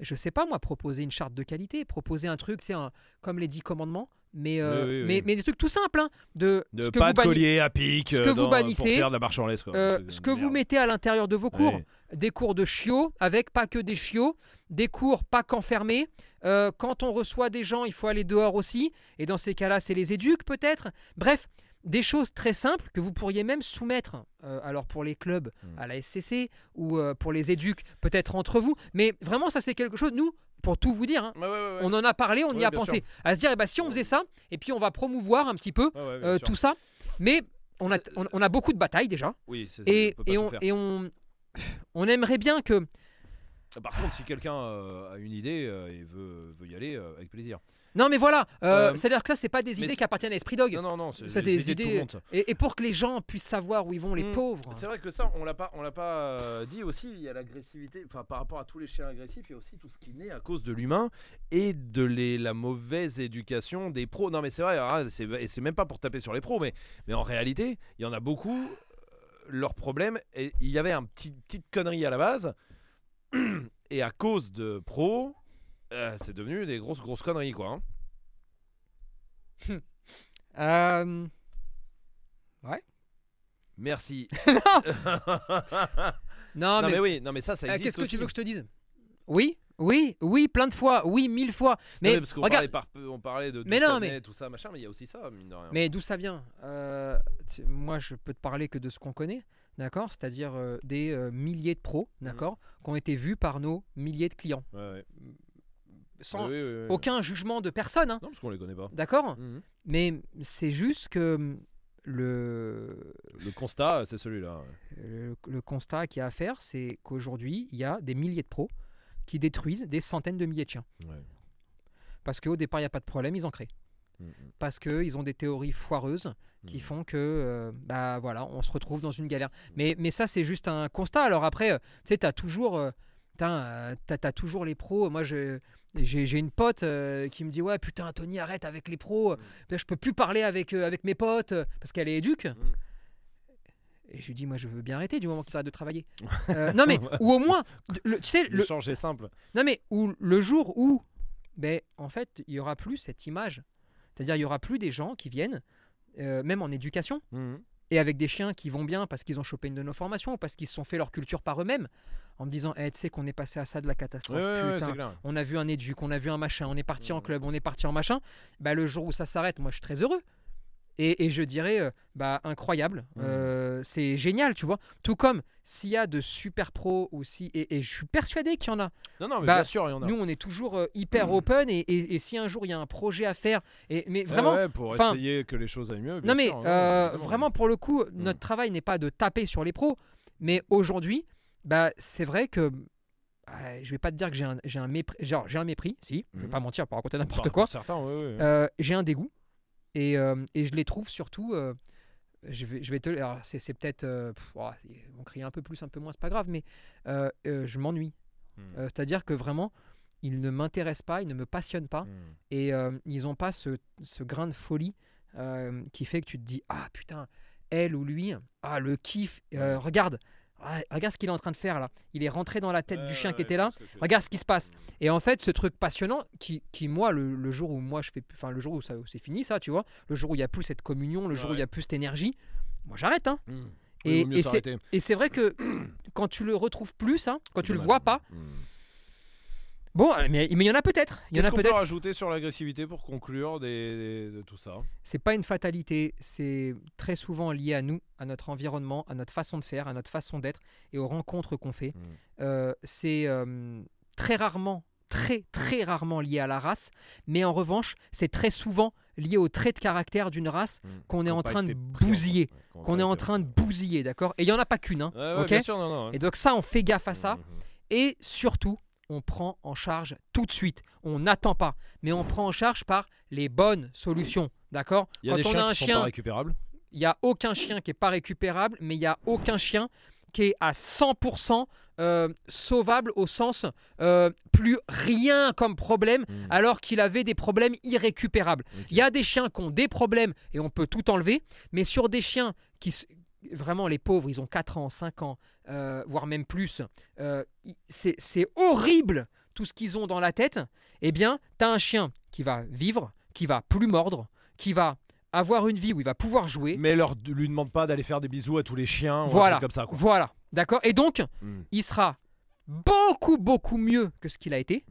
Je sais pas moi, proposer une charte de qualité, proposer un truc, c'est un, comme les dix commandements, mais, euh,
Oui, oui, oui.
mais, mais des trucs tout simples, hein, de, ce que
pas
vous
de collier à pic
ce que
euh,
vous bannissez,
pour faire de la marche en laisse. Quoi.
euh, ce que vous mettez à l'intérieur de vos cours, des cours de chiots avec pas que des chiots, des cours pas qu'enfermés. Euh, quand on reçoit des gens, il faut aller dehors aussi, et dans ces cas-là, c'est les éduques peut-être. Bref, des choses très simples que vous pourriez même soumettre, euh, alors pour les clubs
Mm.
à la SCC ou euh, pour les éduques, peut-être entre vous. Mais vraiment, ça c'est quelque chose, nous, pour tout vous dire, hein,
Ouais, ouais, ouais, ouais.
on en a parlé, on y a pensé. À se dire, eh ben, si on faisait ça, et puis on va promouvoir un petit peu euh, tout ça. Mais on a, on, on a beaucoup de batailles déjà.
Oui, c'est-
Et,
on
et, on, et on, on aimerait bien que
Par contre, si quelqu'un a une idée et veut, veut y aller, avec plaisir.
Non, mais voilà, euh,
Euh,
c'est-à-dire que ça, c'est pas des idées qui appartiennent à Esprit Dog.
Non, non, non, c'est
Ça,
des
c'est
idées
des
de tout le
idées-
monde. ça.
Et, et pour que les gens puissent savoir où ils vont, les
Mm.
pauvres.
C'est vrai que ça, on l'a pas, on l'a pas euh, dit aussi. Il y a l'agressivité, enfin par rapport à tous les chiens agressifs, il y a aussi tout ce qui naît à cause de l'humain et de les, la mauvaise éducation des pros. Non mais c'est vrai, hein, et c'est même pas pour taper sur les pros, mais, mais en réalité, il y en a beaucoup. Leur problème, et il y avait un petit petite connerie à la base, et à cause de pros, euh, c'est devenu des grosses grosses conneries quoi. hein.
Euh,
Merci.
Non,
non
mais,
mais, oui, non mais ça, ça
euh,
existe
qu'est-ce que tu veux que je te dise? Oui, oui, oui, plein de fois, oui, mille fois.
Non,
Mais,
parce qu'on
regarde,
parlait, par on parlait de
Mais non, mais-
tout ça, machin, mais il y a aussi ça, mine de rien.
mais d'où ça vient? Euh, tu- Moi, je peux te parler que de ce qu'on connaît, d'accord? C'est-à-dire euh, des euh, milliers de pros,
Mhm.
d'accord? Qui ont été vus par nos milliers de clients.
Ouais, ouais.
Sans
Oui, oui, oui, oui.
aucun jugement de personne, hein,
Non, parce qu'on les connaît pas.
d'accord
Mhm.
Mais c'est juste que hum, le,
Le constat, c'est celui-là. ouais.
le, le constat qu'il y a à faire, c'est qu'aujourd'hui, il y a des milliers de pros qui détruisent des centaines de milliers de chiens.
Ouais.
Parce qu'au départ, il n'y a pas de problème, ils en créent.
Mhm.
Parce qu'ils ont des théories foireuses qui
Mhm.
font que, euh, bah voilà, on se retrouve dans une galère. Mais, mais ça, c'est juste un constat. Alors après, euh, tu sais, tu as toujours, euh, euh, t'as- t'as toujours les pros. Moi, je- j'ai une pote euh, qui me dit Ouais, putain, Tony, arrête avec les pros. Je peux plus parler avec, euh, avec mes potes euh, parce qu'elle est éduque. Et je lui dis Moi, je veux bien arrêter du moment qu'ils arrêtent de travailler. Euh, non, mais, ou au moins, le- tu sais, le,
est simple.
non mais où le jour où, ben, en fait, il y aura plus cette image. C'est-à-dire, il y aura plus des gens qui viennent, euh, même en éducation,
Mhm.
Et avec des chiens qui vont bien parce qu'ils ont chopé une de nos formations ou parce qu'ils se sont fait leur culture par eux-mêmes, en me disant, Eh, tu sais qu'on est passé à ça de la catastrophe.
Ouais, ouais, ouais,
putain, on a vu un éduc, on a vu un machin, on est parti en club, on est parti en machin. Bah, le jour où ça s'arrête, moi, je suis très heureux. Et, et je dirais, euh, bah, incroyable,
Mhm.
Euh, c'est génial, tu vois. Tout comme s'il y a de super pros aussi, et, et je suis persuadé qu'il y en a.
Non, non, mais
Bah,
bien sûr, il y en a.
Nous, on est toujours euh, hyper open et, si un jour il y a un projet à faire, et, mais vraiment,
Ouais, ouais, pour essayer que les choses aillent mieux. bien
non mais
sûr, ouais, évidemment.
vraiment pour le coup,
Mm.
notre travail n'est pas de taper sur les pros, mais aujourd'hui, bah, c'est vrai que euh, je vais pas te dire que j'ai un, j'ai un mépris, genre j'ai un mépris, si, je vais
Mhm.
pas mentir, pas raconter n'importe
pour
quoi.
Certains, ouais, ouais.
Euh, j'ai un dégoût et, euh, et je les trouve surtout. euh, je vais, je vais te. alors, c'est, c'est peut-être. oh, ils vont crier un peu plus, un peu moins, c'est pas grave, mais je m'ennuie. Euh, c'est-à-dire que vraiment, ils ne m'intéressent pas, ils ne me passionnent pas
Mhm.
et ils n'ont pas ce, ce grain de folie qui fait que tu te dis ah putain elle ou lui ah le kiff regarde ah, regarde ce qu'il est en train de faire là. Il est rentré dans la tête du chien qui était là. regarde ce qui se passe.
Mhm.
et en fait ce truc passionnant qui, qui moi le, le jour où moi je fais enfin le jour où ça c'est fini ça tu vois le jour où il y a plus cette communion le jour où il y a plus cette énergie moi j'arrête hein.
Mhm.
Et- et c'est- vrai que quand tu le retrouves plus hein, quand tu le vois pas
Mhm.
Bon euh, mais il y en a peut-être il y en
Qu'est-ce
a
qu'on peut
peut-être
rajouter sur l'agressivité pour conclure des- des- de tout ça?
C'est pas une fatalité, c'est très souvent lié à nous, à notre environnement, à notre façon de faire, à notre façon d'être et aux rencontres qu'on fait.
Mm.
Euh, c'est euh, très rarement, très très rarement lié à la race, mais en revanche, c'est très souvent lié au trait de caractère d'une race
Mhm.
qu'on est en train de bousiller.
Ouais,
qu'on est en train de bousiller, d'accord? Et il y en a pas qu'une, hein,
Ouais, ouais,
ok?
sûr, non, non.
Et donc ça, on fait gaffe à ça.
Mhm.
Et surtout, on prend en charge tout de suite. On n'attend pas, mais on prend en charge par les bonnes solutions. D'accord?
Il y a des
Quand on
chiens
a un
qui sont
chien,
pas récupérables.
il n'y a aucun chien qui est pas récupérable, mais il n'y a aucun chien qui est à 100% euh, sauvable au sens euh, plus rien comme problème,
Mhm.
alors qu'il avait des problèmes irrécupérables. Il y a des chiens qui ont des problèmes et on peut tout enlever, mais sur des chiens qui, vraiment les pauvres, ils ont 4 ans, 5 ans, euh, voire même plus, euh, c'est horrible tout ce qu'ils ont dans la tête, eh bien, tu as un chien qui va vivre, qui va plus mordre, qui va avoir une vie où il va pouvoir jouer.
Mais leur lui demande pas d'aller faire des bisous à tous les chiens ou
Voilà.
comme ça. Quoi.
Voilà, d'accord? Et donc,
Mhm.
il sera beaucoup, beaucoup mieux que ce qu'il a été,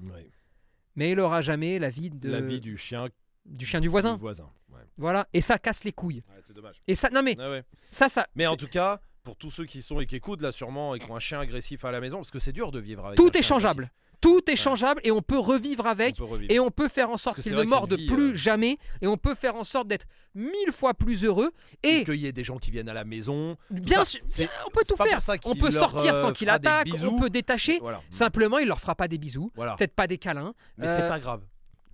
mais il aura jamais la vie, de,
La vie du chien
du chien du voisin.
du voisin.
Voilà, et ça casse les couilles.
Ouais, c'est dommage.
Et ça, non mais,
Ah ouais.
ça, ça.
Mais en tout cas, pour tous ceux qui sont et qui écoutent là sûrement et qui ont un chien agressif à la maison, parce que c'est dur de vivre avec
tout est changeable.
agressif.
Tout est changeable et on peut revivre avec.
On peut revivre.
Et on peut faire en sorte qu'il ne morde
vie,
plus
euh,
jamais. Et on peut faire en sorte d'être mille fois plus heureux.
Et
Et
qu'il y ait des gens qui viennent à la maison.
bien sûr, on peut tout faire. On peut sortir
euh,
sans qu'il attaque. On peut détacher.
Voilà.
Simplement, il leur fera pas des bisous.
Voilà.
Peut-être pas des câlins.
Mais
Euh,
c'est pas grave.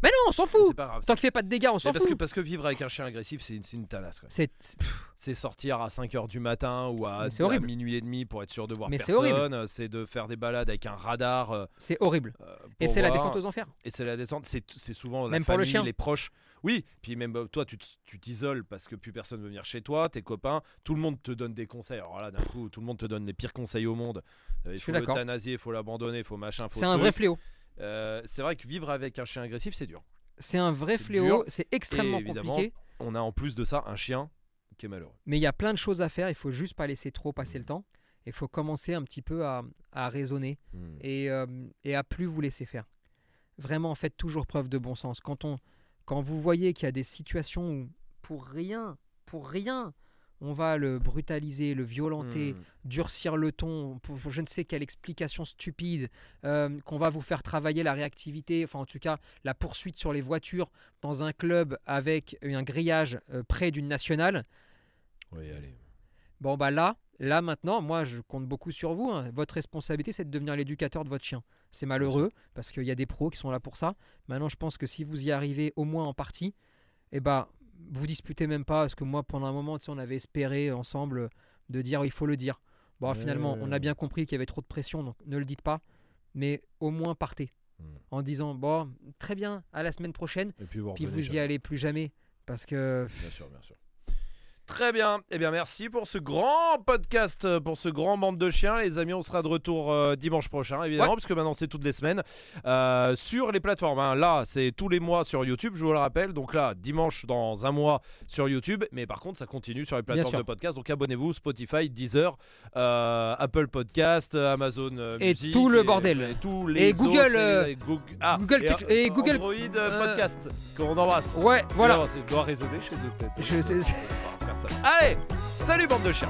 Mais non, on s'en fout.
Pas grave.
Tant qu'il fait pas de dégâts, on s'en
parce, que,
fout.
parce que vivre avec un chien agressif, c'est une, une tanasse.
C'est
sortir à 5h du matin ou à, minuit et demi pour être sûr de voir
Mais c'est horrible.
personne. C'est de faire des balades avec un radar. euh,
c'est horrible.
euh,
Et c'est la descente aux enfers.
Et c'est la descente. C'est souvent la
Même pour le chien.
les proches. Oui, puis même euh, toi, tu t'isoles parce que plus personne veut venir chez toi, tes copains, tout le monde te donne des conseils. Alors là, d'un coup, tout le monde te donne les pires conseils au monde. Il faut l'euthanasier, il faut l'abandonner, il faut machin, faut
C'est un vrai fléau.
Euh, c'est vrai que vivre avec un chien agressif, c'est dur.
C'est un vrai fléau. C'est extrêmement
Et évidemment,
compliqué.
On a en plus de ça un chien qui est malheureux.
Mais il y a plein de choses à faire. Il faut juste pas laisser trop passer le temps. Il faut commencer un petit peu à, à raisonner et, euh, et à plus vous laisser faire. Vraiment, faites toujours preuve de bon sens. Quand, on, quand vous voyez qu'il y a des situations où, pour rien, pour rien, on va le brutaliser, le violenter,
Hmm.
durcir le ton pour, pour je ne sais quelle explication stupide, euh, qu'on va vous faire travailler la réactivité, enfin en tout cas la poursuite sur les voitures dans un club avec un grillage euh, près d'une nationale.
Oui, allez.
Bon bah là, là maintenant, moi je compte beaucoup sur vous. hein. Votre responsabilité c'est de devenir l'éducateur de votre chien. C'est malheureux parce qu'il y a des pros qui sont là pour ça. Maintenant je pense que si vous y arrivez au moins en partie, eh bah vous disputez même pas parce que moi pendant un moment on avait espéré ensemble de dire il faut le dire. Bon finalement on a bien compris qu'il y avait trop de pression donc ne le dites pas, mais au moins partez
Hmm.
en disant bon très bien à la semaine prochaine
Et puis vous,
puis vous y allez plus jamais parce que
Bien sûr, bien sûr. Très bien. Eh bien, merci pour ce grand podcast, euh, pour ce grand bande de chiens. Les amis, on sera de retour euh, dimanche prochain, évidemment,
Ouais.
puisque maintenant c'est toutes les semaines euh, sur les plateformes. hein. Là, c'est tous les mois sur YouTube, je vous le rappelle. Donc là, dimanche dans un mois sur YouTube. Mais par contre, ça continue sur les plateformes de podcast. Donc abonnez-vous Spotify, Deezer, euh, Apple Podcast, Amazon
Et
Music
tout le bordel.
et tous les
Et Google,
autres, et Google, ah,
Google
et,
Google-
Android Podcast qu'on embrasse.
ouais voilà.
Ça doit résonner chez eux peut-être.
Je-
Allez, salut bande de chiens